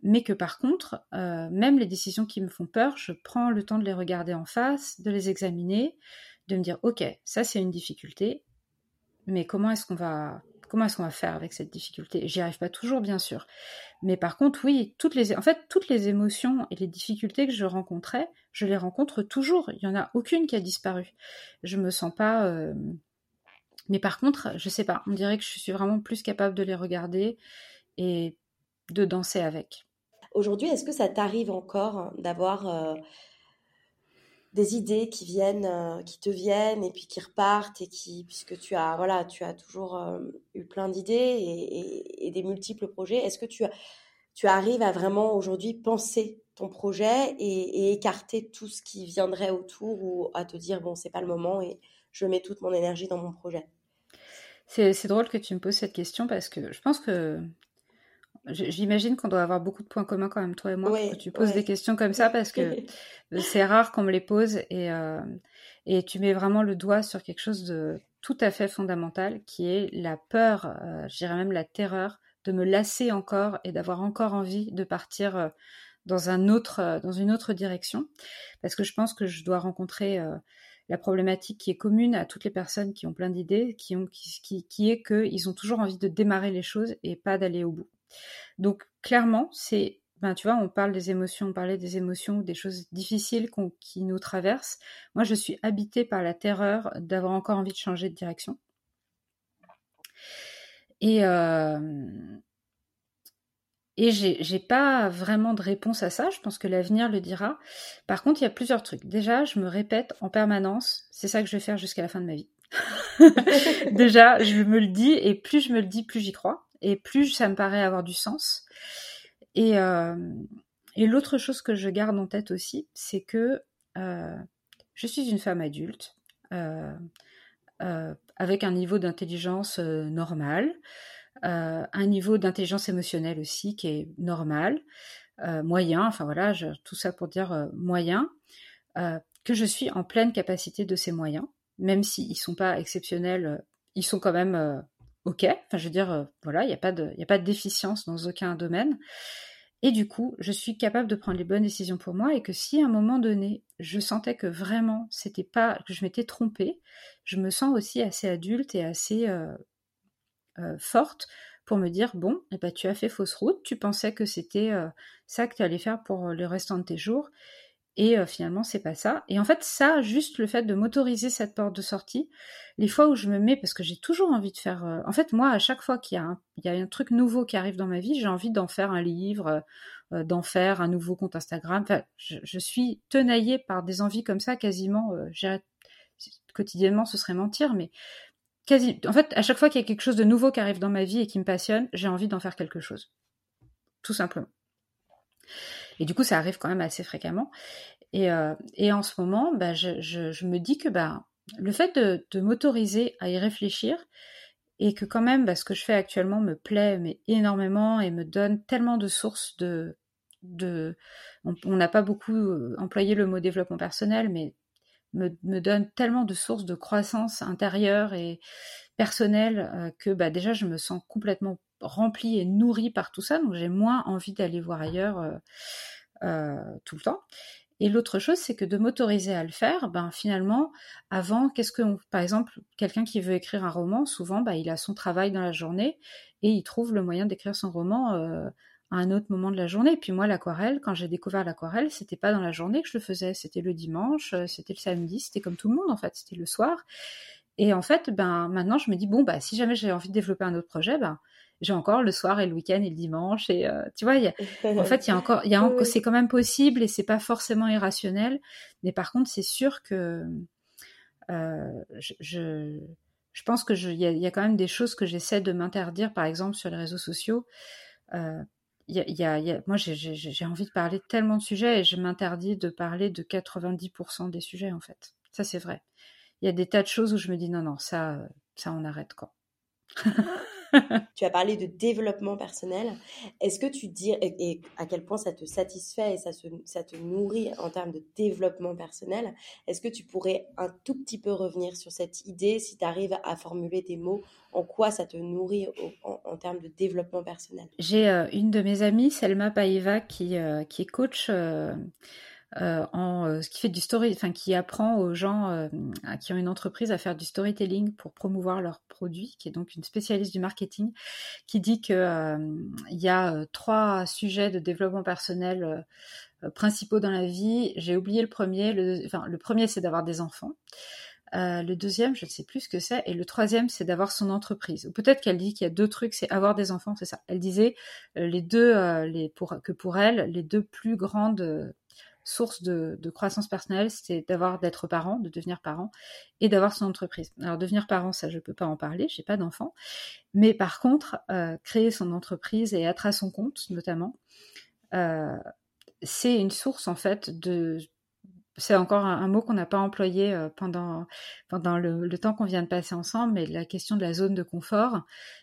mais que par contre, même les décisions qui me font peur, je prends le temps de les regarder en face, de les examiner, de me dire ok, ça c'est une difficulté, mais comment est-ce qu'on va comment est-ce qu'on va faire avec cette difficulté? J'y arrive pas toujours bien sûr, mais par contre oui, toutes les en fait toutes les émotions et les difficultés que je rencontrais, je les rencontre toujours. Il y en a aucune qui a disparu. Je me sens pas euh, mais par contre, je sais pas, on dirait que je suis vraiment plus capable de les regarder et de danser avec. Aujourd'hui, est-ce que ça t'arrive encore d'avoir euh, des idées qui viennent, euh, qui te viennent et puis qui repartent et qui, puisque tu as, voilà, tu as toujours euh, eu plein d'idées et, des multiples projets. Est-ce que tu, tu arrives à vraiment aujourd'hui penser ton projet et, écarter tout ce qui viendrait autour ou à te dire bon, c'est pas le moment et je mets toute mon énergie dans mon projet? C'est drôle que tu me poses cette question parce que je pense que J'imagine qu'on doit avoir beaucoup de points communs quand même, toi et moi, que tu poses des questions comme ça, parce que <laughs> c'est rare qu'on me les pose et, euh, et tu mets vraiment le doigt sur quelque chose de tout à fait fondamental, qui est la peur, euh, je dirais même la terreur, de me lasser encore et d'avoir encore envie de partir euh, dans, un autre, dans une autre direction. Parce que je pense que je dois rencontrer la problématique qui est commune à toutes les personnes qui ont plein d'idées, qui, ont, qui, qui est qu'ils ont toujours envie de démarrer les choses et pas d'aller au bout. Donc clairement, c'est, ben, tu vois, on parle des émotions, on parlait des émotions, des choses difficiles qui nous traversent. Moi, je suis habitée par la terreur d'avoir encore envie de changer de direction. Et, euh, et j'ai pas vraiment de réponse à ça. Je pense que l'avenir le dira. Par contre, il y a plusieurs trucs. Déjà, je me répète en permanence, c'est ça que je vais faire jusqu'à la fin de ma vie. <laughs> Déjà, je me le dis, et plus je me le dis, plus j'y crois et plus ça me paraît avoir du sens. Et, euh, et l'autre chose que je garde en tête aussi, c'est que euh, je suis une femme adulte, euh, avec un niveau d'intelligence normal, un niveau d'intelligence émotionnelle aussi qui est normal, moyen, enfin voilà, tout ça pour dire moyen, que je suis en pleine capacité de ces moyens, même s'ils ne sont pas exceptionnels, ils sont quand même ok, enfin je veux dire, euh, voilà, il n'y a, pas de, déficience dans aucun domaine. Et du coup, je suis capable de prendre les bonnes décisions pour moi et que si à un moment donné, je sentais que vraiment c'était pas, que je m'étais trompée, je me sens aussi assez adulte et assez euh, euh, forte pour me dire bon, eh ben, tu as fait fausse route, tu pensais que c'était ça que tu allais faire pour le restant de tes jours et euh, finalement, c'est pas ça. Et en fait, ça, juste le fait de m'autoriser cette porte de sortie, les fois où je me mets, parce que j'ai toujours envie de faire. Euh, en fait, moi, à chaque fois qu'il y, a un, truc nouveau qui arrive dans ma vie, j'ai envie d'en faire un livre, euh, d'en faire un nouveau compte Instagram. Enfin, je, suis tenaillée par des envies comme ça, quasiment. quotidiennement, ce serait mentir, mais quasi. En fait, à chaque fois qu'il y a quelque chose de nouveau qui arrive dans ma vie et qui me passionne, j'ai envie d'en faire quelque chose. Tout simplement. Et du coup, ça arrive quand même assez fréquemment. Et, euh, en ce moment, bah, je, me dis que bah, le fait de, m'autoriser à y réfléchir et que quand même bah, ce que je fais actuellement me plaît énormément et me donne tellement de sources de... on n'a pas beaucoup euh, employé le mot développement personnel, mais me, donne tellement de sources de croissance intérieure et personnelle euh, que déjà je me sens complètement remplie et nourrie par tout ça, donc j'ai moins envie d'aller voir ailleurs euh, euh, tout le temps. Et l'autre chose, c'est que de m'autoriser à le faire, ben finalement, avant, qu'est-ce que, par exemple, quelqu'un qui veut écrire un roman, souvent, ben, il a son travail dans la journée et il trouve le moyen d'écrire son roman euh, à un autre moment de la journée. Et puis moi, l'aquarelle, quand j'ai découvert l'aquarelle, c'était pas dans la journée que je le faisais, c'était le dimanche, c'était le samedi, c'était comme tout le monde en fait, c'était le soir. Et en fait, ben maintenant, je me dis bon, bah si jamais j'ai envie de développer un autre projet, ben j'ai encore le soir et le week-end et le dimanche et euh, tu vois y a, en <laughs> fait il y a encore il y a c'est quand même possible et c'est pas forcément irrationnel. Mais par contre c'est sûr que euh, je, je, pense que il y a, y a, quand même des choses que j'essaie de m'interdire par exemple sur les réseaux sociaux. Euh, y a, y a, moi j'ai envie de parler de tellement de sujets et je m'interdis de parler de 90% des sujets en fait. Ça c'est vrai. Il y a des tas de choses où je me dis non non ça ça on arrête quoi <laughs> <laughs> tu as parlé de développement personnel. Est-ce que tu dis, et, à quel point ça te satisfait et ça, te nourrit en termes de développement personnel, est-ce que tu pourrais un tout petit peu revenir sur cette idée, si tu arrives à formuler des mots, en quoi ça te nourrit en, termes de développement personnel? J'ai euh, une de mes amies, Selma Paeva, qui, euh, qui est coach. Euh, euh, en euh, ce qui fait du story, enfin qui apprend aux gens euh, qui ont une entreprise à faire du storytelling pour promouvoir leurs produits, qui est donc une spécialiste du marketing, qui dit que il y a trois sujets de développement personnel principaux dans la vie. J'ai oublié le premier. Le, enfin, le premier c'est d'avoir des enfants. Euh, le deuxième, je ne sais plus ce que c'est. Et le troisième, c'est d'avoir son entreprise. Peut-être qu'elle dit qu'il y a deux trucs, c'est avoir des enfants, c'est ça. Elle disait les deux, les, pour, que pour elle, les deux plus grandes source de, croissance personnelle, c'est d'avoir d'être parent, de devenir parent et d'avoir son entreprise. Alors devenir parent, ça je peux pas en parler, j'ai pas d'enfant, mais par contre euh, créer son entreprise et être à son compte notamment, euh, c'est une source en fait de c'est encore un, mot qu'on n'a pas employé euh, pendant, le temps qu'on vient de passer ensemble, mais la question de la zone de confort,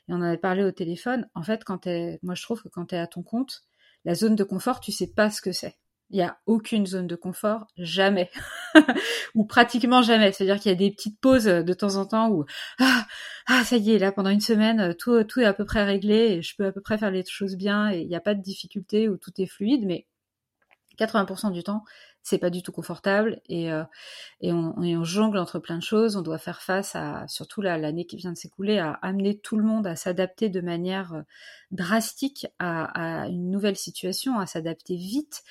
et on en avait parlé au téléphone, en fait, quand moi je trouve que quand tu es à ton compte, la zone de confort, tu sais pas ce que c'est. Il n'y a aucune zone de confort, jamais, <laughs> ou pratiquement jamais. C'est-à-dire qu'il y a des petites pauses de temps en temps où ah, ah ça y est là pendant une semaine tout tout est à peu près réglé et je peux à peu près faire les choses bien et il n'y a pas de difficulté où tout est fluide. Mais 80% du temps c'est pas du tout confortable et euh, et, on, jongle entre plein de choses. On doit faire face à surtout l'année qui vient de s'écouler à amener tout le monde à s'adapter de manière euh, drastique à une nouvelle situation, à s'adapter vite,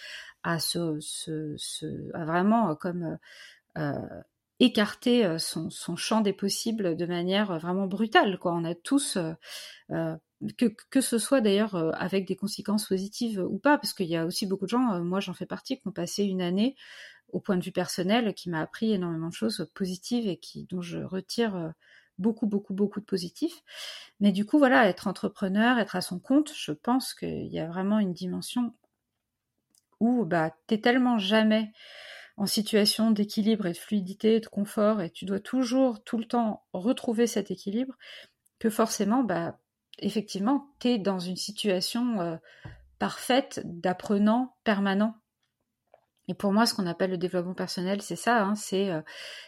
à vraiment euh, comme euh, euh, écarter son, son, champ des possibles de manière vraiment brutale. Quoi. On a tous, que, que ce soit d'ailleurs avec des conséquences positives ou pas, parce qu'il y a aussi beaucoup de gens, moi j'en fais partie, qui ont passé une année au point de vue personnel qui m'a appris énormément de choses positives et qui dont je retire beaucoup beaucoup beaucoup de positifs. Mais du coup voilà, être entrepreneur, être à son compte, je pense qu'il y a vraiment une dimension où bah, t'es tellement jamais en situation d'équilibre et de fluidité, de confort, et tu dois toujours, tout le temps, retrouver cet équilibre, que forcément, bah, effectivement, t'es dans une situation euh, parfaite d'apprenant permanent. Et pour moi, ce qu'on appelle le développement personnel, c'est ça, hein, c'est euh,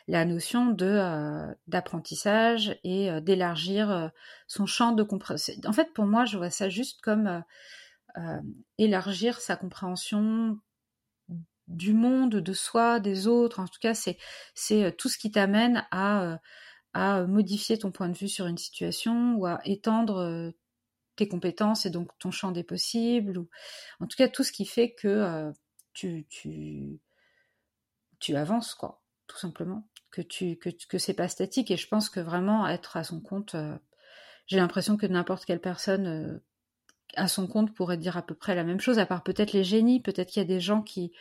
la notion euh, d'apprentissage et d'élargir son champ de compréhension. En fait, pour moi, je vois ça juste comme euh, élargir sa compréhension du monde, de soi, des autres. En tout cas, c'est c'est euh, tout ce qui t'amène à euh, à modifier ton point de vue sur une situation ou à étendre tes compétences et donc ton champ des possibles ou en tout cas tout ce qui fait que tu tu tu avances quoi, tout simplement. Que tu que que c'est pas statique et je pense que vraiment être à son compte j'ai l'impression que n'importe quelle personne à son compte pourrait dire à peu près la même chose, à part peut-être les génies, peut-être qu'il y a des gens qui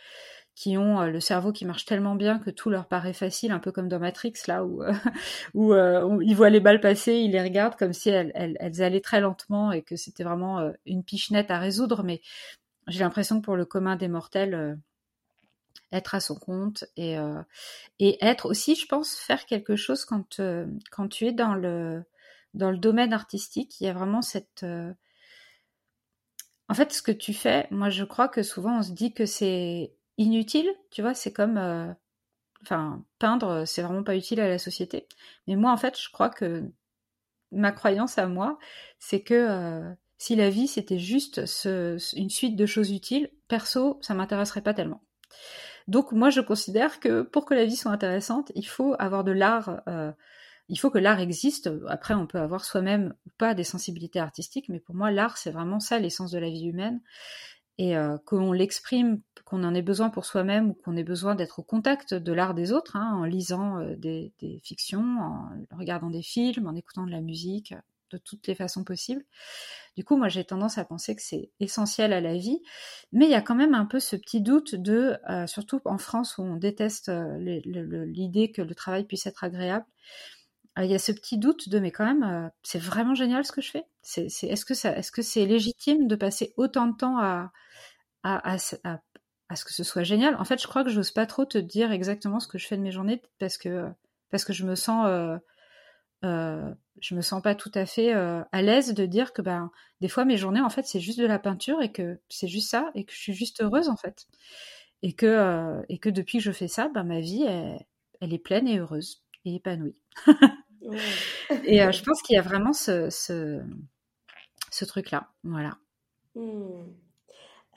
qui ont euh, le cerveau qui marche tellement bien que tout leur paraît facile, un peu comme dans Matrix là où euh, <laughs> euh, où, ils voient les balles passer, ils les regardent comme si elles, elles, allaient très lentement et que c'était vraiment une pichenette à résoudre. Mais j'ai l'impression que pour le commun des mortels, être à son compte et et être aussi, je pense, faire quelque chose quand quand tu es dans le dans le domaine artistique, il y a vraiment cette en fait, ce que tu fais, moi je crois que souvent on se dit que c'est inutile, tu vois, c'est comme, euh, enfin, peindre, c'est vraiment pas utile à la société. Mais moi, en fait, je crois que ma croyance à moi, c'est que euh, si la vie c'était juste une suite de choses utiles, perso, ça m'intéresserait pas tellement. Donc moi, je considère que pour que la vie soit intéressante, il faut avoir de l'art. Euh, il faut que l'art existe. Après, on peut avoir soi-même ou pas des sensibilités artistiques, mais pour moi, l'art, c'est vraiment ça, l'essence de la vie humaine. Et euh, qu'on l'exprime, qu'on en ait besoin pour soi-même ou qu'on ait besoin d'être au contact de l'art des autres, hein, en lisant euh, des, fictions, en regardant des films, en écoutant de la musique, de toutes les façons possibles. Du coup, moi, j'ai tendance à penser que c'est essentiel à la vie, mais il y a quand même un peu ce petit doute de, euh, surtout en France où on déteste l'idée que le travail puisse être agréable, euh, il y a ce petit doute de mais quand même euh, c'est vraiment génial ce que je fais. C'est est-ce que c'est légitime de passer autant de temps à à, à, à ce que ce soit génial? En fait je crois que j'ose pas trop te dire exactement ce que je fais de mes journées parce que parce que je me sens euh je me sens pas tout à fait à l'aise de dire que ben des fois mes journées en fait c'est juste de la peinture et que c'est juste ça et que je suis juste heureuse en fait. Et que et que depuis que je fais ça ben ma vie elle, est pleine et heureuse et épanouie <laughs> et je pense qu'il y a vraiment ce ce, ce truc là voilà mmh.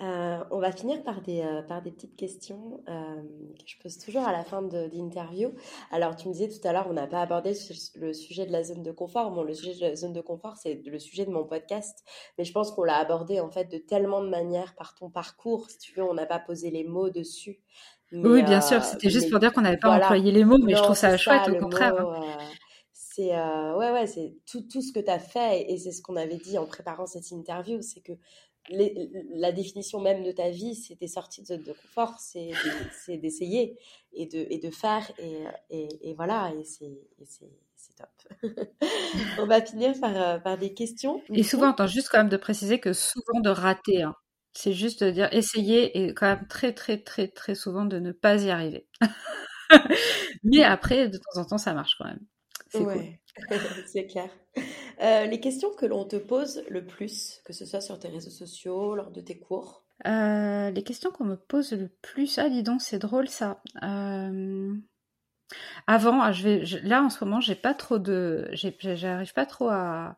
Euh, on va finir par des, euh, par des petites questions euh, que je pose toujours à la fin d'interview. Alors, tu me disais tout à l'heure, on n'a pas abordé le sujet de la zone de confort. Bon, le sujet de la zone de confort, c'est le sujet de mon podcast, mais je pense qu'on l'a abordé en fait de tellement de manières par ton parcours. Si tu veux, on n'a pas posé les mots dessus. oui, bien sûr. C'était juste pour dire qu'on n'avait pas employé les mots, mais je trouve ça chouette, au contraire. Hein. C'est ouais, ouais, c'est tout, tout ce que tu as fait et c'est ce qu'on avait dit en préparant cette interview, c'est que la définition même de ta vie, c'est des sorties de zone de confort, c'est d'essayer et de, et de faire, et, et, voilà, et c'est top. <laughs> On va finir par, euh, par des questions. Et souvent, attends, juste quand même de préciser que souvent de rater, hein. c'est juste de dire essayer, et quand même très, très, très, très souvent de ne pas y arriver. <laughs> Mais après, de temps en temps, ça marche quand même. C'est cool. <laughs> c'est clair. Euh, les questions que l'on te pose le plus, que ce soit sur tes réseaux sociaux, lors de tes cours? Euh, Les questions qu'on me pose le plus, ah dis donc, c'est drôle ça. Euh, avant, ah, je vais, là en ce moment, j'ai pas trop de, j'arrive pas trop à,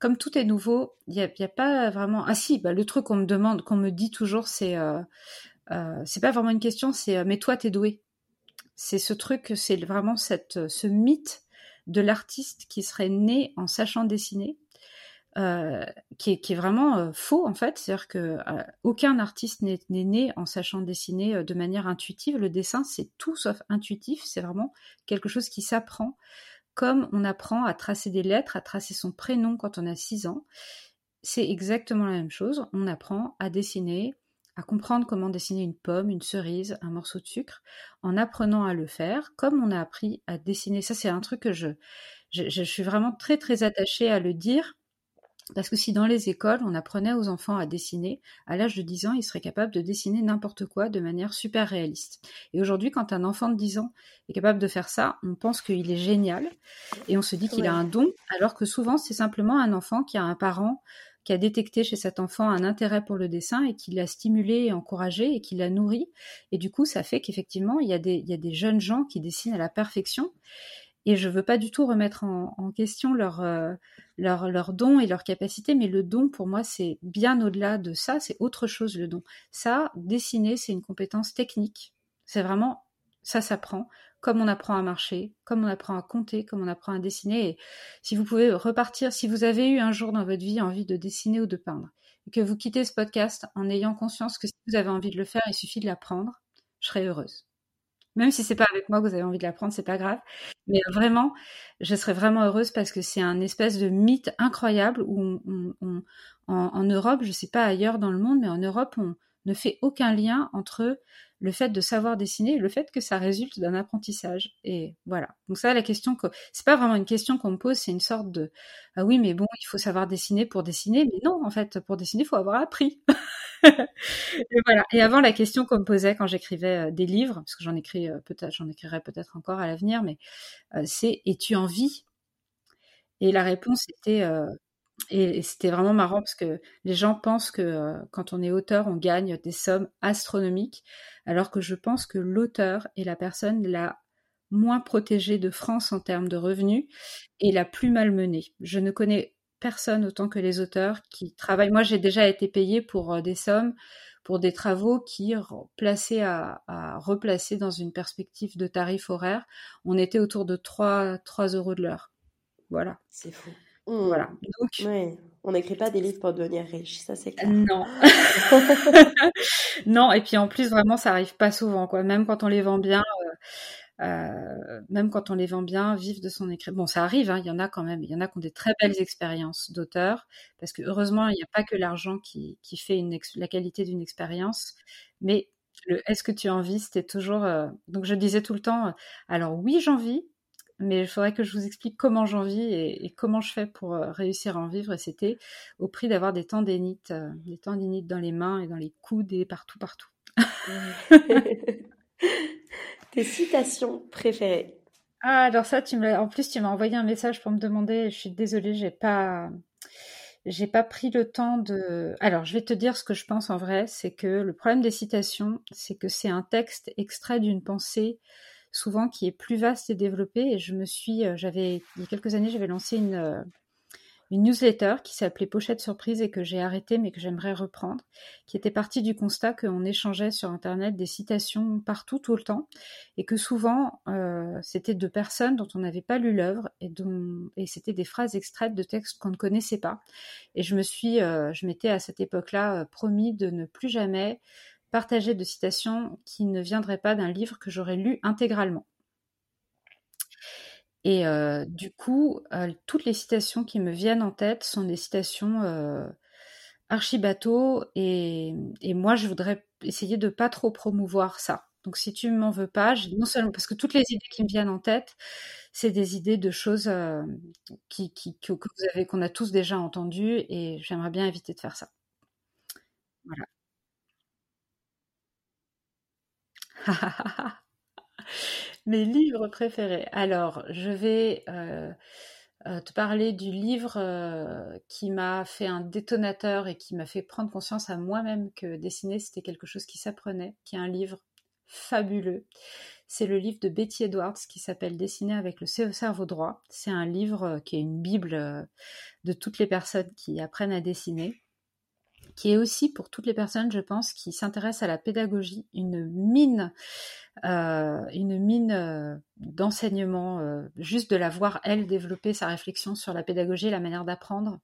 comme tout est nouveau, il n'y a, a, pas vraiment. Ah si, bah, le truc qu'on me demande, qu'on me dit toujours, c'est, c'est pas vraiment une question, c'est mais toi t'es doué. C'est ce truc, c'est vraiment cette, ce mythe de l'artiste qui serait né en sachant dessiner, euh, qui, est, vraiment euh, faux en fait. C'est-à-dire que euh, aucun artiste n'est né en sachant dessiner de manière intuitive. Le dessin, c'est tout sauf intuitif. C'est vraiment quelque chose qui s'apprend, comme on apprend à tracer des lettres, à tracer son prénom quand on a 6 ans. C'est exactement la même chose. On apprend à dessiner, à comprendre comment dessiner une pomme, une cerise, un morceau de sucre, en apprenant à le faire, comme on a appris à dessiner. Ça, c'est un truc que je, je, suis vraiment très très attachée à le dire. Parce que si dans les écoles, on apprenait aux enfants à dessiner, à l'âge de 10 ans, ils seraient capables de dessiner n'importe quoi de manière super réaliste. Et aujourd'hui, quand un enfant de 10 ans est capable de faire ça, on pense qu'il est génial et on se dit qu'il a un don, alors que souvent, c'est simplement un enfant qui a un parent qui a détecté chez cet enfant un intérêt pour le dessin et qui l'a stimulé et encouragé et qui l'a nourri. Et du coup, ça fait qu'effectivement, il, y a des, jeunes gens qui dessinent à la perfection. Et je veux pas du tout remettre en, question leur, euh, leur don et leur capacité, mais le don, pour moi, c'est bien au-delà de ça, c'est autre chose le don. Ça, dessiner, c'est une compétence technique. C'est vraiment, ça s'apprend comme on apprend à marcher, comme on apprend à compter, comme on apprend à dessiner. Et si vous pouvez repartir, si vous avez eu un jour dans votre vie envie de dessiner ou de peindre, et que vous quittez ce podcast en ayant conscience que si vous avez envie de le faire, il suffit de l'apprendre, je serai heureuse. Même si c'est pas avec moi que vous avez envie de l'apprendre, c'est pas grave. Mais vraiment, je serais vraiment heureuse parce que c'est un espèce de mythe incroyable où en, en, Europe, je sais pas ailleurs dans le monde, mais en Europe, on ne fait aucun lien entre le fait de savoir dessiner et le fait que ça résulte d'un apprentissage. Et voilà. Donc ça, la question que c'est pas vraiment une question qu'on me pose, c'est une sorte de ah oui, mais bon, il faut savoir dessiner pour dessiner, mais non, en fait, pour dessiner, il faut avoir appris. <laughs> et voilà. Et avant, la question qu'on me posait quand j'écrivais euh, des livres, parce que j'en écris euh, peut-être, j'en écrirai peut-être encore à l'avenir, mais euh, c'est es-tu en vie? Et la réponse était et, c'était vraiment marrant parce que les gens pensent que euh, quand on est auteur, on gagne des sommes astronomiques, alors que je pense que l'auteur est la personne la moins protégée de France en termes de revenus et la plus malmenée. Je ne connais personne autant que les auteurs qui travaillent. Moi, j'ai déjà été payée pour euh, des sommes, pour des travaux qui, placés à, replacer dans une perspective de tarif horaire, on était autour de 3, 3 euros de l'heure. Voilà. C'est fou. Voilà. Mmh. Donc, on n'écrit pas des livres pour devenir riche, ça c'est clair. Non. <laughs> non, et puis en plus, vraiment, ça arrive pas souvent, quoi. Même quand on les vend bien, euh, euh, même quand on les vend bien, vivre de son écrit. Bon, ça arrive, hein, il y en a quand même. Il y en a qui ont des très belles expériences d'auteur, parce que heureusement, il n'y a pas que l'argent qui, qui fait une la qualité d'une expérience, mais le est-ce que tu en vis, c'était toujours. Euh, donc je disais tout le temps, alors oui, j'en vis, mais il faudrait que je vous explique comment j'en vis et, comment je fais pour euh, réussir à en vivre. Et c'était au prix d'avoir des tendinites, euh, des tendinites dans les mains et dans les coudes et partout, partout. <laughs> Tes citations préférées Ah, alors ça, tu me en plus, tu m'as envoyé un message pour me demander. Je suis désolée, j'ai pas, j'ai pas pris le temps de. Alors, je vais te dire ce que je pense en vrai, c'est que le problème des citations, c'est que c'est un texte extrait d'une pensée souvent qui est plus vaste et développée. Et je me suis, euh, j'avais il y a quelques années, j'avais lancé une euh, une newsletter qui s'appelait Pochette Surprise et que j'ai arrêté mais que j'aimerais reprendre, qui était partie du constat qu'on échangeait sur Internet des citations partout, tout le temps, et que souvent euh, c'était de personnes dont on n'avait pas lu l'œuvre et dont et c'était des phrases extraites de textes qu'on ne connaissait pas. Et je me suis, je m'étais à cette époque-là promis de ne plus jamais partager de citations qui ne viendraient pas d'un livre que j'aurais lu intégralement. Et euh, du coup, euh, toutes les citations qui me viennent en tête sont des citations euh, archi bateau et, moi je voudrais essayer de pas trop promouvoir ça. Donc si tu m'en veux pas, non seulement parce que toutes les idées qui me viennent en tête, c'est des idées de choses qui, qui, que, vous avez, qu'on a tous déjà entendues et j'aimerais bien éviter de faire ça. Voilà. <laughs> Mes livres préférés. Alors, je vais euh, euh, te parler du livre euh, qui m'a fait un détonateur et qui m'a fait prendre conscience à moi-même que dessiner, c'était quelque chose qui s'apprenait, qui est un livre fabuleux. C'est le livre de Betty Edwards qui s'appelle Dessiner avec le cerveau droit. C'est un livre qui est une bible de toutes les personnes qui apprennent à dessiner qui est aussi pour toutes les personnes, je pense, qui s'intéressent à la pédagogie, une mine, euh, euh, d'enseignement, euh, juste de la voir elle développer sa réflexion sur la pédagogie, la manière d'apprendre,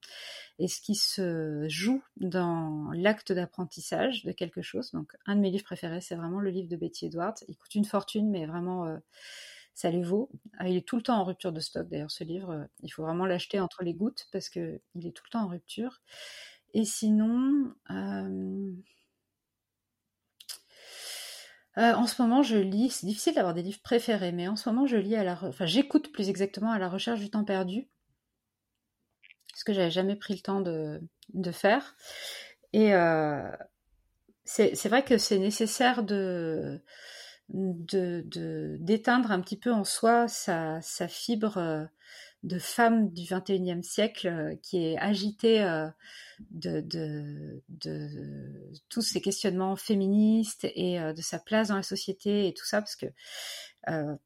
et ce qui se joue dans l'acte d'apprentissage de quelque chose. Donc, un de mes livres préférés, c'est vraiment le livre de Betty Edwards. Il coûte une fortune, mais vraiment ça les vaut. Ah, il est tout le temps en rupture de stock d'ailleurs ce livre. Il faut vraiment l'acheter entre les gouttes parce que il est tout le temps en rupture. Et sinon, euh, euh, en ce moment, je lis. C'est difficile d'avoir des livres préférés, mais en ce moment, je lis à la, enfin, j'écoute plus exactement à la recherche du temps perdu, ce que j'avais jamais pris le temps de, faire. Et euh, c'est vrai que c'est nécessaire de d'éteindre un petit peu en soi sa, sa fibre de femme du 21e siècle euh, qui est agitée euh, de, tous ces questionnements féministes et euh, de sa place dans la société et tout ça, parce que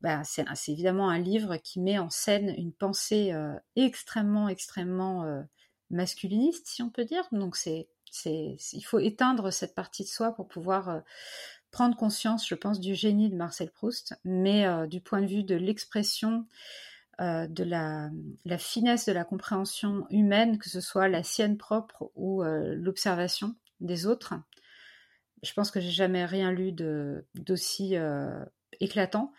bah, c'est évidemment un livre qui met en scène une pensée extrêmement, extrêmement masculiniste, si on peut dire. Donc c'est, il faut éteindre cette partie de soi pour pouvoir prendre conscience, je pense, du génie de Marcel Proust, mais du point de vue de l'expression euh, de la, finesse de la compréhension humaine, que ce soit la sienne propre ou euh, l'observation des autres. Je pense que j'ai jamais rien lu d'aussi euh, éclatant.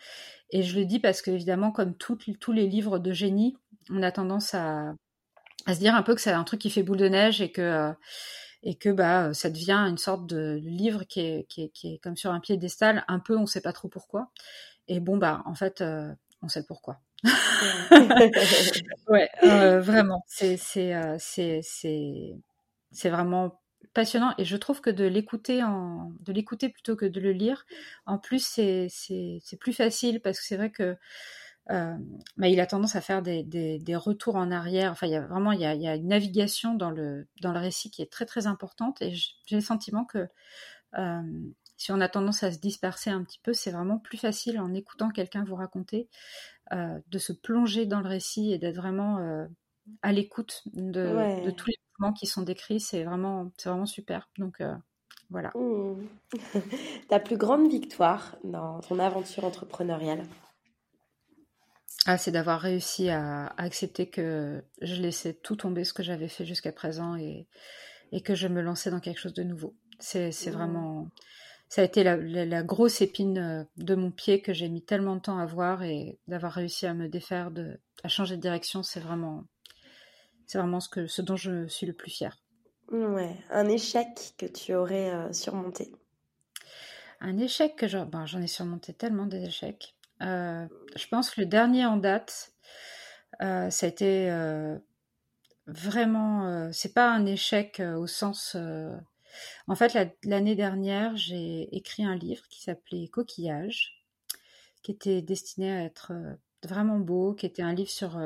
Et je le dis parce qu'évidemment, comme tous les livres de génie, on a tendance à, se dire un peu que c'est un truc qui fait boule de neige et que et que bah ça devient une sorte de livre qui est, comme sur un piédestal, un peu on sait pas trop pourquoi. Et bon bah en fait on sait pourquoi. Ouais, euh, <laughs> vraiment. C'est c'est euh, c'est c'est vraiment passionnant et je trouve que de l'écouter en de l'écouter plutôt que de le lire, en plus c'est c'est plus facile parce que c'est vrai que euh, bah, il a tendance à faire des, des, des, retours en arrière. Enfin, il y a vraiment il y a, il y a une navigation dans le dans le récit qui est très très importante et j'ai le sentiment que euh, si on a tendance à se disperser un petit peu, c'est vraiment plus facile en écoutant quelqu'un vous raconter, de se plonger dans le récit et d'être vraiment euh, à l'écoute de, tous les mouvements qui sont décrits. C'est vraiment, c'est vraiment super. Donc euh, voilà. Mmh. <laughs> Ta plus grande victoire dans ton aventure entrepreneuriale? Ah, c'est d'avoir réussi à, accepter que je laissais tout tomber ce que j'avais fait jusqu'à présent et, et, que je me lançais dans quelque chose de nouveau. C'est mmh. vraiment ça a été la, grosse épine euh, de mon pied que j'ai mis tellement de temps à voir et d'avoir réussi à me défaire, de, à changer de direction, c'est vraiment, c'est vraiment ce, que, ce dont je suis le plus fière. Ouais, un échec que tu aurais euh, surmonté. Un échec que ben, j'en ai surmonté tellement des échecs. Euh, je pense que le dernier en date, ça a été vraiment, c'est pas un échec au sens en fait, l'année dernière, j'ai écrit un livre qui s'appelait Coquillage, qui était destiné à être euh, vraiment beau, qui était un livre sur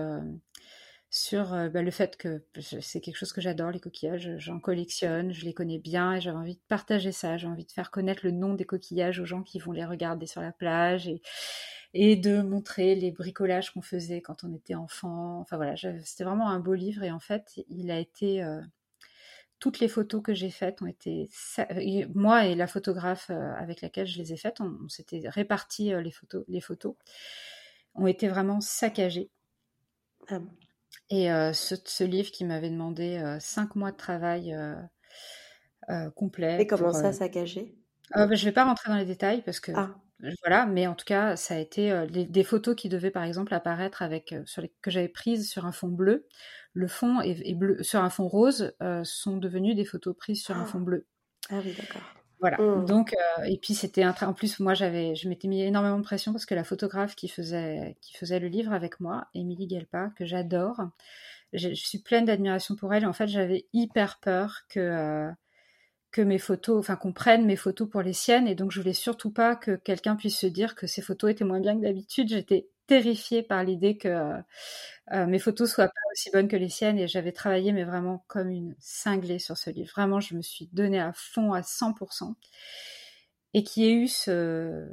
sur bah, le fait que c'est quelque chose que j'adore, les coquillages, j'en collectionne, je les connais bien et j'avais envie de partager ça, j'ai envie de faire connaître le nom des coquillages aux gens qui vont les regarder sur la plage et, de montrer les bricolages qu'on faisait quand on était enfant. Enfin voilà, c'était vraiment un beau livre et en fait, il a été... Euh, toutes les photos que j'ai faites ont été... Moi et la photographe euh, avec laquelle je les ai faites, on, s'était répartis euh, les photos, les photos, ont été vraiment saccagées. Ah et ce, livre qui m'avait demandé cinq mois de travail complet. Et comment ça, saccagé? Je ne vais pas rentrer dans les détails parce que ah. Voilà, mais en tout cas, ça a été des photos qui devaient par exemple apparaître avec sur les, que j'avais prises sur un fond bleu. Le fond est, bleu sur un fond rose sont devenues des photos prises sur un ah. fond bleu. Ah oui, d'accord. Voilà. Mmh. Donc, euh, et puis c'était un en plus moi j'avais, je m'étais mis énormément de pression parce que la photographe qui faisait qui faisait le livre avec moi, Émilie Gelpa, que j'adore, je, suis pleine d'admiration pour elle. Et en fait, j'avais hyper peur que euh, que mes photos, enfin qu'on prenne mes photos pour les siennes, et donc je voulais surtout pas que quelqu'un puisse se dire que ces photos étaient moins bien que d'habitude. J'étais terrifiée par l'idée que euh, mes photos soient pas aussi bonnes que les siennes et j'avais travaillé mais vraiment comme une cinglée sur ce livre. Vraiment, je me suis donnée à fond à 100% et qui ait eu ce,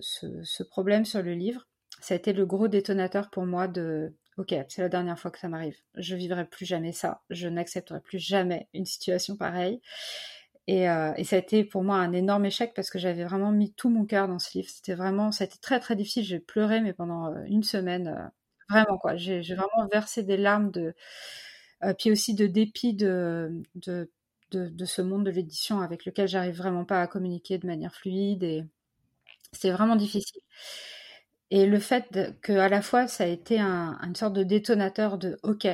ce, problème sur le livre, ça a été le gros détonateur pour moi de ok c'est la dernière fois que ça m'arrive. Je vivrai plus jamais ça. Je n'accepterai plus jamais une situation pareille. Et, euh, et, ça a été pour moi un énorme échec parce que j'avais vraiment mis tout mon cœur dans ce livre. C'était vraiment, ça très très difficile. J'ai pleuré, mais pendant euh, une semaine, euh, vraiment quoi. J'ai vraiment versé des larmes de, puis aussi de dépit de, de, de, ce monde de l'édition avec lequel j'arrive vraiment pas à communiquer de manière fluide et c'était vraiment difficile. Et le fait que à la fois ça a été un, une sorte de détonateur de ok,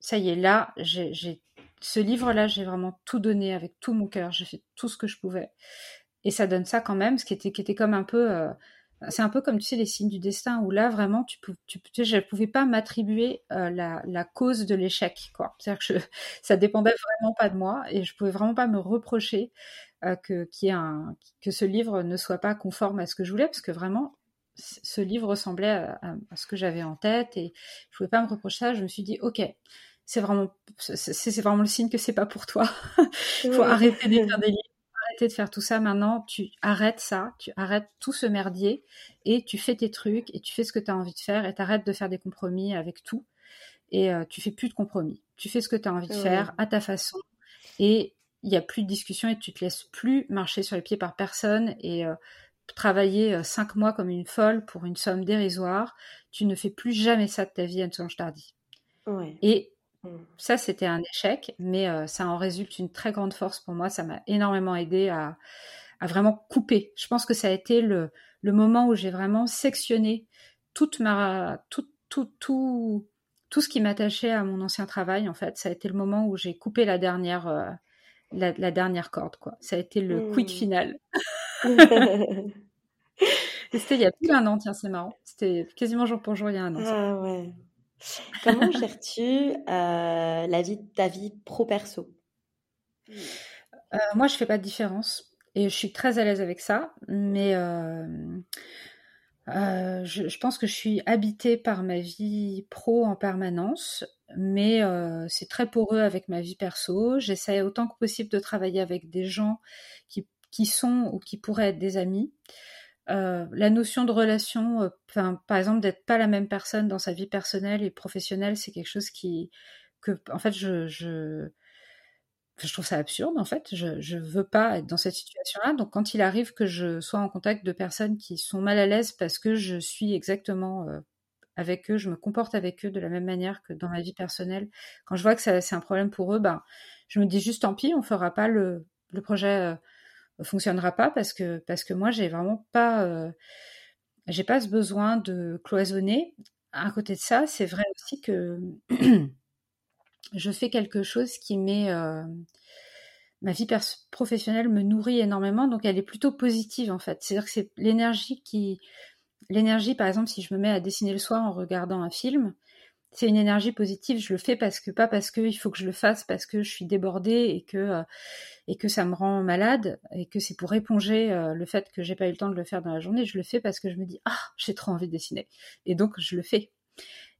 ça y est là, j'ai ce livre-là, j'ai vraiment tout donné avec tout mon cœur. J'ai fait tout ce que je pouvais. Et ça donne ça quand même, ce qui était, qui était comme un peu. Euh, c'est un peu comme tu sais les signes du destin où là vraiment tu, tu, tu je ne pouvais pas m'attribuer euh, la, cause de l'échec quoi c'est à dire que je, <laughs> ça dépendait vraiment pas de moi et je pouvais vraiment pas me reprocher euh, que ce livre ne soit pas conforme à ce que je voulais parce que vraiment ce livre ressemblait à, ce que j'avais en tête et je pouvais pas me reprocher ça je me suis dit ok c'est vraiment, c'est vraiment le signe que c'est pas pour toi. Il <laughs> faut arrêter d'écrire <laughs> des livres, arrêter de faire tout ça. Maintenant, tu arrêtes ça, tu arrêtes tout ce merdier et tu fais tes trucs et tu fais ce que tu as envie de faire et t'arrêtes de faire des compromis avec tout et euh, tu fais plus de compromis. Tu fais ce que tu as envie de faire à ta façon et il n'y a plus de discussion et tu te laisses plus marcher sur les pieds par personne et euh, travailler euh, cinq mois comme une folle pour une somme dérisoire. Tu ne fais plus jamais ça de ta vie, Anne-Solange Tardy. Ouais. Et. Ça, c'était un échec, mais euh, ça en résulte une très grande force pour moi. Ça m'a énormément aidé à, vraiment couper. Je pense que ça a été le, moment où j'ai vraiment sectionné toute ma, tout, tout, tout, tout ce qui m'attachait à mon ancien travail. En fait, ça a été le moment où j'ai coupé la dernière, euh, la, dernière corde. Quoi. Ça a été le quick mm. final. <laughs> <laughs> C'était il y a plus d'un an, tiens, c'est marrant. C'était quasiment jour pour jour il y a un an. Ah ouais. Comment gères-tu euh, ta vie pro-perso? Euh, Moi, je fais pas de différence et je suis très à l'aise avec ça, mais euh, je, pense que je suis habitée par ma vie pro en permanence, mais c'est très poreux avec ma vie perso. J'essaie autant que possible de travailler avec des gens qui sont ou qui pourraient être des amis. Euh, la notion de relation, euh, par exemple, d'être pas la même personne dans sa vie personnelle et professionnelle, c'est quelque chose qui, en fait, je, trouve ça absurde. En fait, je, veux pas être dans cette situation-là. Donc, quand il arrive que je sois en contact de personnes qui sont mal à l'aise parce que je suis exactement euh, avec eux, je me comporte avec eux de la même manière que dans ma vie personnelle. Quand je vois que c'est un problème pour eux, ben, je me dis juste tant pis, on fera pas le projet fonctionnera pas parce que parce que moi j'ai vraiment pas euh, j'ai pas ce besoin de cloisonner. À côté de ça, c'est vrai aussi que <clears throat> je fais quelque chose qui met euh, ma vie professionnelle me nourrit énormément, donc elle est plutôt positive en fait. C'est-à-dire que c'est l'énergie qui l'énergie par exemple si je me mets à dessiner le soir en regardant un film, c'est une énergie positive. Je le fais parce que pas parce que il faut que je le fasse parce que je suis débordée et que euh, et que ça me rend malade et que c'est pour éponger euh, le fait que j'ai pas eu le temps de le faire dans la journée. Je le fais parce que je me dis ah j'ai trop envie de dessiner et donc je le fais.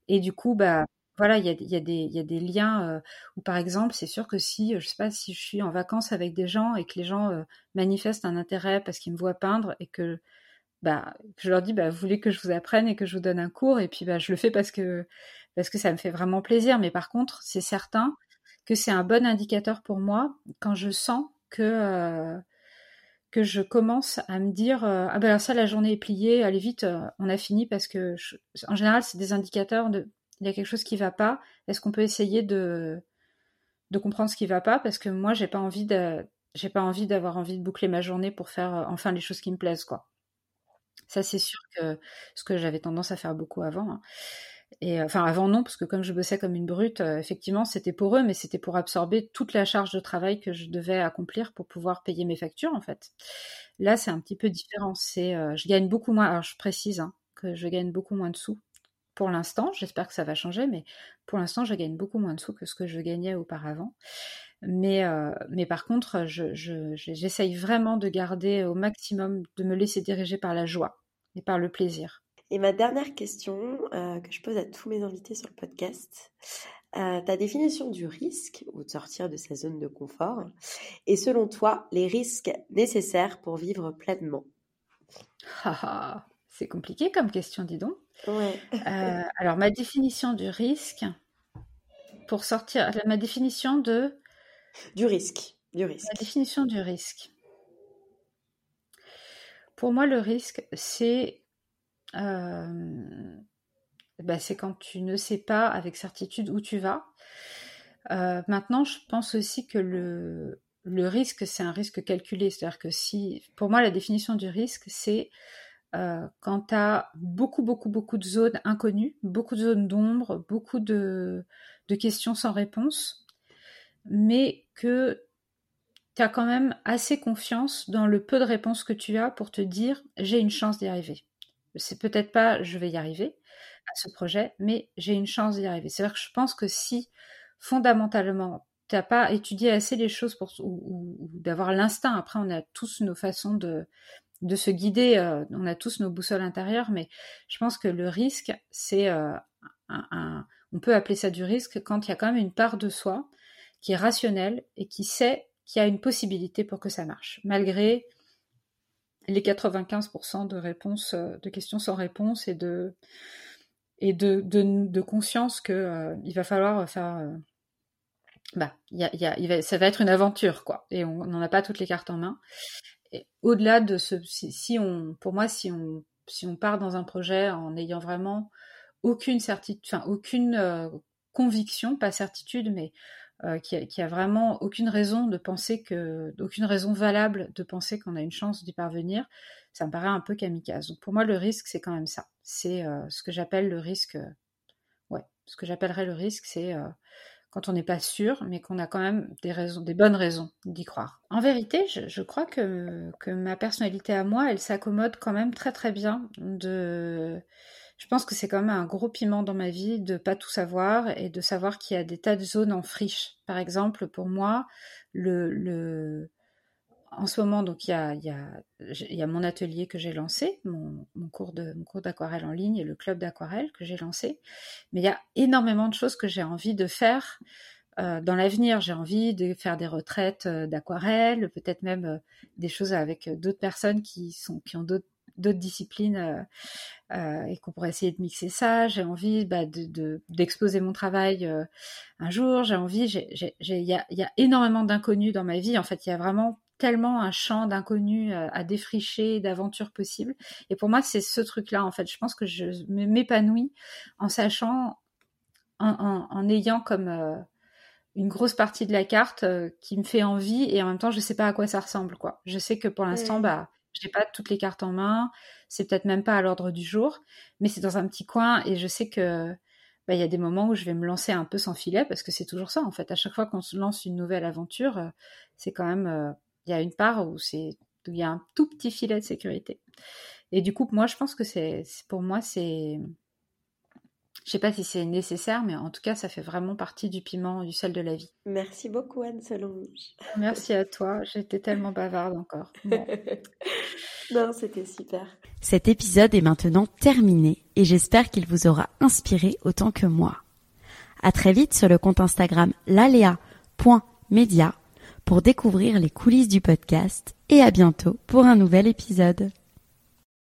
Et du coup bah voilà, il y a, y, a des, liens euh, où, par exemple, c'est sûr que si, je sais pas, si je suis en vacances avec des gens et que les gens manifestent un intérêt parce qu'ils me voient peindre et que bah, je leur dis, bah, vous voulez que je vous apprenne et que je vous donne un cours, et puis bah, je le fais parce que, parce que ça me fait vraiment plaisir. Mais par contre, c'est certain que c'est un bon indicateur pour moi quand je sens que, euh, que je commence à me dire, euh, ah ben alors ça, la journée est pliée, allez vite, euh, on a fini, parce que, en général, c'est des indicateurs de, il y a quelque chose qui va pas, est-ce qu'on peut essayer de, de comprendre ce qui va pas, parce que moi, j'ai pas envie de, j'ai pas envie d'avoir envie de boucler ma journée pour faire enfin les choses qui me plaisent, quoi. Ça, c'est sûr que ce que j'avais tendance à faire beaucoup avant. Hein. Et enfin, avant non, parce que comme je bossais comme une brute, euh, effectivement, c'était pour eux, mais c'était pour absorber toute la charge de travail que je devais accomplir pour pouvoir payer mes factures, en fait. Là, c'est un petit peu différent. C'est, euh, je gagne beaucoup moins. Alors, je précise hein, que je gagne beaucoup moins de sous pour l'instant. J'espère que ça va changer, mais pour l'instant, je gagne beaucoup moins de sous que ce que je gagnais auparavant. Mais, euh, mais par contre, j'essaye vraiment de garder au maximum, de me laisser diriger par la joie et par le plaisir. Et ma dernière question euh, que je pose à tous mes invités sur le podcast, euh, ta définition du risque ou de sortir de sa zone de confort, et selon toi, les risques nécessaires pour vivre pleinement? C'est compliqué comme question, dis donc. Ouais. alors, ma définition du risque, pour sortir, ma définition de du risque. Du risque. La définition du risque. Pour moi, le risque, c'est euh, bah, c'est quand tu ne sais pas avec certitude où tu vas. Euh, maintenant, je pense aussi que le, risque, c'est un risque calculé. C'est-à-dire que si, pour moi, la définition du risque, c'est euh, quand tu as beaucoup, beaucoup, beaucoup de zones inconnues, beaucoup de zones d'ombre, beaucoup de, de questions sans réponse, mais que tu as quand même assez confiance dans le peu de réponses que tu as pour te dire j'ai une chance d'y arriver. C'est peut-être pas je vais y arriver à ce projet, mais j'ai une chance d'y arriver. C'est-à-dire que je pense que si fondamentalement tu n'as pas étudié assez les choses pour, ou, d'avoir l'instinct, après on a tous nos façons de, de se guider, euh, on a tous nos boussoles intérieures, mais je pense que le risque, c'est euh, un, on peut appeler ça du risque quand il y a quand même une part de soi qui est rationnel et qui sait qu'il y a une possibilité pour que ça marche, malgré les 95% de réponses, euh, de questions sans réponse et de et de, de, conscience que euh, il va falloir faire euh, bah, y a, y a, ça va être une aventure quoi. Et on n'en a pas toutes les cartes en main. Au-delà de ce si, on pour moi si on si on part dans un projet en ayant vraiment aucune certitude enfin aucune conviction pas certitude mais euh, qui, a, vraiment aucune raison de penser que, aucune raison valable de penser qu'on a une chance d'y parvenir, ça me paraît un peu kamikaze. Donc pour moi, le risque, c'est quand même ça. C'est euh, ce que j'appelle le risque. ouais, ce que j'appellerais le risque, c'est euh, quand on n'est pas sûr, mais qu'on a quand même des raisons, des bonnes raisons d'y croire. En vérité, je, je crois que, que ma personnalité à moi, elle s'accommode quand même très très bien de je pense que c'est quand même un gros piment dans ma vie de pas tout savoir et de savoir qu'il y a des tas de zones en friche. Par exemple, pour moi, le, en ce moment, donc il y a, mon atelier que j'ai lancé, mon, cours de cours d'aquarelle en ligne et le club d'aquarelle que j'ai lancé. Mais il y a énormément de choses que j'ai envie de faire. Euh, dans l'avenir, j'ai envie de faire des retraites euh, d'aquarelle, peut-être même euh, des choses avec d'autres personnes qui sont qui ont d'autres d'autres disciplines euh, euh, et qu'on pourrait essayer de mixer ça. J'ai envie bah, d'exposer mon travail euh, un jour. J'ai envie, il y a, y a, énormément d'inconnus dans ma vie. En fait, il y a vraiment tellement un champ d'inconnus à défricher, d'aventures possibles. Et pour moi, c'est ce truc-là. En fait, je pense que je m'épanouis en sachant, en, en, ayant comme une grosse partie de la carte qui me fait envie et en même temps je sais pas à quoi ça ressemble quoi. Je sais que pour l'instant bah je n'ai pas toutes les cartes en main, c'est peut-être même pas à l'ordre du jour, mais c'est dans un petit coin et je sais que bah, il y a des moments où je vais me lancer un peu sans filet parce que c'est toujours ça en fait. À chaque fois qu'on se lance une nouvelle aventure, euh, c'est quand même euh, il y a une part où c'est il y a un tout petit filet de sécurité. Et du coup, moi, je pense que c'est pour moi c'est Je sais pas si c'est nécessaire, mais en tout cas, ça fait vraiment partie du piment, du sel de la vie. Merci beaucoup, Anne Solange. Merci à toi. J'étais tellement bavarde encore. <laughs> non, c'était super. Cet épisode est maintenant terminé et j'espère qu'il vous aura inspiré autant que moi. À très vite sur le compte Instagram lalea.media pour découvrir les coulisses du podcast et à bientôt pour un nouvel épisode.